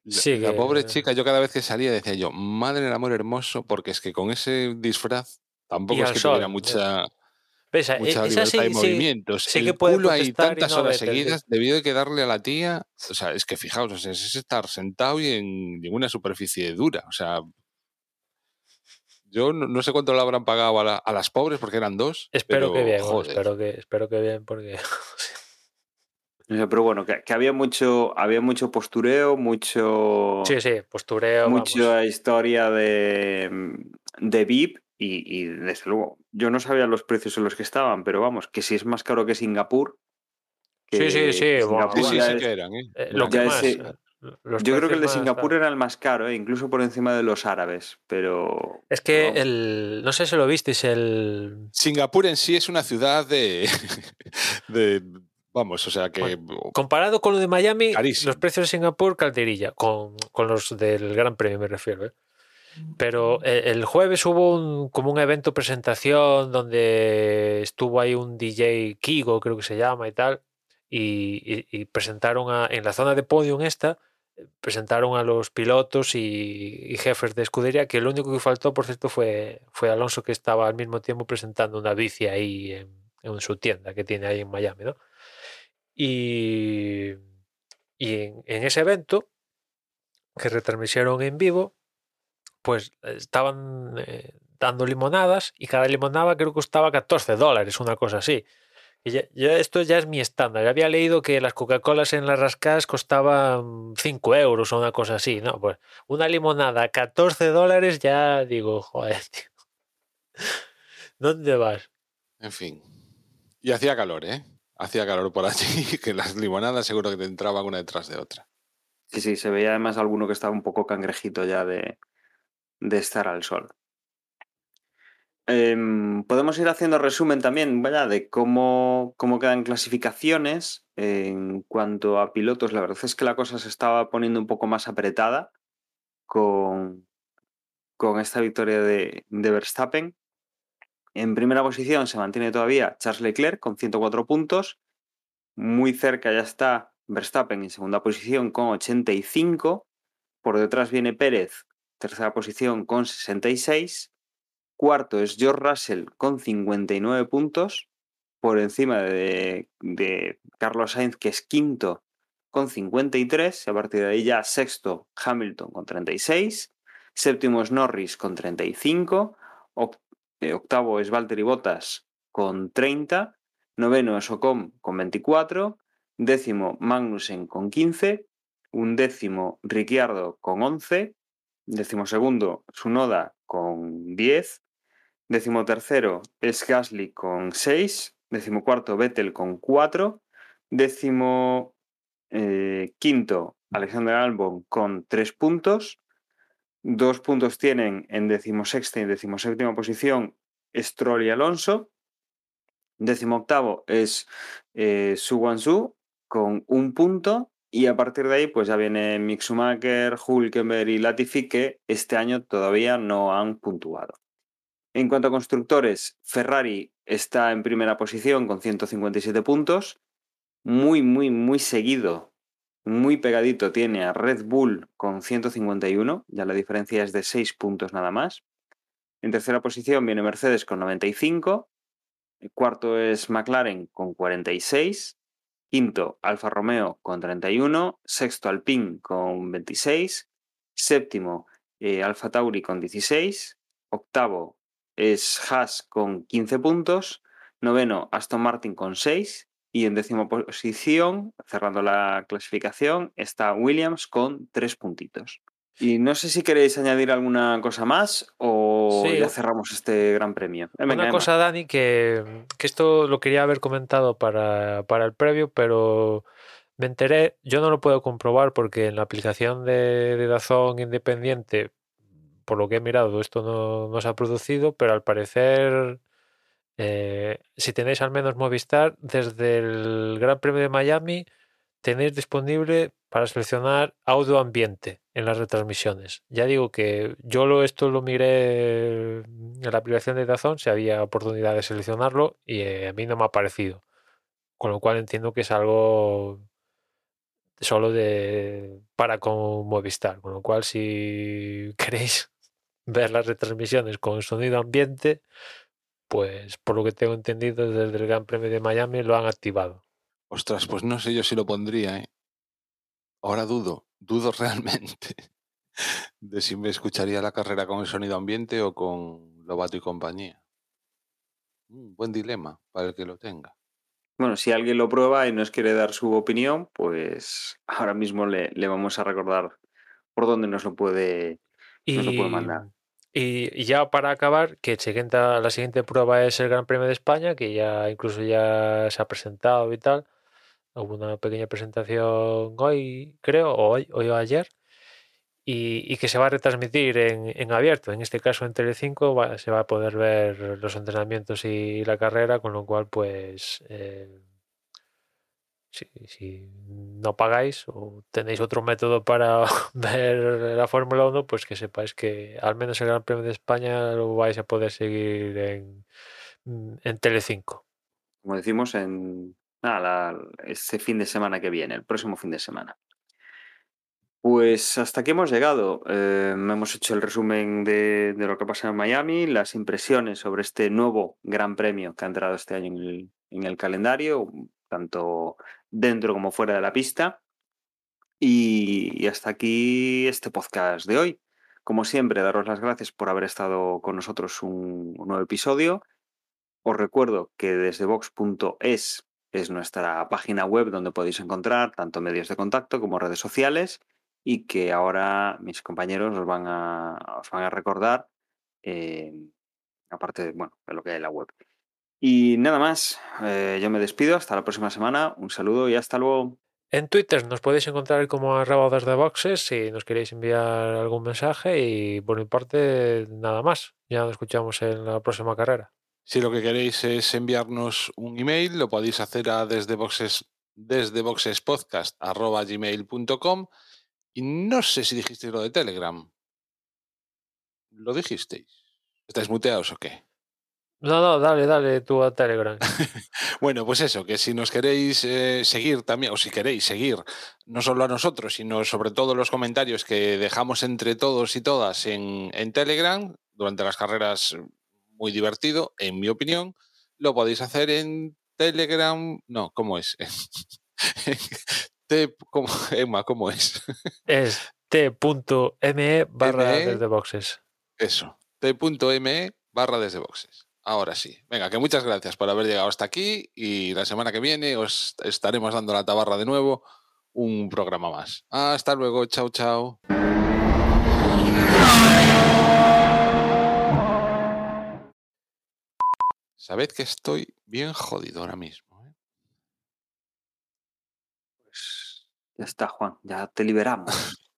La- Sí, la que- pobre chica, yo cada vez que salía decía yo, madre del amor hermoso, porque es que con ese disfraz tampoco Y es que sol, tuviera mucha, mucha esa libertad sí- sí- movimientos. sí el que puede culo ahí y tantas no horas vete, sí. seguidas, debió de quedarle a la tía. O sea, es que fijaos, o sea, es estar sentado y en, y en una superficie dura. O sea, yo no, no sé cuánto le habrán pagado a, la- a las pobres porque eran dos. Espero pero, que bien, bueno, joder. espero que, espero que bien, porque sea, Pero bueno, que, que había mucho, había mucho postureo, mucho, sí, sí, postureo, mucha vamos. historia de, de VIP y, y, desde luego, yo no sabía los precios en los que estaban, pero vamos, que si es más caro que Singapur. Sí, sí, sí, bueno, Sí, Singapur sí, es- que eran. ¿eh? Eh, lo que más, eh, los Yo creo que el de Singapur era el más caro, ¿eh? incluso por encima de los árabes, pero... Es que vamos. el, no sé si lo visteis, el Singapur en sí es una ciudad de. de vamos, o sea que. comparado con lo de Miami, Carísimo. los precios de Singapur calderilla, con, con los del Gran Premio me refiero, ¿eh? Pero eh, el jueves hubo un, como un evento presentación donde estuvo ahí un DJ Kigo, creo que se llama y tal, y, y- y presentaron a, en la zona de podium esta, presentaron a los pilotos y, jefes de escudería, que lo único que faltó, por cierto, fue, fue Alonso que estaba al mismo tiempo presentando una bici ahí en, en su tienda que tiene ahí en Miami, ¿no? Y, y en, en ese evento que retransmitieron en vivo, pues estaban eh, dando limonadas y cada limonada creo que costaba 14 dólares, una cosa así. Y ya, ya esto ya es mi estándar. Ya había leído que las Coca-Colas en las rascadas costaban 5 euros o una cosa así, ¿no? Pues una limonada a 14 dólares ya digo, joder, tío. ¿Dónde vas? En fin. Y hacía calor, ¿eh? hacía calor por allí, que las limonadas seguro que te entraban una detrás de otra. Sí, sí, se veía además alguno que estaba un poco cangrejito ya de, de estar al sol. Em, podemos ir haciendo resumen también, vaya, de cómo, cómo quedan clasificaciones en cuanto a pilotos. La verdad es que la cosa se estaba poniendo un poco más apretada con, con esta victoria de, de Verstappen. En primera posición se mantiene todavía Charles Leclerc con 104 puntos. Muy cerca ya está Verstappen en segunda posición con 85. Por detrás viene Pérez, tercera posición con 66. Cuarto es George Russell con 59 puntos, por encima de, Carlos Sainz, que es quinto con 53. Y a partir de ahí ya sexto Hamilton con 36. Séptimo es Norris con 35. Eh, octavo es Valtteri Bottas con 30. Noveno es Ocon con 24. Décimo Magnussen con 15. Un décimo Ricciardo con 11. Décimo segundo Sunoda con 10. Décimo tercero es Gasly con 6. Décimo cuarto Vettel con 4. Décimo eh, quinto Alexander Albon con 3 puntos. Dos puntos tienen en decimosexta y decimoséptima posición Stroll y Alonso. Décimo octavo es eh, Su con un punto. Y a partir de ahí, pues ya viene Mick Schumacher, Hulkenberg y Latifi que este año todavía no han puntuado. En cuanto a constructores, Ferrari está en primera posición con 157 puntos. Muy, muy, muy seguido, muy pegadito tiene a Red Bull con 151. Ya la diferencia es de 6 puntos nada más. En tercera posición viene Mercedes con 95. El cuarto es McLaren con 46. Quinto, Alfa Romeo con 31. Sexto, Alpine con 26. Séptimo, eh, Alfa Tauri con 16. Octavo, es Haas con 15 puntos, noveno Aston Martin con 6 y en décima posición, cerrando la clasificación, está Williams con 3 puntitos. Y no sé si queréis añadir alguna cosa más o ya cerramos este gran premio. Eh, Una cosa, Dani, que, que, esto lo quería haber comentado para, para el previo, pero me enteré, yo no lo puedo comprobar porque en la aplicación de, de Dazón Independiente por lo que he mirado, esto no, se ha producido, pero al parecer, eh, si tenéis al menos Movistar, desde el Gran Premio de Miami tenéis disponible para seleccionar audio ambiente en las retransmisiones. Ya digo que yo lo, esto lo miré en la aplicación de Dazón, si había oportunidad de seleccionarlo y eh, a mí no me ha parecido. Con lo cual entiendo que es algo solo de para con Movistar. Con lo cual, si queréis ver las retransmisiones con sonido ambiente, pues por lo que tengo entendido desde el Gran Premio de Miami lo han activado. Ostras, pues no sé yo si lo pondría, ¿eh? Ahora dudo, dudo realmente de si me escucharía la carrera con el sonido ambiente o con Lobato y compañía. Un buen dilema para el que lo tenga. Bueno, si alguien lo prueba y nos quiere dar su opinión, pues ahora mismo le, vamos a recordar por dónde nos lo puede, nos lo puede mandar. Y, ya para acabar, que la siguiente prueba es el Gran Premio de España, que ya incluso ya se ha presentado y tal. Hubo una pequeña presentación hoy, creo, o hoy, o ayer, y, que se va a retransmitir en, abierto. En este caso en Telecinco se va a poder ver los entrenamientos y la carrera, con lo cual pues eh, si, no pagáis o tenéis otro método para ver la Fórmula 1, pues que sepáis que al menos el Gran Premio de España lo vais a poder seguir en, en Telecinco. Como decimos, en este fin de semana que viene, el próximo fin de semana. Pues hasta aquí hemos llegado. Eh, hemos hecho el resumen de, lo que pasa en Miami, las impresiones sobre este nuevo Gran Premio que ha entrado este año en el, en el calendario, tanto dentro como fuera de la pista. Y, hasta aquí este podcast de hoy. Como siempre, daros las gracias por haber estado con nosotros un, nuevo episodio. Os recuerdo que desde vox.es es nuestra página web donde podéis encontrar tanto medios de contacto como redes sociales y que ahora mis compañeros os van a, van a recordar, eh, aparte bueno, de lo que hay en la web. Y nada más, eh, yo me despido, hasta la próxima semana, un saludo y hasta luego. En Twitter nos podéis encontrar como arroba desde boxes si nos queréis enviar algún mensaje y por mi parte nada más. Ya nos escuchamos en la próxima carrera. Si lo que queréis es enviarnos un email, lo podéis hacer a desde boxes, desde gmail.com y no sé si dijisteis lo de Telegram. ¿Lo dijisteis? ¿Estáis muteados o qué? No, no, dale, dale tú a Telegram. bueno, pues eso, que si nos queréis eh, seguir también, o si queréis seguir, no solo a nosotros, sino sobre todo los comentarios que dejamos entre todos y todas en, en Telegram durante las carreras, muy divertido, en mi opinión, lo podéis hacer en Telegram. No, ¿cómo es? T, ¿cómo, Emma, ¿cómo es? es t.me barra desde boxes. Eso, t.me barra desde boxes. Ahora sí. Venga, que muchas gracias por haber llegado hasta aquí y la semana que viene os estaremos dando la tabarra de nuevo un programa más. Hasta luego, chao, chao. Sabed que estoy bien jodido ahora mismo. ¿eh? Pues ya está, Juan, ya te liberamos.